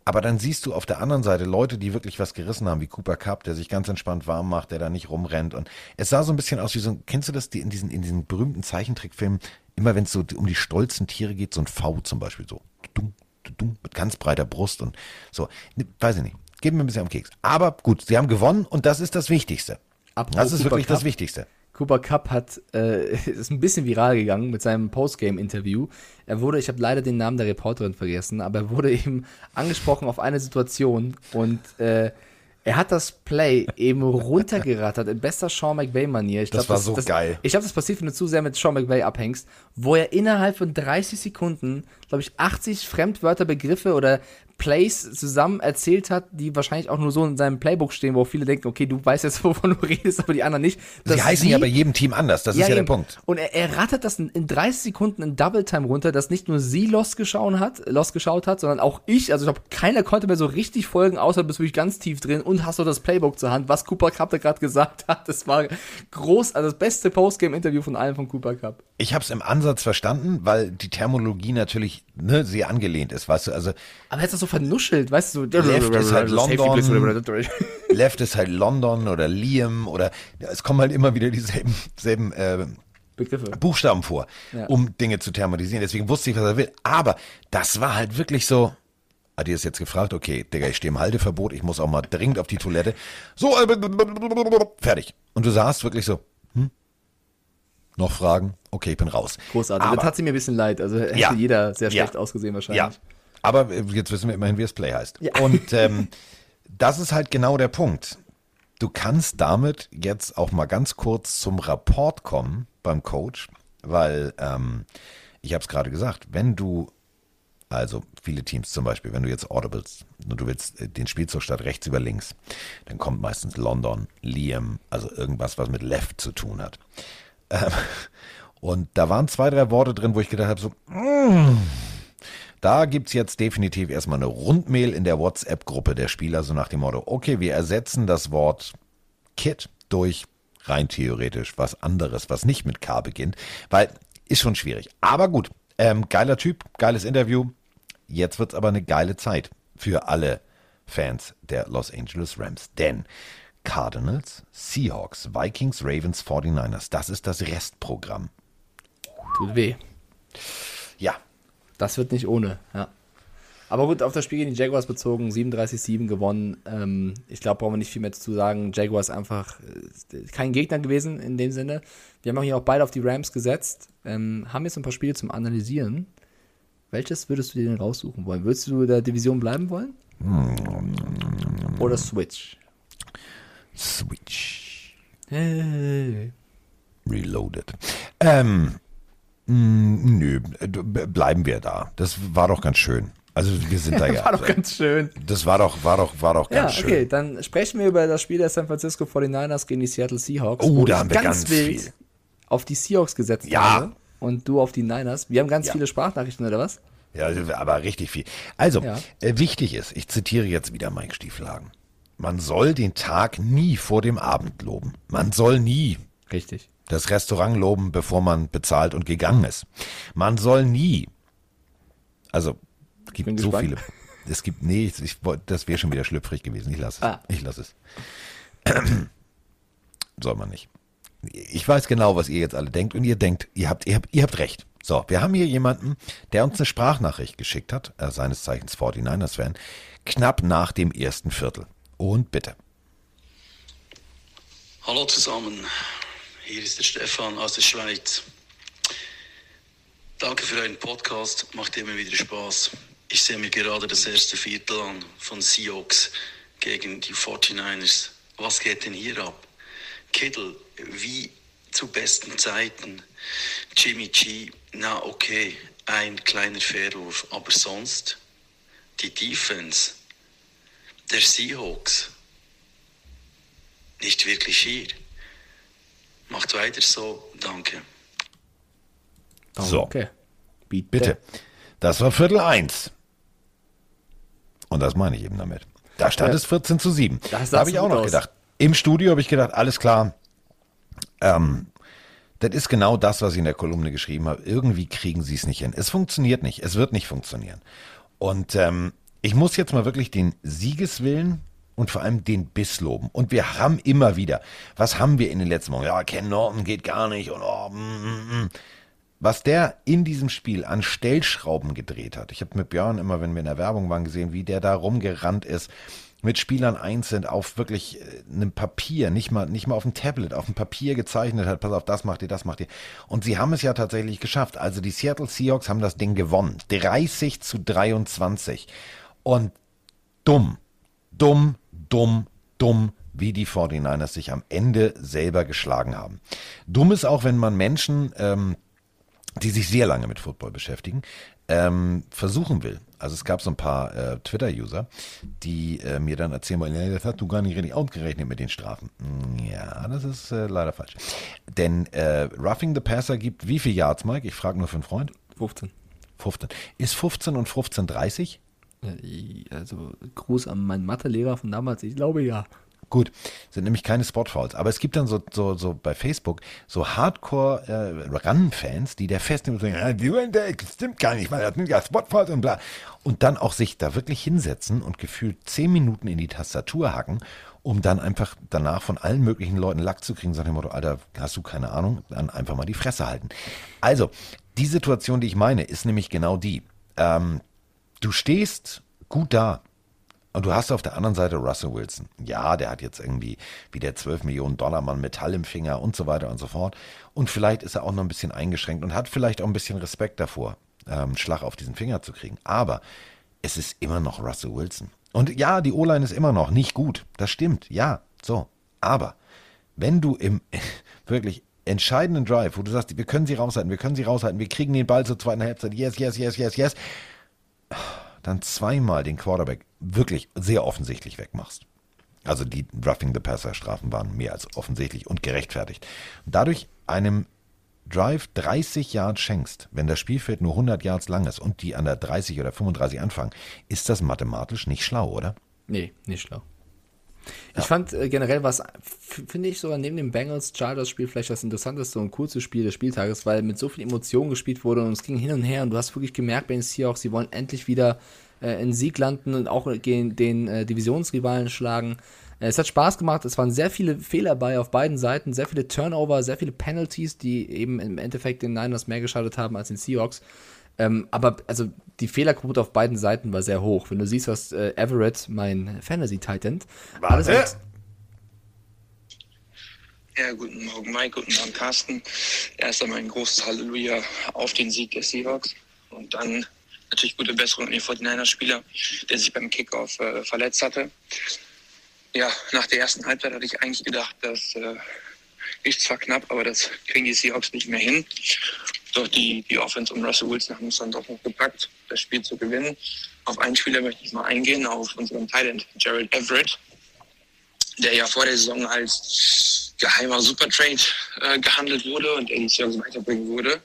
Aber dann siehst du auf der anderen Seite Leute, die wirklich was gerissen haben, wie Cooper Cup, der sich ganz entspannt warm macht, der da nicht rumrennt. Und es sah so ein bisschen aus wie so, ein- kennst du das, in diesen, in diesen berühmten Zeichentrickfilmen, immer wenn es so um die stolzen Tiere geht, so ein V zum Beispiel, so, mit ganz breiter Brust und so. Weiß ich nicht. Geht mir ein bisschen am Keks. Aber gut, sie haben gewonnen und das ist das Wichtigste. Apropos Das ist Cooper wirklich das Kupp. Wichtigste. Cooper Cup hat, äh, [laughs] ist ein bisschen viral gegangen mit seinem Postgame-Interview. Er wurde, ich habe leider den Namen der Reporterin vergessen, aber er wurde eben angesprochen auf eine Situation und äh, Er hat das Play eben runtergerattert in bester Sean McVay-Manier. Das glaub, war so geil. Ich glaube, das passiert, wenn du zu sehr mit Sean McVay abhängst, wo er innerhalb von 30 Sekunden, glaube ich, 80 Fremdwörter, Begriffe oder Plays zusammen erzählt hat, die wahrscheinlich auch nur so in seinem Playbook stehen, wo viele denken, okay, du weißt jetzt, [laughs] wovon du redest, aber die anderen nicht. Sie heißen ja bei jedem Team anders, das ist ja der eben. Punkt. Und er, er rattert das in, in 30 Sekunden in Double Time runter, dass nicht nur sie Lost geschaut hat, Lost geschaut hat, sondern auch ich. Also ich glaube, keiner konnte mehr so richtig folgen, außer du bist wirklich ganz tief drin und hast so das Playbook zur Hand, was Cooper Cup da gerade gesagt hat. Das war groß, also das beste Postgame-Interview von allen von Cooper Cup. Ich habe es im Ansatz verstanden, weil die Terminologie natürlich ne, sehr angelehnt ist, weißt du, also Aber er hat das so vernuschelt, weißt du? So, Left ist halt London. Left ist halt London oder Liam oder ja, es kommen halt immer wieder dieselben selben, äh, Begriffe. Buchstaben vor, Ja. um Dinge zu thermatisieren. Deswegen wusste ich, was er will. Aber das war halt wirklich so. Hat ihr es jetzt gefragt? Okay, Digga, ich stehe im Halteverbot, ich muss auch mal dringend auf die Toilette. So, äh, fertig. Und du saßt wirklich so, hm? Noch Fragen? Okay, ich bin raus. Großartig. Aber, das hat sie mir ein bisschen leid. Also hätte Ja. jeder sehr Ja. schlecht ausgesehen wahrscheinlich. Ja, aber äh, jetzt wissen wir immerhin, wie das Play heißt. Ja. Und [laughs] ähm, das ist halt genau der Punkt. Du kannst damit jetzt auch mal ganz kurz zum Rapport kommen beim Coach, weil ähm, ich habe es gerade gesagt, wenn du also viele Teams zum Beispiel, wenn du jetzt Audibles und du willst äh, den Spielzug statt rechts über links, dann kommt meistens London, Liam, also irgendwas, was mit Left zu tun hat. Ähm, [laughs] und da waren zwei, drei Worte drin, wo ich gedacht habe, so, mm, da gibt's jetzt definitiv erstmal eine Rundmail in der WhatsApp-Gruppe der Spieler, so nach dem Motto, okay, wir ersetzen das Wort Kit durch rein theoretisch was anderes, was nicht mit K beginnt, weil ist schon schwierig. Aber gut, ähm, geiler Typ, geiles Interview. Jetzt wird's aber eine geile Zeit für alle Fans der Los Angeles Rams, denn Cardinals, Seahawks, Vikings, Ravens, 49ers, das ist das Restprogramm. Tut weh. Ja, Das wird nicht ohne, ja. Aber gut, auf das Spiel gegen die Jaguars bezogen, 37-7 gewonnen. Ähm, ich glaube, brauchen wir nicht viel mehr zu sagen. Jaguars einfach äh, kein Gegner gewesen in dem Sinne. Wir haben auch hier auch beide auf die Rams gesetzt. Ähm, haben jetzt ein paar Spiele zum Analysieren. Welches würdest du dir denn raussuchen wollen? Würdest du der Division bleiben wollen? Oder Switch? Switch. Hey. Reloaded. Ähm, mh, nö, bleiben wir da. Das war doch ganz schön. Also wir sind da [laughs] ja. War doch ganz schön. das war doch, war doch, war doch Ja, ganz okay, schön. dann sprechen wir über das Spiel der San Francisco 49ers gegen die Seattle Seahawks. Oh, da haben wir ganz wild viel. auf die Seahawks gesetzt Ja. habe und du auf die Niners. Wir haben ganz Ja. viele Sprachnachrichten, oder was? Ja, aber richtig viel. Also, Ja. äh, wichtig ist, ich zitiere jetzt wieder Mike Stiefelhagen. Man soll den Tag nie vor dem Abend loben. Man soll nie Richtig. Das Restaurant loben, bevor man bezahlt und gegangen ist. Man soll nie, also es gibt so gespannt. viele. Es gibt, nee, ich, ich, das wäre schon wieder schlüpfrig gewesen. Ich lasse es. Ah. Ich lasse es. [clears throat] Soll man nicht. Ich weiß genau, was ihr jetzt alle denkt und ihr denkt, ihr habt, ihr habt, ihr habt recht. So, wir haben hier jemanden, der uns eine Sprachnachricht geschickt hat, äh, seines Zeichens 49ers-Fan, knapp nach dem ersten Viertel. Und bitte. Hallo zusammen, hier ist der Stefan aus der Schweiz. Danke für euren Podcast, macht immer wieder Spaß. Ich sehe mir gerade das erste Viertel an von Seahawks gegen die 49ers. Was geht denn hier ab? Kittle, wie zu besten Zeiten. Jimmy G, na okay, ein kleiner Fairwurf, aber sonst die Defense der Seahawks nicht wirklich hier. Macht weiter so, danke. So. Okay. Bitte. Bitte. Das war Viertel eins. Und das meine ich eben damit. Da stand Ja. es 14 zu 7. Das Da habe ich auch noch aus. gedacht. Im Studio habe ich gedacht, alles klar. Ähm, das ist genau das, was ich in der Kolumne geschrieben habe. Irgendwie kriegen sie es nicht hin. Es funktioniert nicht. Es wird nicht funktionieren. Und ähm, ich muss jetzt mal wirklich den Siegeswillen und vor allem den Biss loben. Und wir haben immer wieder, was haben wir in den letzten Wochen? Ja, Ken Norton geht gar nicht und oh, mm, mm, mm. was der in diesem Spiel an Stellschrauben gedreht hat. Ich habe mit Björn immer, wenn wir in der Werbung waren, gesehen, wie der da rumgerannt ist, mit Spielern einzeln auf wirklich äh, einem Papier, nicht mal, nicht mal auf dem Tablet, auf dem Papier gezeichnet hat, pass auf, das macht ihr, das macht ihr. Und sie haben es ja tatsächlich geschafft. Also die Seattle Seahawks haben das Ding gewonnen. 30 zu 23. Und dumm, dumm, dumm, dumm, wie die 49ers sich am Ende selber geschlagen haben. Dumm ist auch, wenn man Menschen, ähm, die sich sehr lange mit Football beschäftigen, ähm, versuchen will. Also es gab so ein paar äh, Twitter-User, die äh, mir dann erzählen wollen, ja, das hast du gar nicht richtig ausgerechnet mit den Strafen. Hm, ja, das ist äh, leider falsch. Denn äh, Roughing the Passer gibt wie viel Yards, Mike? Ich frage nur für einen Freund. 15. 15. Ist 15 und 15 30? Äh, Also Gruß an meinen Mathelehrer von damals, ich glaube ja. Gut, sind nämlich keine Spotfouls. Aber es gibt dann so, so, so bei Facebook so Hardcore-Run-Fans, die der fest nehmen und sagen, ja, stimmt gar nicht, weil das sind ja Spotfouls und bla. Und dann auch sich da wirklich hinsetzen und gefühlt zehn Minuten in die Tastatur hacken, um dann einfach danach von allen möglichen Leuten Lack zu kriegen, sagt dem Motto, Alter, hast du keine Ahnung, dann einfach mal die Fresse halten. Also, die Situation, die ich meine, ist nämlich genau die. Ähm, du stehst gut da. Und du hast auf der anderen Seite Russell Wilson. Ja, der hat jetzt irgendwie wie der 12 Millionen Dollar Mann Metall im Finger und so weiter und so fort. Und vielleicht ist er auch noch ein bisschen eingeschränkt und hat vielleicht auch ein bisschen Respekt davor, ähm, Schlag auf diesen Finger zu kriegen. Aber es ist immer noch Russell Wilson. Und ja, die O-Line ist immer noch nicht gut. Das stimmt. Ja, so. Aber wenn du im [laughs] wirklich entscheidenden Drive, wo du sagst, wir können sie raushalten, wir können sie raushalten, wir kriegen den Ball zur zweiten Halbzeit, yes, yes, yes, yes, yes, dann zweimal den Quarterback wirklich sehr offensichtlich wegmachst. Also die Roughing the Passer Strafen waren mehr als offensichtlich und gerechtfertigt. Und dadurch einem Drive 30 Yards schenkst, wenn das Spielfeld nur 100 Yards lang ist und die an der 30 oder 35 anfangen, ist das mathematisch nicht schlau, oder? Nee, nicht schlau. Ich fand äh, generell was, finde ich sogar neben dem Bengals Chargers Spiel vielleicht das interessanteste und coolste Spiel des Spieltages, weil mit so viel Emotionen gespielt wurde und es ging hin und her und du hast wirklich gemerkt bei den Seahawks, sie wollen endlich wieder äh, in Sieg landen und auch gegen den äh, Divisionsrivalen schlagen. Äh, es hat Spaß gemacht, es waren sehr viele Fehler bei auf beiden Seiten, sehr viele Turnover, sehr viele Penalties, die eben im Endeffekt den Niners mehr geschadet haben als den Seahawks. Ähm, aber also die Fehlerquote auf beiden Seiten war sehr hoch. Wenn du siehst, was äh, Everett, mein Fantasy Titan, alles Warte. Ja, guten Morgen Mike, guten Morgen Carsten. Erst einmal ein großes Halleluja auf den Sieg der Seahawks und dann natürlich gute Besserung an den 49er-Spieler, der sich beim Kickoff äh, verletzt hatte. Ja, nach der ersten Halbzeit hatte ich eigentlich gedacht, dass äh, ist zwar knapp, aber das kriegen die Seahawks nicht mehr hin. Doch die, die Offense um Russell Wilson haben es dann doch noch gepackt, das Spiel zu gewinnen. Auf einen Spieler möchte ich mal eingehen, auf unseren Thailand, Jared Everett, der ja vor der Saison als geheimer Supertrade äh, gehandelt wurde und der die Seahawks weiterbringen würde.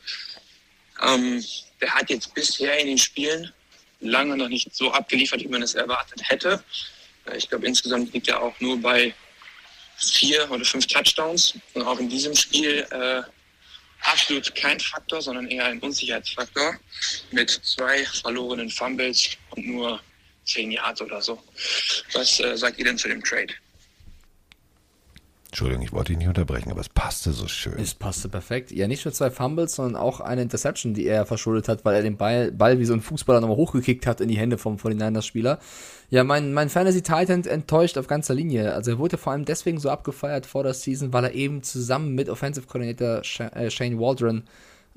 Ähm, der hat jetzt bisher in den Spielen lange noch nicht so abgeliefert, wie man es erwartet hätte. Äh, Ich glaube, insgesamt liegt er auch nur bei vier oder fünf Touchdowns. Und auch in diesem Spiel äh, absolut kein Faktor, sondern eher ein Unsicherheitsfaktor mit zwei verlorenen Fumbles und nur zehn Yards oder so. Was äh, sagt ihr denn zu dem Trade? Entschuldigung, ich wollte dich nicht unterbrechen, aber es passte so schön. Es passte perfekt. Ja, nicht nur zwei Fumbles, sondern auch eine Interception, die er verschuldet hat, weil er den Ball, Ball wie so ein Fußballer nochmal hochgekickt hat in die Hände vom 49ers-Spieler. Ja, mein, mein Fantasy Titan enttäuscht auf ganzer Linie. Also er wurde vor allem deswegen so abgefeiert vor der Season, weil er eben zusammen mit Offensive Coordinator äh, Shane Waldron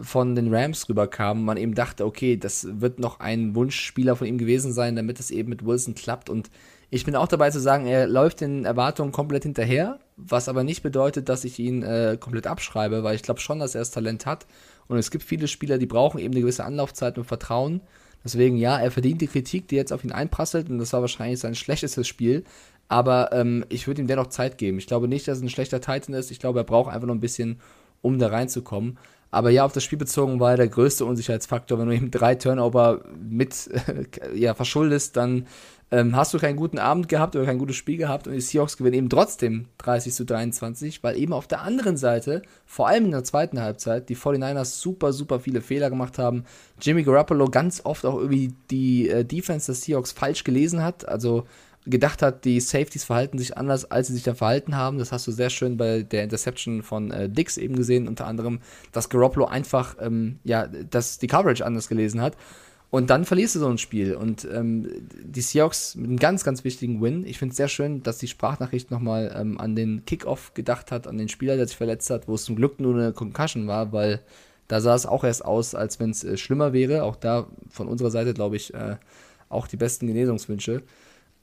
von den Rams rüberkam. Man eben dachte, okay, das wird noch ein Wunschspieler von ihm gewesen sein, damit es eben mit Wilson klappt. Und ich bin auch dabei zu sagen, er läuft den Erwartungen komplett hinterher, was aber nicht bedeutet, dass ich ihn äh, komplett abschreibe, weil ich glaube schon, dass er das Talent hat. Und es gibt viele Spieler, die brauchen eben eine gewisse Anlaufzeit und Vertrauen. Deswegen, ja, er verdient die Kritik, die jetzt auf ihn einprasselt, und das war wahrscheinlich sein schlechtestes Spiel. Aber ähm, ich würde ihm dennoch Zeit geben. Ich glaube nicht, dass es ein schlechter Titan ist. Ich glaube, er braucht einfach noch ein bisschen, um da reinzukommen. Aber ja, auf das Spiel bezogen war er der größte Unsicherheitsfaktor. Wenn du eben drei Turnover mit [laughs] ja, verschuldest, dann ähm, hast du keinen guten Abend gehabt oder kein gutes Spiel gehabt und die Seahawks gewinnen eben trotzdem 30 zu 23, weil eben auf der anderen Seite, vor allem in der zweiten Halbzeit, die 49ers super, super viele Fehler gemacht haben. Jimmy Garoppolo ganz oft auch irgendwie die äh, Defense des Seahawks falsch gelesen hat, also gedacht hat, die Safeties verhalten sich anders, als sie sich da verhalten haben. Das hast du sehr schön bei der Interception von äh, Dix eben gesehen, unter anderem, dass Garoppolo einfach, ähm, ja, dass die Coverage anders gelesen hat. Und dann verlierst du so ein Spiel. Und ähm, die Seahawks mit einem ganz, ganz wichtigen Win. Ich finde es sehr schön, dass die Sprachnachricht nochmal ähm, an den Kickoff gedacht hat, an den Spieler, der sich verletzt hat, wo es zum Glück nur eine Concussion war, weil da sah es auch erst aus, als wenn es äh, schlimmer wäre. Auch da von unserer Seite, glaube ich, äh, auch die besten Genesungswünsche.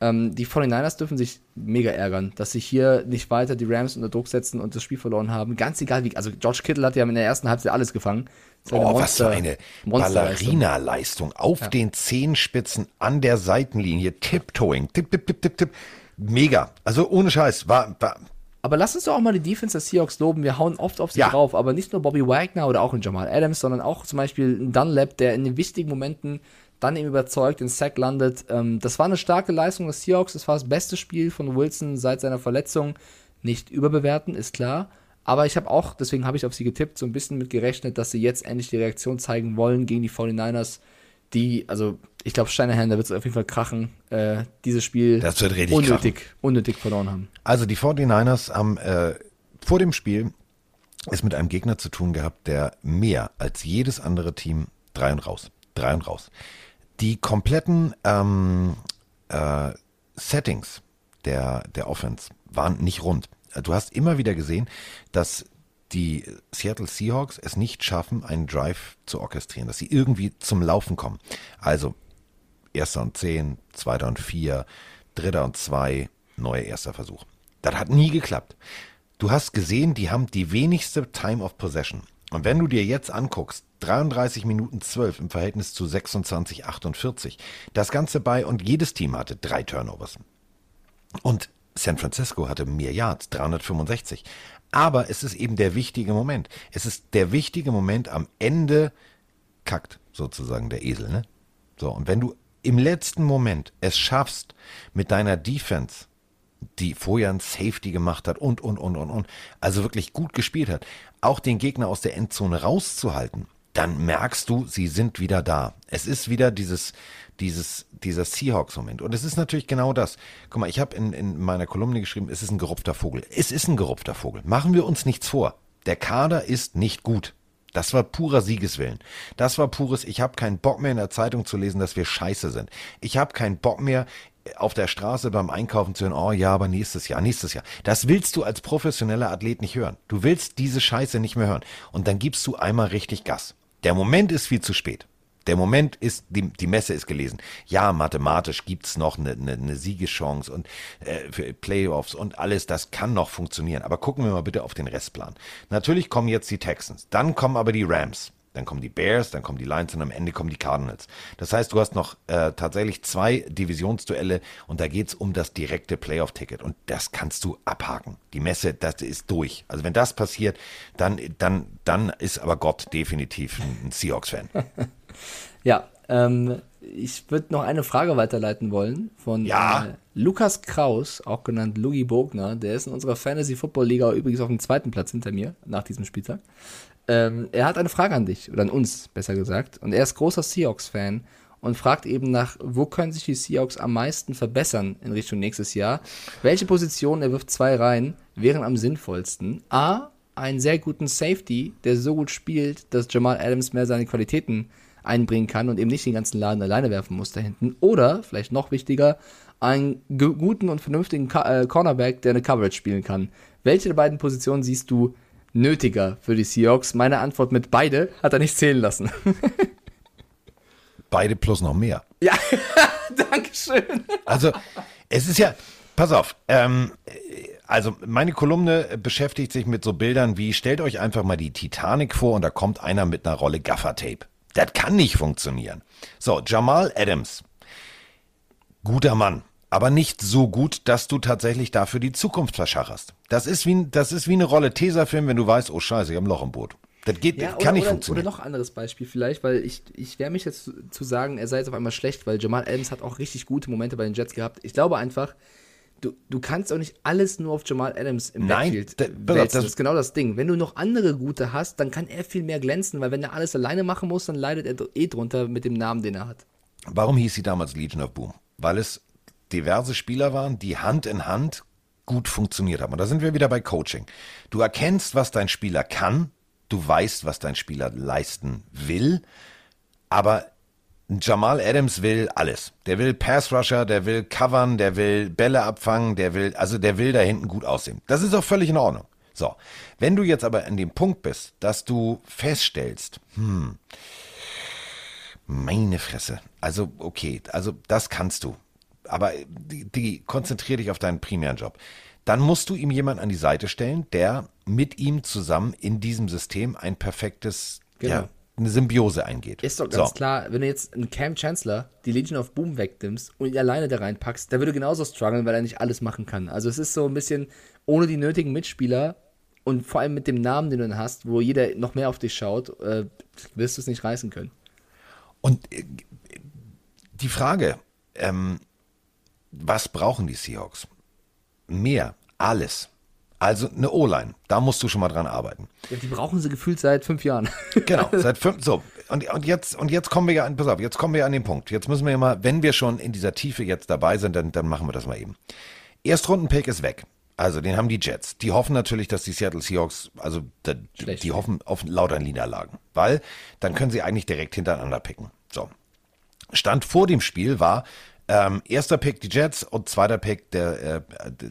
Ähm, die 49ers dürfen sich mega ärgern, dass sie hier nicht weiter die Rams unter Druck setzen und das Spiel verloren haben. Ganz egal wie. Also George Kittle hat ja in der ersten Halbzeit alles gefangen. Oh, was für eine Ballerina-Leistung. Auf ja. den Zehenspitzen an der Seitenlinie. Tiptoeing. Tipp, tipp, tipp, tipp, tipp. Mega. Also ohne Scheiß. War, war aber lass uns doch auch mal die Defense der Seahawks loben. Wir hauen oft auf sie ja. drauf, aber nicht nur Bobby Wagner oder auch in Jamal Adams, sondern auch zum Beispiel Dunlap, der in den wichtigen Momenten dann eben überzeugt, in Sack landet. Ähm, das war eine starke Leistung des Seahawks. Das war das beste Spiel von Wilson seit seiner Verletzung. Nicht überbewerten, ist klar. Aber ich habe auch, deswegen habe ich auf sie getippt, so ein bisschen mit gerechnet, dass sie jetzt endlich die Reaktion zeigen wollen gegen die 49ers, die, also ich glaube, Steinerherrn, da wird es auf jeden Fall krachen, äh, dieses Spiel das wird richtig unnötig, krachen. unnötig verloren haben. Also die 49ers haben äh, vor dem Spiel es mit einem Gegner zu tun gehabt, der mehr als jedes andere Team drei und raus, drei und raus. Die kompletten ähm, äh, Settings der, der Offense waren nicht rund. Du hast immer wieder gesehen, dass die Seattle Seahawks es nicht schaffen, einen Drive zu orchestrieren, dass sie irgendwie zum Laufen kommen. Also erster und zehn, zweiter und vier, dritter und zwei, neuer erster Versuch. Das hat nie geklappt. Du hast gesehen, die haben die wenigste Time of Possession. Und wenn du dir jetzt anguckst, 33 Minuten 12 im Verhältnis zu 26, 48, das Ganze bei und jedes Team hatte drei Turnovers. Und San Francisco hatte mehr Yards, 365. Aber es ist eben der wichtige Moment. Es ist der wichtige Moment am Ende kackt sozusagen der Esel, ne? So, und wenn du im letzten Moment es schaffst, mit deiner Defense, die vorher ein Safety gemacht hat und, und, und, und, und, also wirklich gut gespielt hat, auch den Gegner aus der Endzone rauszuhalten, dann merkst du, sie sind wieder da. Es ist wieder dieses, dieses, dieser Seahawks-Moment. Und es ist natürlich genau das. Guck mal, ich habe in, in meiner Kolumne geschrieben, es ist ein gerupfter Vogel. Es ist ein gerupfter Vogel. Machen wir uns nichts vor. Der Kader ist nicht gut. Das war purer Siegeswillen. Das war pures, ich habe keinen Bock mehr in der Zeitung zu lesen, dass wir scheiße sind. Ich habe keinen Bock mehr auf der Straße beim Einkaufen zu hören, oh ja, aber nächstes Jahr, nächstes Jahr. Das willst du als professioneller Athlet nicht hören. Du willst diese Scheiße nicht mehr hören. Und dann gibst du einmal richtig Gas. Der Moment ist viel zu spät. Der Moment ist, die, die Messe ist gelesen. Ja, mathematisch gibt's noch eine, eine, eine Siegeschance und äh, für Playoffs und alles, das kann noch funktionieren. Aber gucken wir mal bitte auf den Restplan. Natürlich kommen jetzt die Texans, dann kommen aber die Rams. Dann kommen die Bears, dann kommen die Lions und am Ende kommen die Cardinals. Das heißt, du hast noch äh, tatsächlich zwei Divisionsduelle und da geht's um das direkte Playoff-Ticket und das kannst du abhaken. Die Messe, das ist durch. Also wenn das passiert, dann, dann, dann ist aber Gott definitiv ein, ein Seahawks-Fan. [laughs] ja, ähm, ich würde noch eine Frage weiterleiten wollen von ja. äh, Lukas Kraus, auch genannt Louis Bogner. Der ist in unserer Fantasy Football Liga übrigens auf dem zweiten Platz hinter mir nach diesem Spieltag. Ähm, er hat eine Frage an dich, oder an uns, besser gesagt. Und er ist großer Seahawks-Fan und fragt eben nach, wo können sich die Seahawks am meisten verbessern in Richtung nächstes Jahr? Welche Positionen, er wirft zwei rein, wären am sinnvollsten? A, einen sehr guten Safety, der so gut spielt, dass Jamal Adams mehr seine Qualitäten einbringen kann und eben nicht den ganzen Laden alleine werfen muss da hinten. Oder, vielleicht noch wichtiger, einen guten und vernünftigen äh, Cornerback, der eine Coverage spielen kann. Welche der beiden Positionen siehst du nötiger für die Seahawks? Meine Antwort mit beide hat er nicht zählen lassen. [laughs] beide plus noch mehr. Ja, [laughs] Dankeschön. Also, es ist ja, pass auf, ähm, also meine Kolumne beschäftigt sich mit so Bildern wie, stellt euch einfach mal die Titanic vor und da kommt einer mit einer Rolle Gaffertape. Das kann nicht funktionieren. So, Jamal Adams. Guter Mann aber nicht so gut, dass du tatsächlich dafür die Zukunft verschacherst. Das ist wie, das ist wie eine Rolle Tesafilm, wenn du weißt, oh scheiße, ich habe ein Loch im Boot. Das geht, ja, kann oder, nicht oder, funktionieren. Oder noch ein anderes Beispiel vielleicht, weil ich, ich wehre mich jetzt zu, zu, sagen, er sei jetzt auf einmal schlecht, weil Jamal Adams hat auch richtig gute Momente bei den Jets gehabt. Ich glaube einfach, du, du kannst auch nicht alles nur auf Jamal Adams im Nein, Backfield da, das, das ist genau das Ding. Wenn du noch andere gute hast, dann kann er viel mehr glänzen, weil wenn er alles alleine machen muss, dann leidet er eh drunter mit dem Namen, den er hat. Warum hieß sie damals Legion of Boom? Weil es diverse Spieler waren, die Hand in Hand gut funktioniert haben. Und da sind wir wieder bei Coaching. Du erkennst, was dein Spieler kann, du weißt, was dein Spieler leisten will, aber Jamal Adams will alles. Der will Pass Rusher, der will covern, der will Bälle abfangen, der will, also der will da hinten gut aussehen. Das ist auch völlig in Ordnung. So. Wenn du jetzt aber an dem Punkt bist, dass du feststellst, hm, meine Fresse, also okay, also das kannst du aber die, die konzentrier dich auf deinen primären Job. Dann musst du ihm jemanden an die Seite stellen, der mit ihm zusammen in diesem System ein perfektes, Genau. ja, eine Symbiose eingeht. Ist doch ganz So. klar, wenn du jetzt einen Cam Chancellor die Legion of Boom wegnimmst und ihn alleine da reinpackst, der würde genauso strugglen, weil er nicht alles machen kann. Also es ist so ein bisschen ohne die nötigen Mitspieler und vor allem mit dem Namen, den du dann hast, wo jeder noch mehr auf dich schaut, äh, wirst du es nicht reißen können. Und äh, die Frage, ähm, was brauchen die Seahawks? Mehr, alles. Also eine O-Line, da musst du schon mal dran arbeiten. Ja, die brauchen sie gefühlt seit fünf Jahren. [laughs] Genau, seit fünf, so. Und, und jetzt, und jetzt kommen wir ja an, pass auf, jetzt kommen wir ja an den Punkt. Jetzt müssen wir ja mal, wenn wir schon in dieser Tiefe jetzt dabei sind, dann, dann machen wir das mal eben. Erstrundenpick ist weg. Also den haben die Jets. Die hoffen natürlich, dass die Seattle Seahawks, also da, die hoffen auf lauter Niederlagen, weil dann können sie eigentlich direkt hintereinander picken. So. Stand vor dem Spiel war ähm, erster Pick die Jets und zweiter Pick der, äh,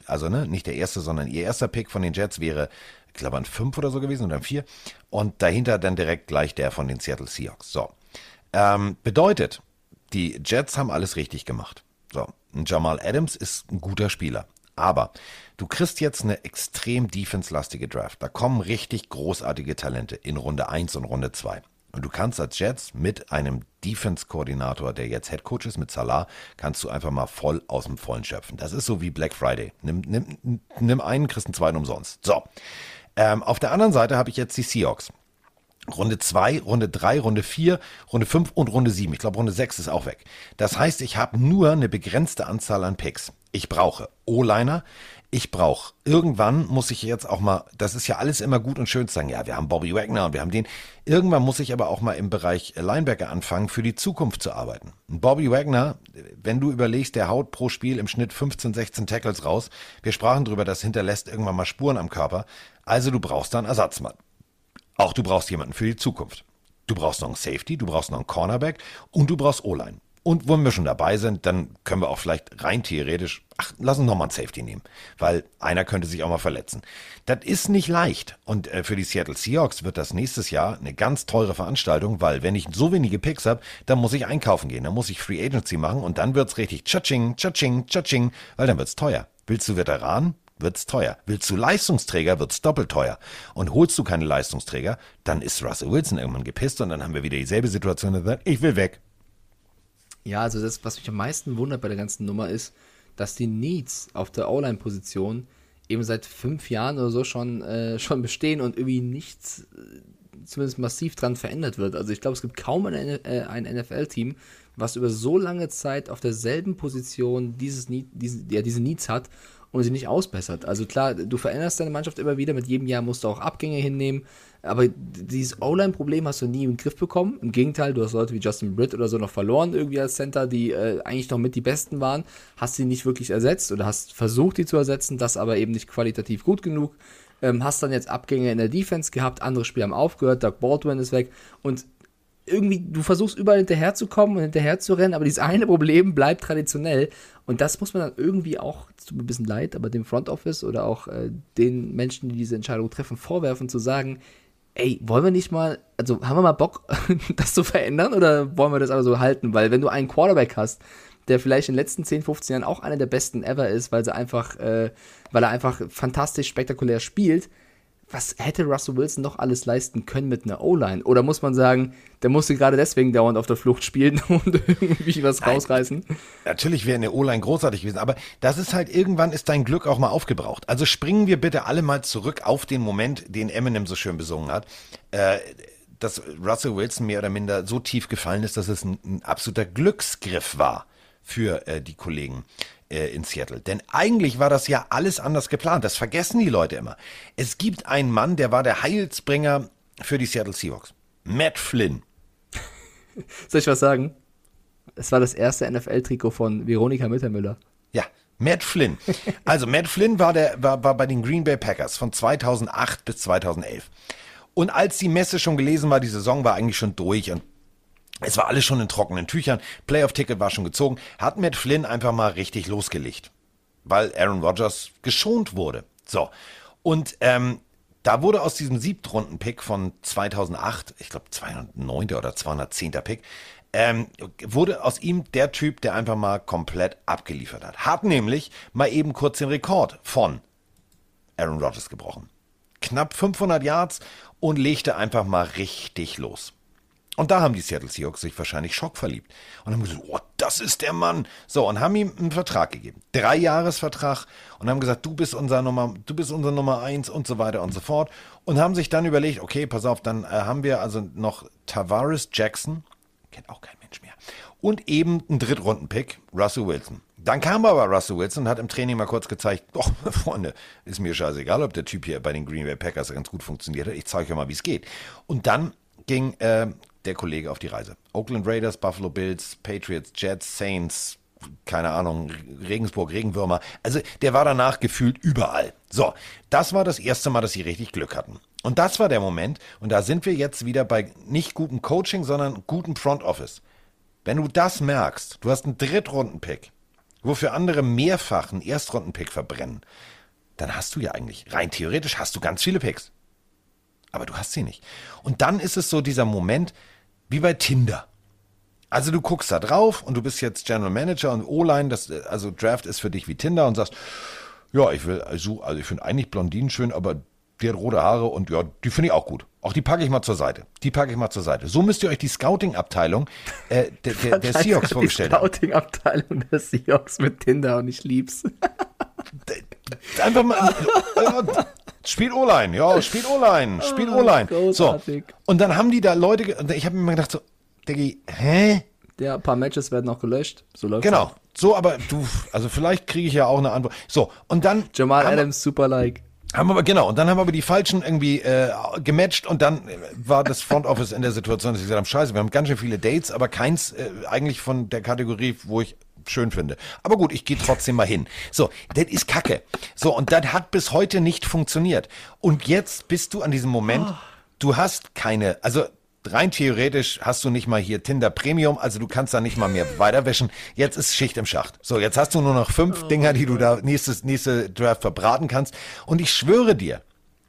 also ne, nicht der erste, sondern ihr erster Pick von den Jets wäre, ich glaube, ein fünf oder so gewesen oder ein vier. Und dahinter dann direkt gleich der von den Seattle Seahawks. So. Ähm, bedeutet, die Jets haben alles richtig gemacht. So. Jamal Adams ist ein guter Spieler. Aber du kriegst jetzt eine extrem defense-lastige Draft. Da kommen richtig großartige Talente in Runde 1 und Runde 2. Und du kannst als Jets mit einem Defense-Koordinator, der jetzt Head Coach ist, mit Salah, kannst du einfach mal voll aus dem Vollen schöpfen. Das ist so wie Black Friday. Nimm, nimm, nimm einen, kriegst einen zweiten umsonst. So. Ähm, auf der anderen Seite habe ich jetzt die Seahawks. Runde 2, Runde 3, Runde 4, Runde 5 und Runde 7. Ich glaube, Runde 6 ist auch weg. Das heißt, ich habe nur eine begrenzte Anzahl an Picks. Ich brauche O-Liner. Ich brauche, irgendwann muss ich jetzt auch mal, das ist ja alles immer gut und schön zu sagen, ja, wir haben Bobby Wagner und wir haben den. Irgendwann muss ich aber auch mal im Bereich Linebacker anfangen, für die Zukunft zu arbeiten. Bobby Wagner, wenn du überlegst, der haut pro Spiel im Schnitt 15, 16 Tackles raus. Wir sprachen drüber, das hinterlässt irgendwann mal Spuren am Körper. Also du brauchst da einen Ersatzmann. Auch du brauchst jemanden für die Zukunft. Du brauchst noch einen Safety, du brauchst noch einen Cornerback und du brauchst O-Line. Und wenn wir schon dabei sind, dann können wir auch vielleicht rein theoretisch, ach, lass uns noch mal einen Safety nehmen, weil einer könnte sich auch mal verletzen. Das ist nicht leicht. Und äh, für die Seattle Seahawks wird das nächstes Jahr eine ganz teure Veranstaltung, weil wenn ich so wenige Picks habe, dann muss ich einkaufen gehen, dann muss ich Free Agency machen und dann wird's richtig tschatsching, tschatsching, tschatsching, weil dann wird's teuer. Willst du Veteran? wird's teuer. Willst du Leistungsträger, wird's doppelt teuer. Und holst du keine Leistungsträger, dann ist Russell Wilson irgendwann gepisst und dann haben wir wieder dieselbe Situation, und ich will weg. Ja, also das, was mich am meisten wundert bei der ganzen Nummer ist, dass die Needs auf der O-Line-Position eben seit fünf Jahren oder so schon, äh, schon bestehen und irgendwie nichts äh, zumindest massiv dran verändert wird. Also ich glaube, es gibt kaum ein, äh, ein NFL-Team, was über so lange Zeit auf derselben Position dieses Need, diese, ja, diese Needs hat und sie nicht ausbessert. Also klar, du veränderst deine Mannschaft immer wieder, mit jedem Jahr musst du auch Abgänge hinnehmen, aber dieses O-Line-Problem hast du nie im Griff bekommen. Im Gegenteil, du hast Leute wie Justin Britt oder so noch verloren irgendwie als Center, die äh, eigentlich noch mit die Besten waren, hast sie nicht wirklich ersetzt oder hast versucht, die zu ersetzen, das aber eben nicht qualitativ gut genug. Ähm, hast dann jetzt Abgänge in der Defense gehabt, andere Spieler haben aufgehört, Doug Baldwin ist weg und irgendwie, du versuchst überall hinterher zu kommen und hinterher zu rennen, aber dieses eine Problem bleibt traditionell. Und das muss man dann irgendwie auch, es tut mir ein bisschen leid, aber dem Front Office oder auch äh, den Menschen, die diese Entscheidung treffen, vorwerfen, zu sagen, ey, wollen wir nicht mal, also haben wir mal Bock, [laughs] das zu verändern oder wollen wir das aber so halten? Weil wenn du einen Quarterback hast, der vielleicht in den letzten 10, 15 Jahren auch einer der besten ever ist, weil sie einfach, äh, weil er einfach fantastisch spektakulär spielt, was hätte Russell Wilson noch alles leisten können mit einer O-Line? Oder muss man sagen, der musste gerade deswegen dauernd auf der Flucht spielen und [laughs] irgendwie was Nein. rausreißen? Natürlich wäre eine O-Line großartig gewesen, aber das ist halt, irgendwann ist dein Glück auch mal aufgebraucht. Also springen wir bitte alle mal zurück auf den Moment, den Eminem so schön besungen hat. Äh, dass Russell Wilson mehr oder minder so tief gefallen ist, dass es ein, ein absoluter Glücksgriff war für äh, die Kollegen äh, in Seattle. Denn eigentlich war das ja alles anders geplant. Das vergessen die Leute immer. Es gibt einen Mann, der war der Heilsbringer für die Seattle Seahawks. Matt Flynn. [laughs] Soll ich was sagen? Es war das erste NFL-Trikot von Veronika Mittermüller. Ja, Matt Flynn. Also Matt Flynn war, der, war, war bei den Green Bay Packers von 2008 bis 2011. Und als die Messe schon gelesen war, die Saison war eigentlich schon durch und es war alles schon in trockenen Tüchern, Playoff-Ticket war schon gezogen, hat Matt Flynn einfach mal richtig losgelegt, weil Aaron Rodgers geschont wurde. So, und ähm, da wurde aus diesem Siebtrunden-Pick von 2008, ich glaube 209. oder 210. Pick, ähm, wurde aus ihm der Typ, der einfach mal komplett abgeliefert hat. Hat nämlich mal eben kurz den Rekord von Aaron Rodgers gebrochen. Knapp 500 Yards und legte einfach mal richtig los. Und da haben die Seattle Seahawks sich wahrscheinlich schockverliebt und haben gesagt, oh, das ist der Mann. So, und haben ihm einen Vertrag gegeben. Drei Jahresvertrag und haben gesagt, du bist unser Nummer, du bist unser Nummer eins und so weiter und so fort. Und haben sich dann überlegt, okay, pass auf, dann äh, haben wir also noch Tavares Jackson, kennt auch kein Mensch mehr, und eben einen Drittrunden-Pick, Russell Wilson. Dann kam aber Russell Wilson und hat im Training mal kurz gezeigt, doch, [laughs] Freunde, ist mir scheißegal, ob der Typ hier bei den Green Bay Packers ganz gut funktioniert hat. Ich zeige euch mal, wie es geht. Und dann ging äh, der Kollege auf die Reise. Oakland Raiders, Buffalo Bills, Patriots, Jets, Saints, keine Ahnung, Regensburg, Regenwürmer. Also der war danach gefühlt überall. So, das war das erste Mal, dass sie richtig Glück hatten. Und das war der Moment, und da sind wir jetzt wieder bei nicht gutem Coaching, sondern gutem Front Office. Wenn du das merkst, du hast einen Drittrunden-Pick, wofür andere mehrfach einen Erstrunden-Pick verbrennen, dann hast du ja eigentlich, rein theoretisch hast du ganz viele Picks. Aber du hast sie nicht. Und dann ist es so dieser Moment, wie bei Tinder. Also du guckst da drauf und du bist jetzt General Manager und O-Line, das, also Draft ist für dich wie Tinder und sagst, ja, ich will, also, also ich finde eigentlich Blondinen schön, aber die hat rote Haare und ja, die finde ich auch gut. Auch die packe ich mal zur Seite. Die packe ich mal zur Seite. So müsst ihr euch die Scouting-Abteilung äh, der, der, der [laughs] Seahawks vorgestellt haben. Die Scouting-Abteilung der Seahawks mit Tinder und ich lieb's. Einfach mal. [laughs] Spielt O-Line, ja, spielt O-Line, spielt Oh, O-Line. So. Und dann haben die da Leute, ich habe mir immer gedacht, so, Diggi, hä? Ja, ein paar Matches werden noch gelöscht. So läuft Genau. So, aber du, also vielleicht kriege ich ja auch eine Antwort. So, und dann. Jamal Adams, super like. Haben wir genau, und dann haben wir aber die Falschen irgendwie äh, gematcht und dann äh, war das Front Office in der Situation, dass sie gesagt haben, scheiße, wir haben ganz schön viele Dates, aber keins äh, eigentlich von der Kategorie, wo ich schön finde. Aber gut, ich gehe trotzdem mal hin. So, das ist Kacke. So, und das hat bis heute nicht funktioniert. Und jetzt bist du an diesem Moment, du hast keine, also rein theoretisch hast du nicht mal hier Tinder Premium, also du kannst da nicht mal mehr weiterwischen. Jetzt ist Schicht im Schacht. So, jetzt hast du nur noch fünf Dinger, die du da nächstes, nächste Draft verbraten kannst. Und ich schwöre dir,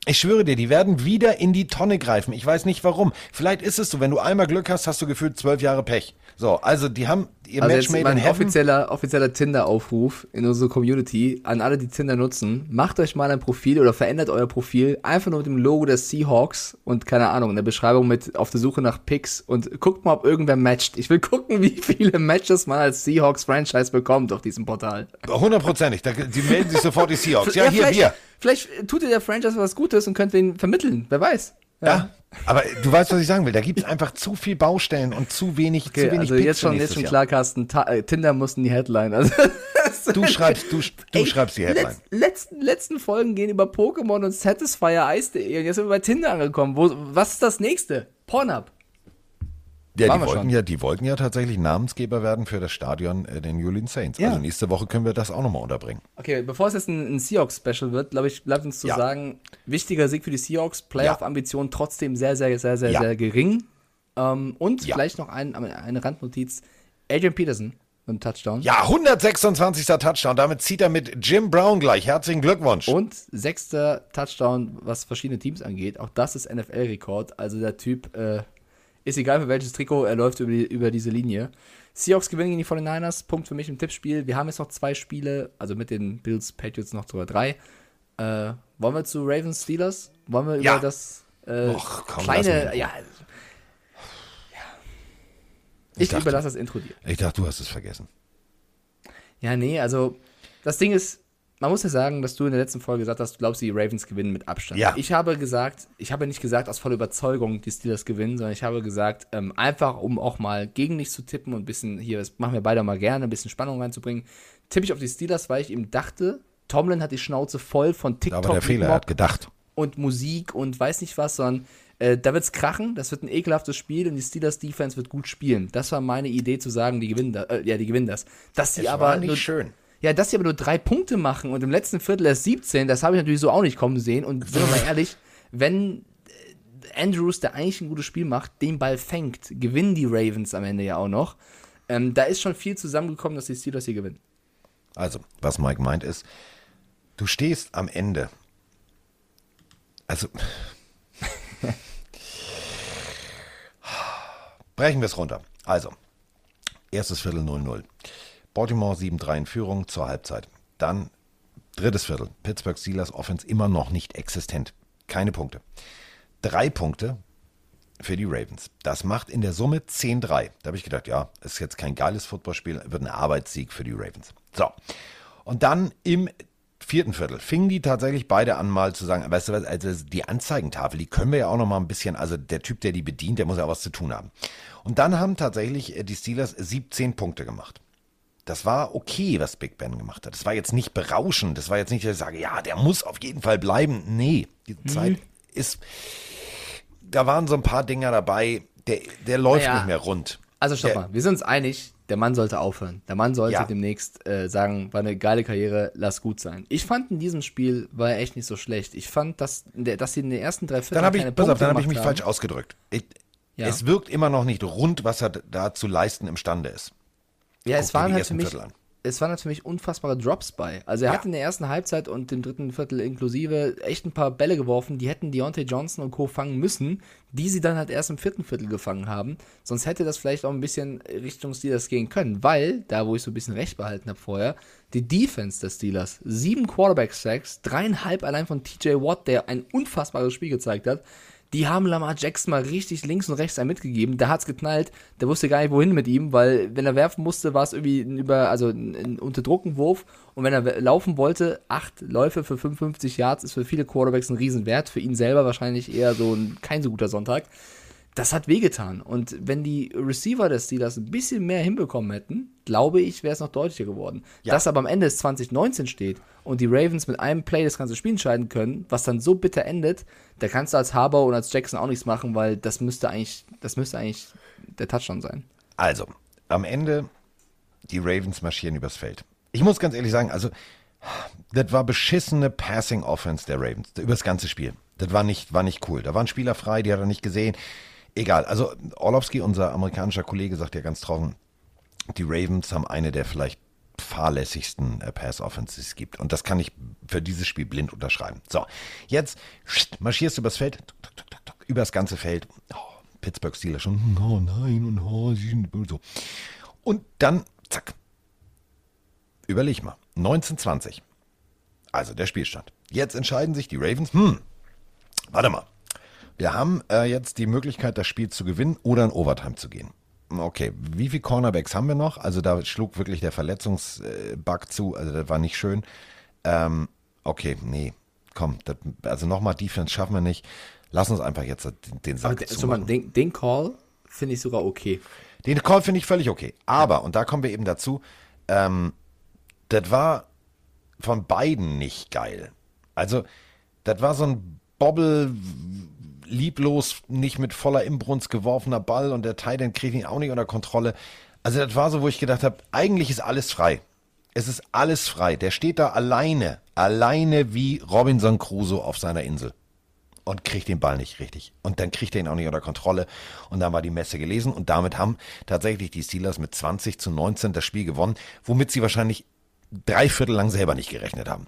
ich schwöre dir, die werden wieder in die Tonne greifen. Ich weiß nicht warum. Vielleicht ist es so, wenn du einmal Glück hast, hast du gefühlt zwölf Jahre Pech. So, also die haben ihr Also Match made in heaven. offizieller, offizieller Tinder-Aufruf in unsere Community an alle, die Tinder nutzen. Macht euch mal ein Profil oder verändert euer Profil einfach nur mit dem Logo der Seahawks und keine Ahnung, in der Beschreibung mit auf der Suche nach Picks und guckt mal, ob irgendwer matcht. Ich will gucken, wie viele Matches man als Seahawks-Franchise bekommt auf diesem Portal. Hundertprozentig. Die melden sich sofort die Seahawks. [laughs] Ja, hier, vielleicht, wir. Vielleicht tut ihr der Franchise was Gutes und könnt ihn vermitteln. Wer weiß. Ja. Aber du weißt, was ich sagen will. Da gibt es einfach zu viel Baustellen und zu wenig, Okay, zu wenig also Picks jetzt schon, jetzt schon klar, Carsten. Ta äh, Tinder muss in die Headline. Also, Du schreibst, du, du Ey, schreibst die Headline. Letz, letzten, letzten Folgen gehen über Pokémon und Satisfyer Ice.de und jetzt sind wir bei Tinder angekommen. Wo, was ist das nächste? Pornhub. Ja, Waren die wollten schon. ja, die wollten ja tatsächlich Namensgeber werden für das Stadion äh, den New Orleans Saints. Ja. Also nächste Woche können wir das auch nochmal unterbringen. Okay, bevor es jetzt ein, ein Seahawks-Special wird, glaube ich, bleibt uns zu Ja. sagen, wichtiger Sieg für die Seahawks, Playoff-Ambition trotzdem sehr, sehr, sehr, sehr, sehr gering. Ähm, und vielleicht noch ein, eine Randnotiz. Adrian Peterson mit einem Touchdown. Ja, 126. Touchdown. Damit zieht er mit Jim Brown gleich. Herzlichen Glückwunsch. Und sechster Touchdown, was verschiedene Teams angeht. Auch das ist NFL-Rekord. Also der Typ, äh, ist egal für welches Trikot, er läuft über, die, über diese Linie. Seahawks gewinnen gegen die 49ers. Punkt für mich im Tippspiel. Wir haben jetzt noch zwei Spiele, also mit den Bills, Patriots noch sogar drei. Äh, wollen wir zu Ravens Steelers? Wollen wir Ja. über das äh, Och, komm, kleine, ja. Ich, dachte- überlasse das Intro dir. Ich dachte, du hast es vergessen. Ja, nee, also das Ding ist, man muss ja sagen, dass du in der letzten Folge gesagt hast, du glaubst, die Ravens gewinnen mit Abstand. Ja. Ich habe gesagt, ich habe nicht gesagt aus voller Überzeugung, die Steelers gewinnen, sondern ich habe gesagt, ähm, einfach um auch mal gegen dich zu tippen und ein bisschen hier, das machen wir beide mal gerne, ein bisschen Spannung reinzubringen, tippe ich auf die Steelers, weil ich eben dachte, Tomlin hat die Schnauze voll von Da TikTok war der Fehler. Er hat gedacht. und Musik und weiß nicht was, sondern äh, da wird's krachen, das wird ein ekelhaftes Spiel und die Steelers Defense wird gut spielen. Das war meine Idee zu sagen, die gewinnen da, äh, ja, die gewinnen das. Dass sie Es aber war nicht nur, schön. Ja, dass sie aber nur drei Punkte machen und im letzten Viertel erst 17, das habe ich natürlich so auch nicht kommen sehen. Und sind wir mal ehrlich, wenn äh, Andrews, der eigentlich ein gutes Spiel macht, den Ball fängt, gewinnen die Ravens am Ende ja auch noch. Ähm, da ist schon viel zusammengekommen, dass die Steelers hier gewinnen. Also, was Mike meint ist, du stehst am Ende. Also. [laughs] Brechen wir es runter. Also, Erstes Viertel 0-0. Baltimore 7-3 in Führung zur Halbzeit. Dann drittes Viertel. Pittsburgh Steelers Offense immer noch nicht existent. Keine Punkte. Drei Punkte für die Ravens. Das macht in der Summe 10-3. Da habe ich gedacht, ja, ist jetzt kein geiles Footballspiel, wird ein Arbeitssieg für die Ravens. So. Und dann im vierten Viertel fingen die tatsächlich beide an mal zu sagen, weißt du was, also die Anzeigentafel, die können wir ja auch noch mal ein bisschen, also der Typ, der die bedient, der muss ja was zu tun haben. Und dann haben tatsächlich äh, die Steelers 17 Punkte gemacht. Das war okay, was Big Ben gemacht hat. Das war jetzt nicht berauschend. Das war jetzt nicht, dass ich sage, ja, der muss auf jeden Fall bleiben. Nee, die mhm. Zeit ist, da waren so ein paar Dinger dabei, der, der läuft naja, nicht mehr rund. Also stopp der, mal, wir sind uns einig, der Mann sollte aufhören. Der Mann sollte ja. demnächst äh, sagen, war eine geile Karriere, lass gut sein. Ich fand in diesem Spiel war er echt nicht so schlecht. Ich fand, dass, dass sie in den ersten drei Vierteln dann keine ich, Punkte Dann habe ich mich haben. falsch ausgedrückt. Ich, ja. Es wirkt immer noch nicht rund, was er da zu leisten imstande ist. Ja, es waren halt für mich, es waren natürlich unfassbare Drops bei. Also er ja. hat in der ersten Halbzeit und dem dritten Viertel inklusive echt ein paar Bälle geworfen, die hätten Deontay Johnson und Co. fangen müssen, die sie dann halt erst im vierten Viertel gefangen haben. Sonst hätte das vielleicht auch ein bisschen Richtung Steelers gehen können, weil, da wo ich so ein bisschen recht behalten habe vorher, die Defense des Steelers, sieben Quarterback-Sacks, dreieinhalb allein von TJ Watt, der ein unfassbares Spiel gezeigt hat, die haben Lamar Jackson mal richtig links und rechts ein mitgegeben. Da hat's geknallt. Der wusste gar nicht, wohin mit ihm, weil wenn er werfen musste, war es irgendwie ein über, also ein, ein Unterdruckenwurf. Und wenn er laufen wollte, acht Läufe für 55 Yards ist für viele Quarterbacks ein Riesenwert. Für ihn selber wahrscheinlich eher so ein kein so guter Sonntag das hat wehgetan. Und wenn die Receiver des Steelers ein bisschen mehr hinbekommen hätten, glaube ich, wäre es noch deutlicher geworden. Ja. Dass aber am Ende es 2019 steht und die Ravens mit einem Play das ganze Spiel entscheiden können, was dann so bitter endet, da kannst du als Harbour und als Jackson auch nichts machen, weil das müsste eigentlich, das müsste eigentlich der Touchdown sein. Also, am Ende, die Ravens marschieren übers Feld. Ich muss ganz ehrlich sagen, also, das war beschissene Passing Offense der Ravens, übers ganze Spiel. Das war nicht, war nicht cool. Da waren Spieler frei, die hat er nicht gesehen. Egal, also Orlovsky, unser amerikanischer Kollege, sagt ja ganz trocken, die Ravens haben eine der vielleicht fahrlässigsten äh, Pass-Offenses gibt. Und das kann ich für dieses Spiel blind unterschreiben. So, jetzt marschierst du übers Feld, übers ganze Feld. Oh, Pittsburgh Steelers schon, oh nein, und oh, so. Und dann, zack. Überleg mal, 1920. Also der Spielstand. Jetzt entscheiden sich die Ravens, hm, warte mal, wir haben äh, jetzt die Möglichkeit, das Spiel zu gewinnen oder in Overtime zu gehen. Okay, wie viele Cornerbacks haben wir noch? Also da schlug wirklich der Verletzungsbug zu, also das war nicht schön. Ähm, okay, nee, komm, das, also nochmal Defense schaffen wir nicht. Lass uns einfach jetzt den, Sack Aber so man, den, den Call finde ich sogar okay. Den Call finde ich völlig okay. Aber, ja. und da kommen wir eben dazu, ähm, das war von beiden nicht geil. Also, das war so ein Bobble, lieblos, nicht mit voller Imbrunst geworfener Ball und der Titan kriegt ihn auch nicht unter Kontrolle. Also das war so, wo ich gedacht habe, eigentlich ist alles frei. Es ist alles frei. Der steht da alleine, alleine wie Robinson Crusoe auf seiner Insel und kriegt den Ball nicht richtig. Und dann kriegt er ihn auch nicht unter Kontrolle. Und dann war die Messe gelesen. Und damit haben tatsächlich die Steelers mit 20 zu 19 das Spiel gewonnen, womit sie wahrscheinlich drei Viertel lang selber nicht gerechnet haben.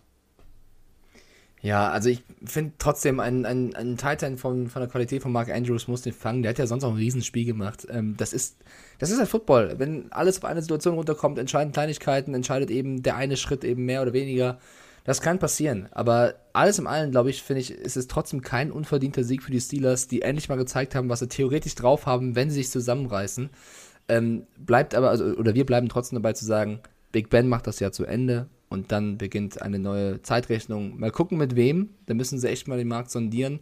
Ja, also ich finde trotzdem, ein, ein, ein Titan von, von der Qualität von Mark Andrews muss den fangen. Der hat ja sonst auch ein Riesenspiel gemacht. Ähm, das, ist, das ist halt Football. Wenn alles auf eine Situation runterkommt, entscheiden Kleinigkeiten, entscheidet eben der eine Schritt eben mehr oder weniger. Das kann passieren. Aber alles im Allen, glaube ich, finde ich, ist es trotzdem kein unverdienter Sieg für die Steelers, die endlich mal gezeigt haben, was sie theoretisch drauf haben, wenn sie sich zusammenreißen. Ähm, bleibt aber, also, oder wir bleiben trotzdem dabei zu sagen, Big Ben macht das ja zu Ende und dann beginnt eine neue Zeitrechnung. Mal gucken, mit wem. Da müssen sie echt mal den Markt sondieren.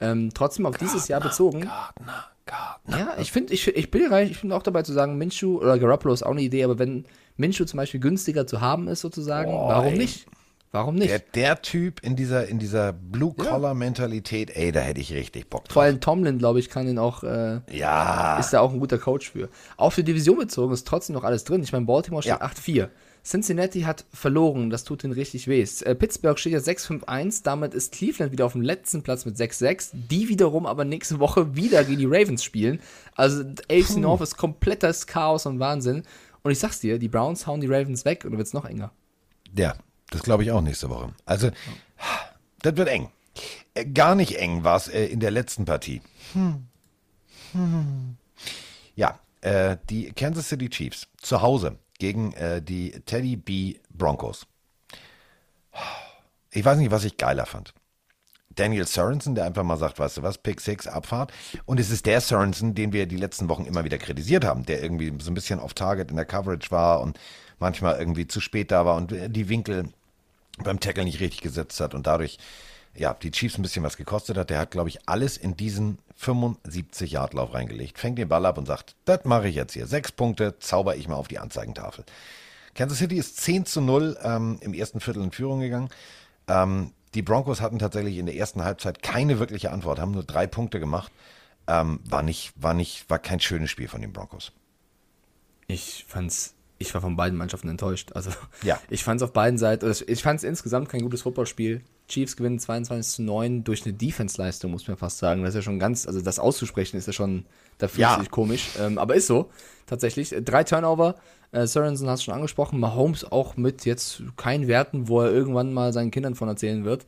Ähm, trotzdem auf Gardner, dieses Jahr bezogen. Gardner, Gardner. Ja, ich finde, ich, ich bin reich, ich bin auch dabei zu sagen, Minshu oder Garoppolo ist auch eine Idee, aber wenn Minshu zum Beispiel günstiger zu haben ist, sozusagen, Boah, warum ey. nicht? Warum nicht? Der, der, Typ in dieser, in dieser Blue-Collar-Mentalität, ey, da hätte ich richtig Bock drauf. Vor allem Tomlin, glaube ich, kann ihn auch, äh, ja. ist da auch ein guter Coach für. Auf die Division bezogen ist trotzdem noch alles drin. Ich meine, Baltimore steht ja. 8-4. Cincinnati hat verloren, das tut ihnen richtig weh. Äh, Pittsburgh steht jetzt 6-5-1, damit ist Cleveland wieder auf dem letzten Platz mit 6-6, die wiederum aber nächste Woche wieder gegen die Ravens spielen. Also AFC North ist komplettes Chaos und Wahnsinn. Und ich sag's dir, die Browns hauen die Ravens weg und dann wird's noch enger. Ja, das glaube ich auch nächste Woche. Also, das wird eng. Äh, gar nicht eng war es äh, in der letzten Partie. Hm. Hm. Ja, die Kansas City Chiefs zu Hause gegen äh, die Teddy B Broncos. Ich weiß nicht, was ich geiler fand. Daniel Sorensen, der einfach mal sagt, weißt du was, Pick 6, Abfahrt. Und es ist der Sorensen, den wir die letzten Wochen immer wieder kritisiert haben, der irgendwie so ein bisschen off Target in der Coverage war und manchmal irgendwie zu spät da war und die Winkel beim Tackle nicht richtig gesetzt hat und dadurch ja, die Chiefs ein bisschen was gekostet hat. Der hat, glaube ich, alles in diesen 75 Yard Lauf reingelegt. Fängt den Ball ab und sagt, das mache ich jetzt hier. Sechs Punkte zauber ich mal auf die Anzeigentafel. Kansas City ist 10 zu 0 ähm, im ersten Viertel in Führung gegangen. Ähm, die Broncos hatten tatsächlich in der ersten Halbzeit keine wirkliche Antwort, haben nur drei Punkte gemacht. Ähm, war nicht, war nicht, war kein schönes Spiel von den Broncos. Ich fand's, ich war von beiden Mannschaften enttäuscht. Also Ja. [laughs] ich fand's auf beiden Seiten, also ich fand's insgesamt kein gutes Footballspiel. Chiefs gewinnen 22 zu 9 durch eine Defense-Leistung, muss man fast sagen. Das ist ja schon ganz, also das auszusprechen ist ja schon, da fühlt Ja. sich komisch. Ähm, aber ist so, tatsächlich. Drei Turnover, äh, Sorensen hast du schon angesprochen, Mahomes auch mit jetzt keinen Werten, wo er irgendwann mal seinen Kindern von erzählen wird.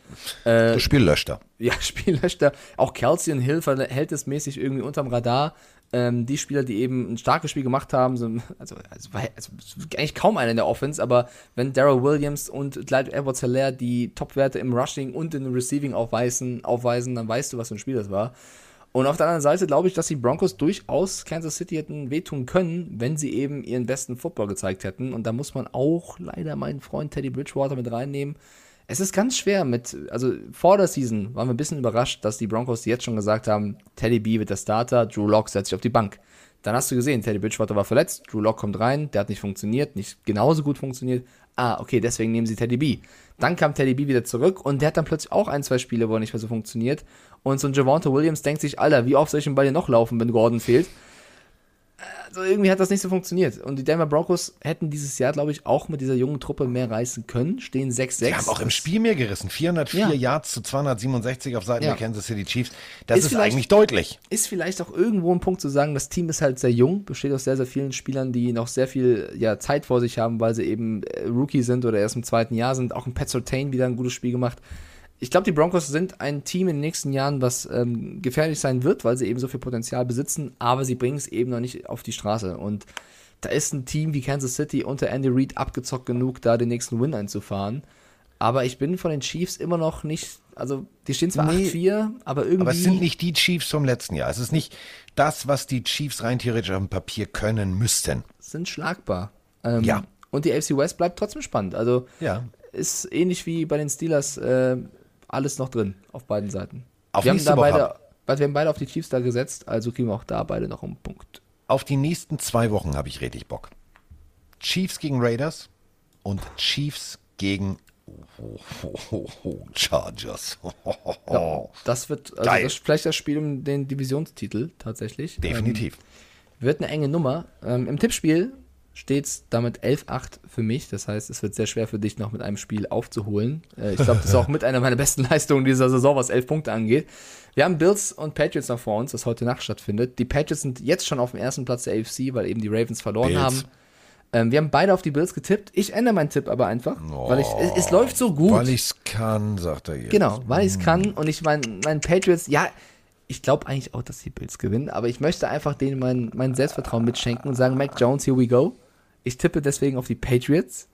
Äh, Das Spiel löscht er. [laughs] ja, Spiellöchter. Auch Kelsey und Hill verhältnismäßig irgendwie unterm Radar. Ähm, die Spieler, die eben ein starkes Spiel gemacht haben, sind, also, also, also eigentlich kaum einer in der Offense, aber wenn Daryl Williams und Clyde Edwards Hilaire die Topwerte im Rushing und im Receiving aufweisen, aufweisen, dann weißt du, was für ein Spiel das war. Und auf der anderen Seite glaube ich, dass die Broncos durchaus Kansas City hätten wehtun können, wenn sie eben ihren besten Football gezeigt hätten. Und da muss man auch leider meinen Freund Teddy Bridgewater mit reinnehmen. Es ist ganz schwer mit, also vor der Season waren wir ein bisschen überrascht, dass die Broncos jetzt schon gesagt haben, Teddy B wird der Starter, Drew Lock setzt sich auf die Bank. Dann hast du gesehen, Teddy Bridgewater war verletzt, Drew Lock kommt rein, der hat nicht funktioniert, nicht genauso gut funktioniert. Ah, okay, deswegen nehmen sie Teddy B. Dann kam Teddy B wieder zurück und der hat dann plötzlich auch ein, zwei Spiele, wo er nicht mehr so funktioniert. Und so ein Javante Williams denkt sich, Alter, wie oft soll ich den Ball hier noch laufen, wenn Gordon fehlt? Also irgendwie hat das nicht so funktioniert. Und die Denver Broncos hätten dieses Jahr, glaube ich, auch mit dieser jungen Truppe mehr reißen können. Stehen 6-6. Die haben auch im Spiel mehr gerissen. 404 Ja. Yards zu 267 auf Seiten Ja. der Kansas City Chiefs. Das Ist ist, vielleicht- eigentlich deutlich. ist vielleicht auch irgendwo ein Punkt zu sagen, das Team ist halt sehr jung, besteht aus sehr, sehr vielen Spielern, die noch sehr viel ja, Zeit vor sich haben, weil sie eben äh, Rookie sind oder erst im zweiten Jahr sind. Auch ein Pat Surtain wieder ein gutes Spiel gemacht. Ich glaube, die Broncos sind ein Team in den nächsten Jahren, was ähm, gefährlich sein wird, weil sie eben so viel Potenzial besitzen, aber sie bringen es eben noch nicht auf die Straße. Und da ist ein Team wie Kansas City unter Andy Reid abgezockt genug, da den nächsten Win einzufahren. Aber ich bin von den Chiefs immer noch nicht, also die stehen zwar Nee. 8-4, aber irgendwie. Aber es sind nicht die Chiefs vom letzten Jahr. Es ist nicht das, was die Chiefs rein theoretisch auf dem Papier können müssten. sind schlagbar. Ähm, Ja. Und die AFC West bleibt trotzdem spannend. Also Ja. ist ähnlich wie bei den Steelers äh, alles noch drin auf beiden Seiten. Auf wir, haben da beide, wir haben beide auf die Chiefs da gesetzt, also kriegen wir auch da beide noch einen Punkt. Auf die nächsten zwei Wochen habe ich richtig Bock. Chiefs gegen Raiders und Chiefs gegen [laughs] Chargers. Ja, das wird also. Geil. das vielleicht das Spiel um den Divisionstitel tatsächlich. Definitiv. Ähm, wird eine enge Nummer. Ähm, Im Tippspiel steht es damit 11-8 für mich. Das heißt, es wird sehr schwer für dich noch mit einem Spiel aufzuholen. Äh, ich glaube, das ist auch mit einer meiner besten Leistungen dieser Saison, was 11 Punkte angeht. Wir haben Bills und Patriots noch vor uns, das heute Nacht stattfindet. Die Patriots sind jetzt schon auf dem ersten Platz der AFC, weil eben die Ravens verloren Bills. haben. Ähm, wir haben beide auf die Bills getippt. Ich ändere meinen Tipp aber einfach, weil ich, es, es läuft so gut. Weil ich es kann, sagt er jetzt. Genau, weil ich es kann und ich mein, meinen Patriots, ja, ich glaube eigentlich auch, dass die Bills gewinnen, aber ich möchte einfach denen mein, mein Selbstvertrauen mitschenken und sagen, Mac Jones, here we go. Ich tippe deswegen auf die Patriots,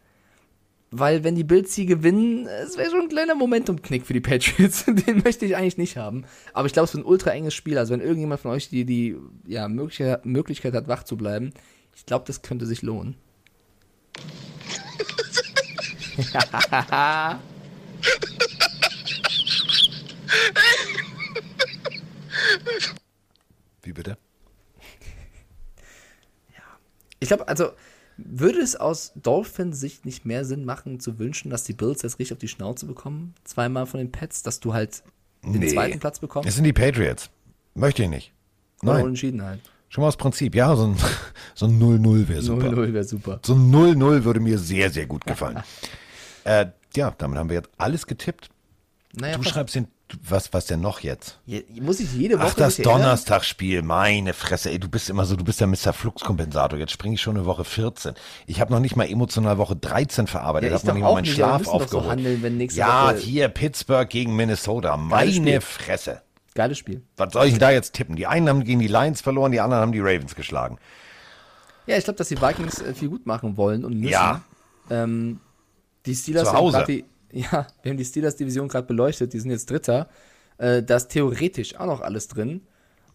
weil wenn die Bills sie gewinnen, es wäre schon ein kleiner Momentum-Knick für die Patriots. [laughs] Den möchte ich eigentlich nicht haben. Aber ich glaube, es wird ein ultra enges Spiel. Also wenn irgendjemand von euch die, die ja, mögliche, Möglichkeit hat, wach zu bleiben, ich glaube, das könnte sich lohnen. Wie bitte? [laughs] Ich glaube, also würde es aus Dolphins Sicht nicht mehr Sinn machen, zu wünschen, dass die Bills jetzt richtig auf die Schnauze bekommen, zweimal von den Pets, dass du halt den Nee. zweiten Platz bekommst? Es sind die Patriots. Möchte ich nicht. Oder Nein. unentschieden halt. Schon mal aus Prinzip. Ja, so ein, [laughs] so ein 0-0 wäre super. 0-0 wäre super. So ein 0-0 würde mir sehr, sehr gut gefallen. [laughs] äh, ja, damit haben wir jetzt alles getippt. Naja, du schreibst den, was, was denn noch jetzt? Je- muss ich jede Woche Ach, das? Donnerstagsspiel, meine Fresse, ey, du bist immer so, du bist der Mr. Fluxkompensator. Jetzt springe ich schon eine Woche 14. Ich habe noch nicht mal emotional Woche 13 verarbeitet, Ja, ich habe noch nicht mal meinen nicht, Schlaf doch so aufgeholt. handeln, ja, Woche- hier Pittsburgh gegen Minnesota, meine. Fresse. Geiles Spiel. Was soll ich denn da jetzt tippen? Die einen haben gegen die Lions verloren, die anderen haben die Ravens geschlagen. Ja, ich glaube, dass die Vikings äh, viel gut machen wollen und müssen. Ja. Ähm, die Steelers Zu Hause. Die, ja, wir haben die Steelers-Division gerade beleuchtet, die sind jetzt Dritter. Äh, da ist theoretisch auch noch alles drin.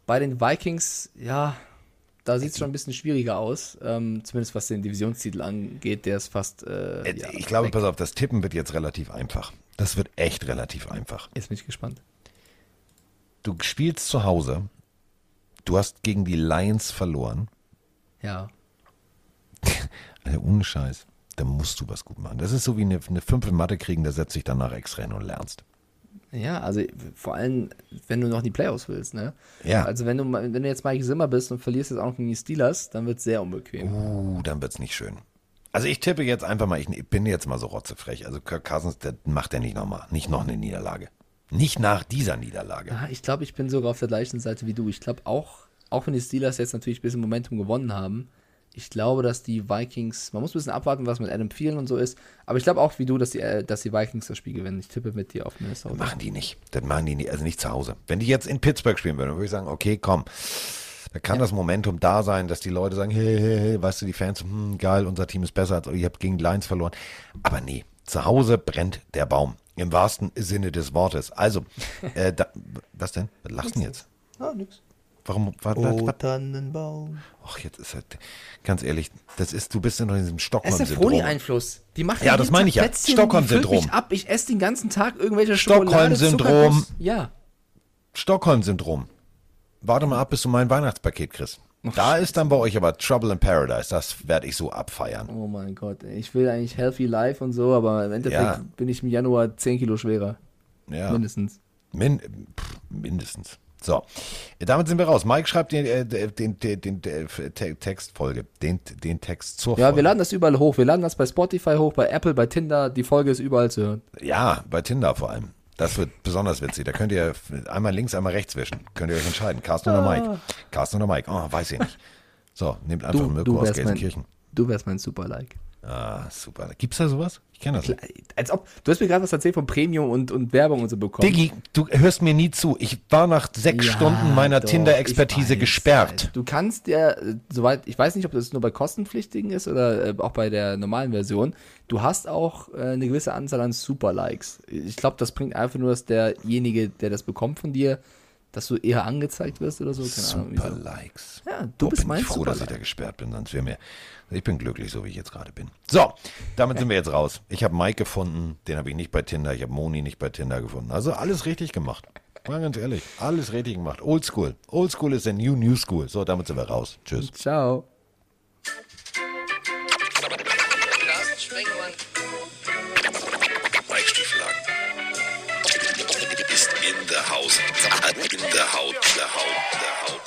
Bei den Vikings, ja, da sieht es schon ein bisschen schwieriger aus. Ähm, zumindest was den Divisionstitel angeht, der ist fast. Äh, Äh, ja, ich glaube, weg. pass auf, das Tippen wird jetzt relativ einfach. Das wird echt relativ einfach. Jetzt bin ich gespannt. Du spielst zu Hause. Du hast gegen die Lions verloren. Ja. [laughs] Also ohne Scheiß. Da musst du was gut machen. Das ist so wie eine, eine 5 in Mathe kriegen, da setzt dich dann nach X-Rennen und lernst. Ja, also vor allem, wenn du noch in die Playoffs willst, ne? Ja. Also wenn du, wenn du jetzt Mike Zimmer bist und verlierst jetzt auch noch gegen die Steelers, dann wird es sehr unbequem. Uh, dann wird's nicht schön. Also ich tippe jetzt einfach mal, ich bin jetzt mal so rotzefrech. Also Kirk Cousins, der macht er nicht nochmal. Nicht noch eine Niederlage. Nicht nach dieser Niederlage. Ja, ich glaube, ich bin sogar auf der gleichen Seite wie du. Ich glaube auch, auch wenn die Steelers jetzt natürlich ein bisschen Momentum gewonnen haben, ich glaube, dass die Vikings, man muss ein bisschen abwarten, was mit Adam Thielen und so ist, aber ich glaube auch wie du, dass die, äh, dass die Vikings das Spiel gewinnen. Ich tippe mit dir auf Minnesota. Machen die nicht. Das machen die nicht, also nicht zu Hause. Wenn die jetzt in Pittsburgh spielen würden, würde ich sagen, okay, komm. Da kann das Momentum da sein, dass die Leute sagen, hey, hey, hey, weißt du, die Fans, hm, geil, unser Team ist besser, als ihr habt gegen die Lions verloren. Aber nee, zu Hause brennt der Baum. Im wahrsten Sinne des Wortes. Also, [laughs] äh, da, was denn? Was lachst du denn jetzt? Ah, nix. Warum? Was, was, Oh, was? Tannenbaum. Ach, jetzt ist halt, ganz ehrlich, das ist, du bist in diesem Es ist der Stockholm-Syndrom. Froni-Einfluss. Die machen Ja, das meine ich ja. Stockholm-Syndrom. mich ab. Ich esse den ganzen Tag irgendwelche Stockholm-Syndrom. Ja. Stockholm-Syndrom. Warte mal ab, bis du mein Weihnachtspaket kriegst. Da ist dann bei euch aber Trouble in Paradise. Das werde ich so abfeiern. Oh mein Gott, ich will eigentlich healthy life und so, aber im Endeffekt Ja. bin ich im Januar 10 Kilo schwerer. Ja. Mindestens. Min pff, mindestens. So, damit sind wir raus. Mike schreibt den, äh, den, den, den, den Te- Textfolge, den, den Text zur Ja, Folge. wir laden das überall hoch. Wir laden das bei Spotify hoch, bei Apple, bei Tinder. Die Folge ist überall zu hören. Ja, bei Tinder vor allem. Das wird besonders witzig. Da könnt ihr einmal links, einmal rechts wischen. Könnt ihr euch entscheiden. Carsten oder Mike? Carsten oder Mike? Oh, weiß ich nicht. So, nehmt einfach Du, Mirko du, aus wärst mein, Gelsenkirchen. du wärst mein Super-Like. Ah, super. Gibt's da sowas? Ich kenne das nicht. Als ob, du hast mir gerade was erzählt von Premium und, und Werbung und so bekommen. Diggi, du hörst mir nie zu. Ich war nach sechs Ja, Stunden meiner Tinder-Expertise gesperrt. Du kannst ja, äh, soweit, ich weiß nicht, ob das nur bei kostenpflichtigen ist oder äh, auch bei der normalen Version. Du hast auch äh, eine gewisse Anzahl an Super-Likes. Ich glaube, das bringt einfach nur, dass derjenige, der das bekommt von dir, dass du eher angezeigt wirst oder so. Keine Ahnung, Super wieso. Likes. Ja, du Boah, bist bin mein ich froh, dass ich da gesperrt bin, sonst wäre mir. Ich bin glücklich, so wie ich jetzt gerade bin. So, damit sind wir jetzt raus. Ich habe Mike gefunden, den habe ich nicht bei Tinder, ich habe Moni nicht bei Tinder gefunden. Also alles richtig gemacht. Mal ganz ehrlich, alles richtig gemacht. Oldschool. Oldschool ist der New New School. So, damit sind wir raus. Tschüss. Ciao. der Haut, der Haut, der Haut.